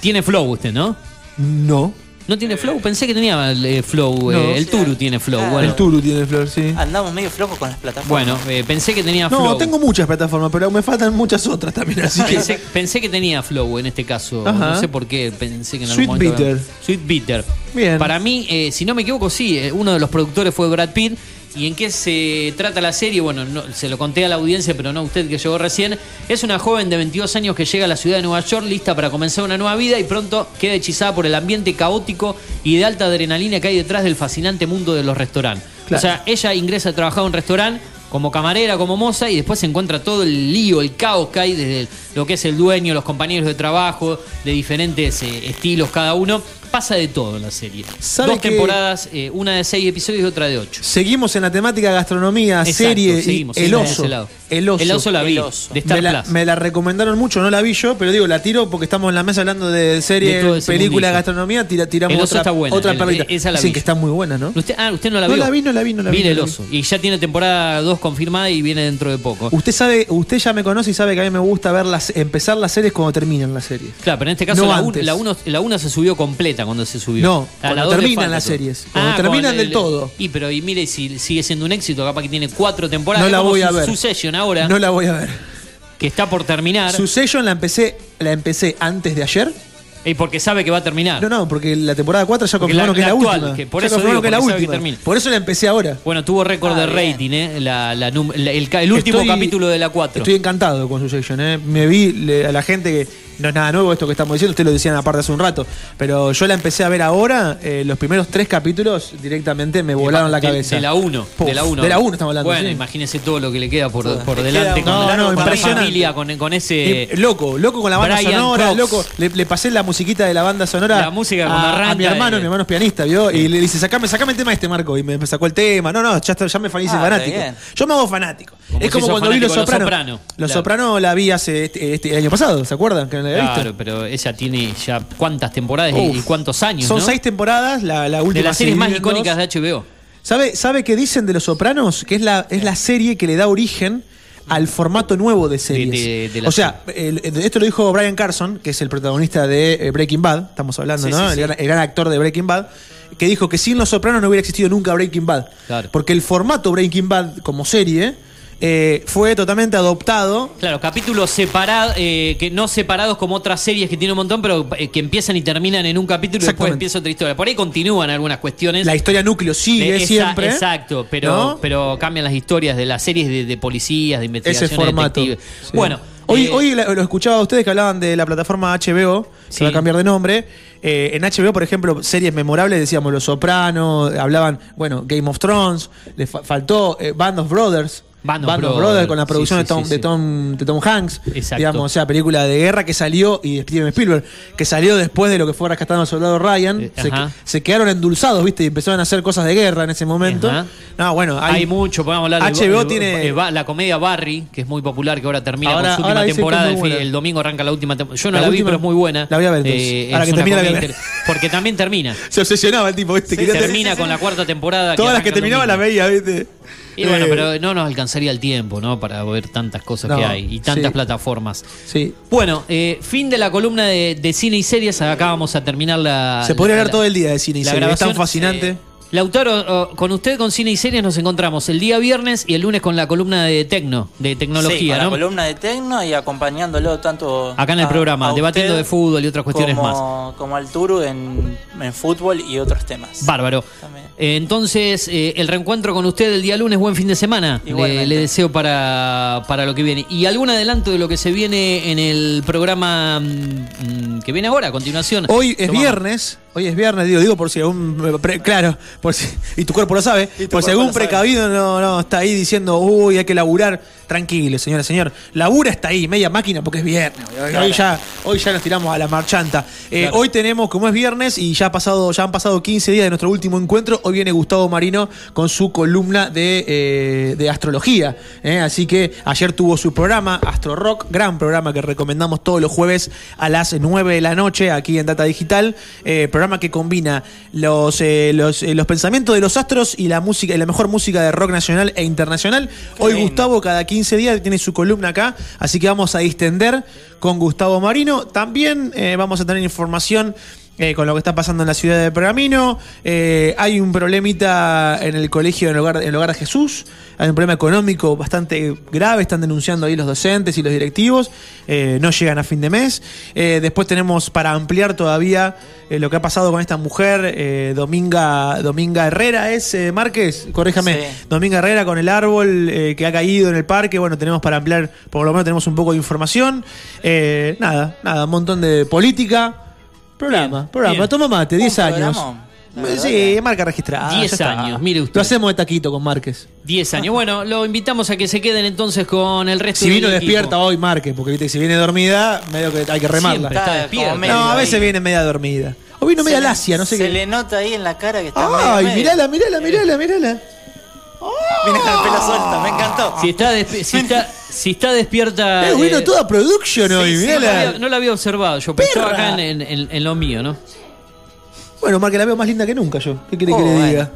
Tiene flow usted, ¿no?
No.
¿No tiene flow? Pensé que tenía eh, flow. eh,
No.
el Turu tiene flow.
Claro.
Bueno,
El Turu tiene flor, sí.
Andamos medio flojos con las plataformas.
bueno eh, pensé que tenía
No,
flow.
tengo muchas plataformas, pero me faltan muchas otras también, así que.
Pensé, pensé que tenía flow en este caso.
Ajá.
No sé por qué. Pensé que en
Sweet
algún momento.
Bitter.
Sweet Bitter.
Bien.
Para mí, eh, si no me equivoco, sí. uno de los productores fue Brad Pitt. ¿Y en qué se trata la serie? Bueno, no- se lo conté a la audiencia, pero no a usted que llegó recién. Es una joven de 22 años que llega a la ciudad de Nueva York lista para comenzar una nueva vida y pronto queda hechizada por el ambiente caótico y de alta adrenalina que hay detrás del fascinante mundo de los restaurantes.
Claro.
O sea, ella ingresa a trabajar en un restaurante como camarera, como moza, y después se encuentra todo el lío, el caos que hay desde lo que es el dueño, los compañeros de trabajo, de diferentes eh, estilos cada uno, pasa de todo en la serie.
¿Sabe
Dos
que-
temporadas, eh, una de seis episodios y otra de ocho.
Seguimos en la temática gastronomía,
Exacto,
serie
seguimos,
El Oso. El Oso.
El Oso la vi,
Oso.
de Star
me, la,
Plus.
me la recomendaron mucho, no la vi yo, pero digo, la tiro porque estamos en la mesa hablando de serie,
De
película,
mundillo.
gastronomía, tira- tiramos
El Oso
otra,
está buena,
otra
el-
perlita.
esa la
Dicen
vi.
que está muy buena, ¿no?
Usted, ah, usted no la
No
vio.
la vi, no la vi, no la vi,
Mire
no
el oso. Y ya tiene temporada 2 confirmada y viene dentro de poco.
Usted sabe, usted ya me conoce y sabe que a mí me gusta ver las, empezar las series cuando terminan las series.
Claro, pero en este caso
No
la, un-
antes.
la, uno, la una se subió completa cuando se subió.
No,
A la
cuando terminan las series. Cuando
Ah,
terminan del
el-
todo.
Y pero y mire si sigue siendo un éxito, capaz que tiene cuatro temporadas.
No la voy a
su-
ver.
Succession ahora,
No la voy a ver.
que está por terminar.
Succession la empecé, la empecé antes de ayer.
Y porque sabe que va a terminar.
No, no, porque la temporada 4 ya confirmaron
la-
que es la
actual,
última.
que por
Ya
eso digo,
que es la
que.
Por eso la empecé ahora.
Bueno, tuvo récord
Ah,
de
bien.
rating, ¿eh? La, la num- la- el, último
Estoy-
capítulo de la 4.
Estoy encantado con Succession, ¿eh? Me vi le- a la gente que. No es nada nuevo esto que estamos diciendo, ustedes lo decían aparte hace un rato. Pero yo la empecé a ver ahora, eh, los primeros tres capítulos directamente me volaron la cabeza.
De, la 1.
Puf,
De la 1.
de la 1 estamos hablando,
Bueno,
sí.
imagínese todo lo que le queda por, por
Le
delante.
queda
con,
un- No, no,
con la familia, con, con ese.
Eh, loco, loco con la banda
Brian
sonora,
Cox.
loco. Le, le pasé la musiquita de la banda sonora
La música
a, a
arranca,
mi hermano,
eh.
mi hermano es pianista, ¿vio? Y le dice, sacame, sacame el tema este, Marco. Y me, me sacó el tema. No, no, ya, está- ya me
Ah,
fanático. Yo me hago fanático.
Como
es como cuando vi Los.
Soprano.
Los
Claro.
Sopranos la vi hace este, este- el año pasado, ¿se acuerdan? Visto.
Claro, pero ella tiene ya cuántas temporadas y-
Uf.
y cuántos años.
Son
¿no?
seis temporadas, la, la última
de las
se
series más icónicas de HBO.
¿Sabe, ¿Sabe qué dicen de Los Sopranos? Que es la, es la serie que le da origen al formato nuevo de series.
de- de la
o sea, el- esto lo dijo Brian Carson, que es el protagonista de eh, Breaking Bad, estamos hablando,
Sí,
¿no?
sí,
el, gran, el gran actor de Breaking Bad, que dijo que sin Los Sopranos no hubiera existido nunca Breaking Bad.
Claro.
Porque el formato Breaking Bad como serie eh, fue totalmente adoptado
Claro, capítulos separados, eh, que no separados como otras series que tiene un montón, pero eh, que empiezan y terminan en un capítulo y después empieza otra historia. Por ahí continúan algunas cuestiones.
La historia núcleo sigue
esa-
siempre.
Exacto, pero,
¿no?
pero cambian las historias de las series de, de policías, de
Ese
investigaciones.
formato.
detectives.
Sí.
Bueno,
Hoy,
eh,
hoy lo escuchaba a ustedes que hablaban de la plataforma HBO,
Sí.
que va a cambiar de nombre. Eh, en HBO, por ejemplo, series memorables, decíamos Los Sopranos, hablaban, bueno, Game of Thrones, le fa- faltó eh, Band of Brothers.
Band of Brothers,
Brothers con la producción
sí,
de, Tom,
sí,
de,
sí.
Tom, de Tom Hanks.
Exacto.
Digamos, o sea, película de guerra que salió, y Steven Spielberg, que salió después de lo que fue rescatando al soldado Ryan.
Eh,
se, quedaron endulzados, ¿viste? Y empezaron a hacer cosas de guerra en ese momento.
Ajá.
No, bueno,
hay,
hay,
mucho, podemos hablar de
HBO
de-
tiene-
eh, la comedia Barry, que es muy popular, que ahora termina
Ahora-
con su última temporada. El, domingo arranca la última temporada. Yo no
La
la, vi, pero es muy buena.
la voy a ver.
Eh,
Ahora que
una
termine la
Porque también termina. *laughs*
Se obsesionaba el tipo, ¿viste?
Termina con la cuarta temporada.
Todas las que
arranca el
terminaba las veía, ¿viste?
Y bueno,
Eh,
pero no nos alcanzaría el tiempo, ¿no? Para ver tantas cosas
No,
que hay y tantas
sí.
plataformas.
Sí.
Bueno, eh, fin de la columna de, de cine y series. Acá vamos a terminar la.
Se podría
la-
hablar
la-
todo el día de cine y series, Es tan fascinante.
Lautaro, oh, con usted con cine y series nos encontramos el día viernes y el lunes con la columna de Tecno, de
Sí,
tecnología,
con
¿no?
la columna de Tecno y acompañándolo tanto
Acá en el
a-
programa,
a
debatiendo de fútbol y otras cuestiones más.
como, como al Turu en, en fútbol y otros temas.
Bárbaro.
También.
Entonces, eh, el reencuentro con usted el día lunes, buen fin de semana. Le, deseo para, para lo que viene. ¿Y algún adelanto de lo que se viene en el programa mm, que viene ahora, a continuación?
Hoy es
Tomamos-
viernes, hoy es viernes, digo, digo por si algún pre- claro, por si, y tu cuerpo lo sabe, por si algún precavido no, no está ahí diciendo, uy, hay que laburar, tranquilo, señora, señor. Labura está ahí, media máquina porque es viernes. Hoy,
Claro.
ya, hoy ya nos tiramos a la marchanta. Eh,
Claro.
Hoy tenemos, como es viernes, y ya ha pasado, ya han pasado 15 días de nuestro último encuentro, hoy viene Gustavo Marino con su columna de, eh, de astrología. eh. Así que ayer tuvo su programa, Astro Rock, gran programa que recomendamos todos los jueves a las 9 de la noche aquí en Data Digital. eh, programa que combina los, eh, los, eh, los pensamientos de los astros y la música, y la mejor música de rock nacional e internacional. Hoy
lindo.
Gustavo cada 15 días tiene su columna acá, así que vamos a distender con Gustavo Marino. También eh, vamos a tener información eh, con lo que está pasando en la ciudad de Pergamino. Eh, hay un problemita en el colegio, en el, hogar, en el hogar de Jesús. Hay un problema económico bastante grave. Están denunciando ahí los docentes y los directivos. Eh, no llegan a fin de mes. Eh, después tenemos para ampliar todavía lo que ha pasado con esta mujer, eh, Dominga, Dominga Herrera, ¿es eh, Márquez? Corríjame.
Sí.
Dominga Herrera con el árbol que ha caído en el parque. Bueno, tenemos para ampliar, por lo menos tenemos un poco de información. Nada, nada, un montón de política. Programa,
Bien,
programa.
bien.
Toma mate,
Un
10 años.
programón,
Sí, marca registrada.
10
ya está.
años, mire usted.
Lo hacemos de taquito con Márquez.
10 años. Bueno, lo invitamos a que se queden entonces con el resto
Si
del
vino
equipo.
despierta hoy, Márquez, porque viste que si viene dormida, medio que hay que remarla.
Siempre está
medio
No, a
ahí.
veces viene media dormida. O vino media
Se
lacia, no sé
Se
qué.
le nota ahí en la cara que está
Ay, mirala, mirala, mirala, mirala.
Viene con el pelo suelto, me encantó.
Si está, despi- si está, si está despierta.
Eh, vino
eh,
toda production hoy,
sí, no, la había, no la había observado yo, pero estaba
Perra.
acá en, en- en lo mío, ¿no?
Bueno, Marca, la veo más linda que nunca yo. ¿Qué quiere
Oh,
que le
bueno.
diga?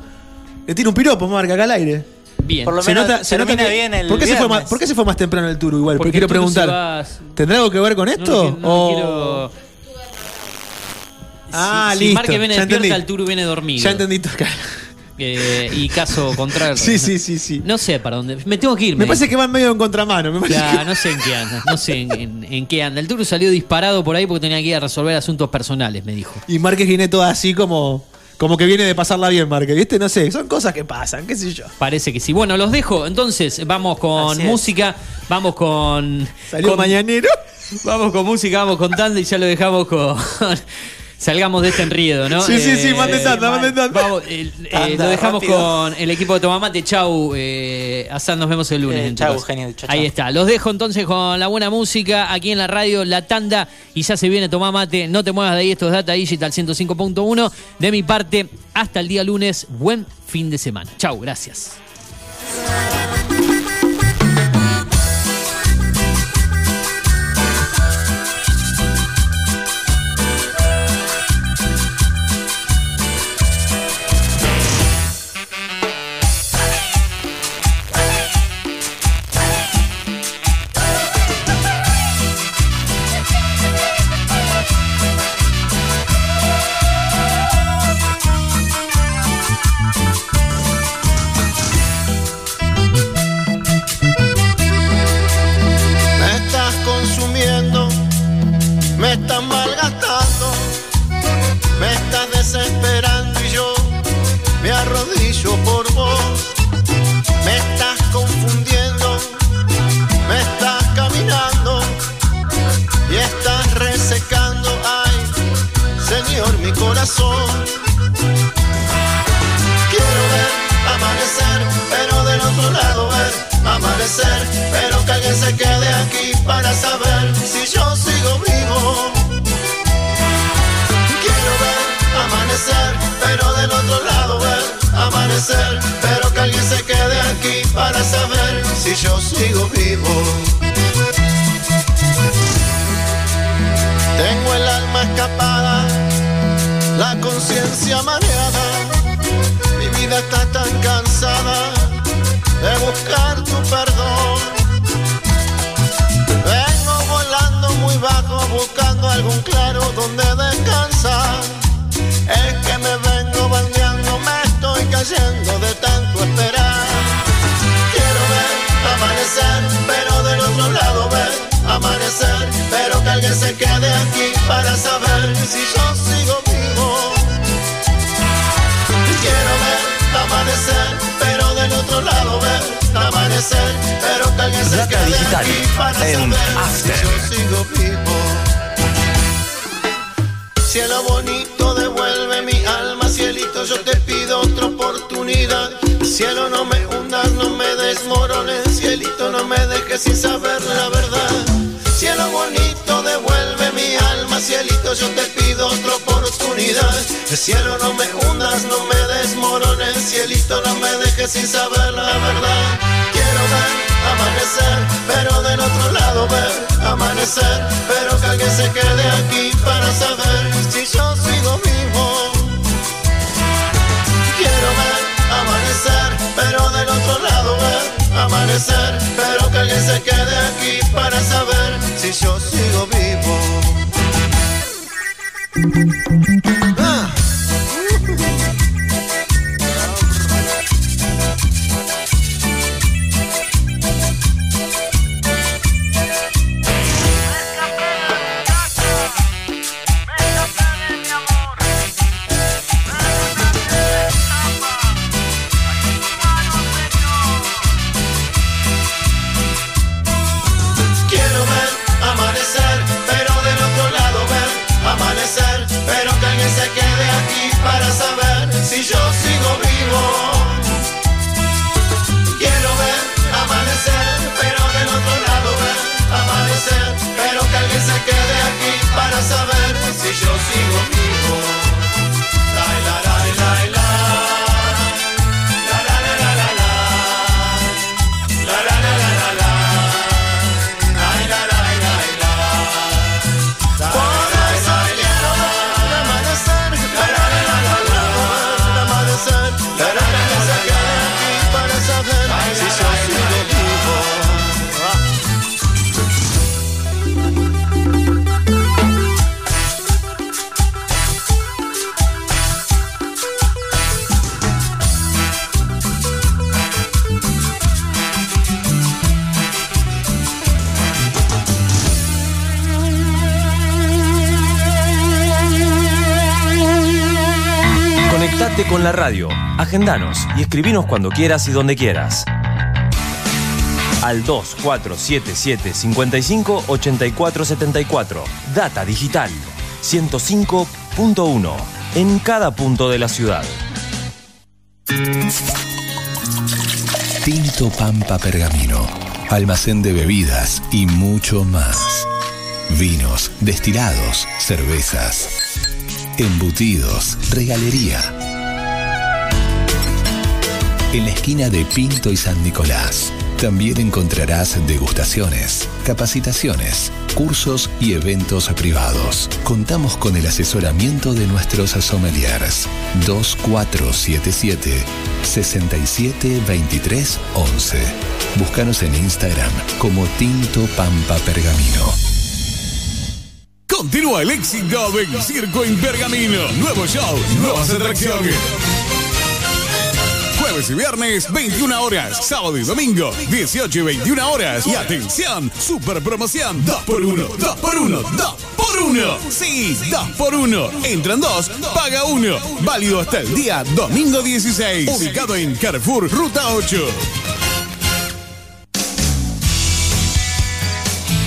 Le tiro un piropo, Marca, acá al aire.
Bien.
Por lo
Se
menos
nota, se nota
termina
que-
bien el
¿por, qué se fue
viernes.
más, ¿Por qué se fue más temprano el tour igual? Porque, quiero
se
preguntar.
vas-
¿Tendrá algo que ver con esto?
no, no
o...
quiero-
Ah,
si,
listo.
Si Marque viene
ya
despierta,
entendí.
el Turu viene dormido.
Ya entendí tu cara.
Eh, y caso contrario.
Sí, sí, sí, sí.
No sé para dónde. Me tengo que ir.
Me parece que van medio en contramano. Me parece
Ya,
que-
no sé en qué anda. No sé en, en- en qué anda. El Turu salió disparado por ahí porque tenía que ir a resolver asuntos personales, me dijo.
Y Márquez viene todo así como, como que viene de pasarla bien, Márquez. ¿Viste? No sé, son cosas que pasan, qué sé yo.
Parece que sí. Bueno, los dejo. Entonces, vamos con música. Vamos con.
Salió
con-
mañanero.
Vamos con música, vamos con tanda y ya lo dejamos con. Salgamos de este enriedo, ¿no?
Sí, sí, sí, mande tanda, mande tanda.
Vamos, eh, eh,
Tanda,
lo dejamos
rápido.
con el equipo de Tomamate. Chau, eh, nos vemos el lunes.
Eh, chau, genial, chau,
Ahí
chau.
está. Los dejo entonces con la buena música aquí en la radio, la tanda. Y ya se viene Tomamate. No te muevas de ahí, esto es Data Digital 105.1. De mi parte, hasta el día lunes. Buen fin de semana. Chau, gracias.
Para
en After.
Cielo bonito, devuelve mi alma, cielito, yo te pido otra oportunidad. Cielo, no me hundas, no me desmorones, cielito, no me dejes sin saber la verdad. Cielo bonito, devuelve mi alma, cielito, yo te pido otra oportunidad. Cielo, no me hundas, no me desmorones, cielito, no me dejes sin saber la verdad. Quiero ver amanecer, pero del otro lado ver amanecer, pero que alguien se quede aquí para saber si yo sigo vivo. Quiero ver amanecer, pero del otro lado ver amanecer, pero que alguien se quede aquí para saber si yo sigo vivo.
Y escribinos cuando quieras y donde quieras. Al 2477 55 84 74. Data Digital 105.1. En cada punto de la ciudad.
Tinto Pampa Pergamino, almacén de bebidas y mucho más. Vinos, destilados, cervezas, embutidos, regalería. En la esquina de Pinto y San Nicolás también encontrarás degustaciones, capacitaciones, cursos y eventos privados. Contamos con el asesoramiento de nuestros sommeliers 2477 6723 11. Búscanos en Instagram como Tinto Pampa Pergamino.
Continúa el éxito del circo en Pergamino. Nuevo show, nuevas atracciones. Jueves y viernes, 21 horas. Sábado y domingo, 18 y 21 horas. Y atención, super promoción. 2x1, 2x1, 2x1. Sí, 2x1. Entran dos, paga uno. Válido hasta el día domingo 16. Ubicado en Carrefour, Ruta 8.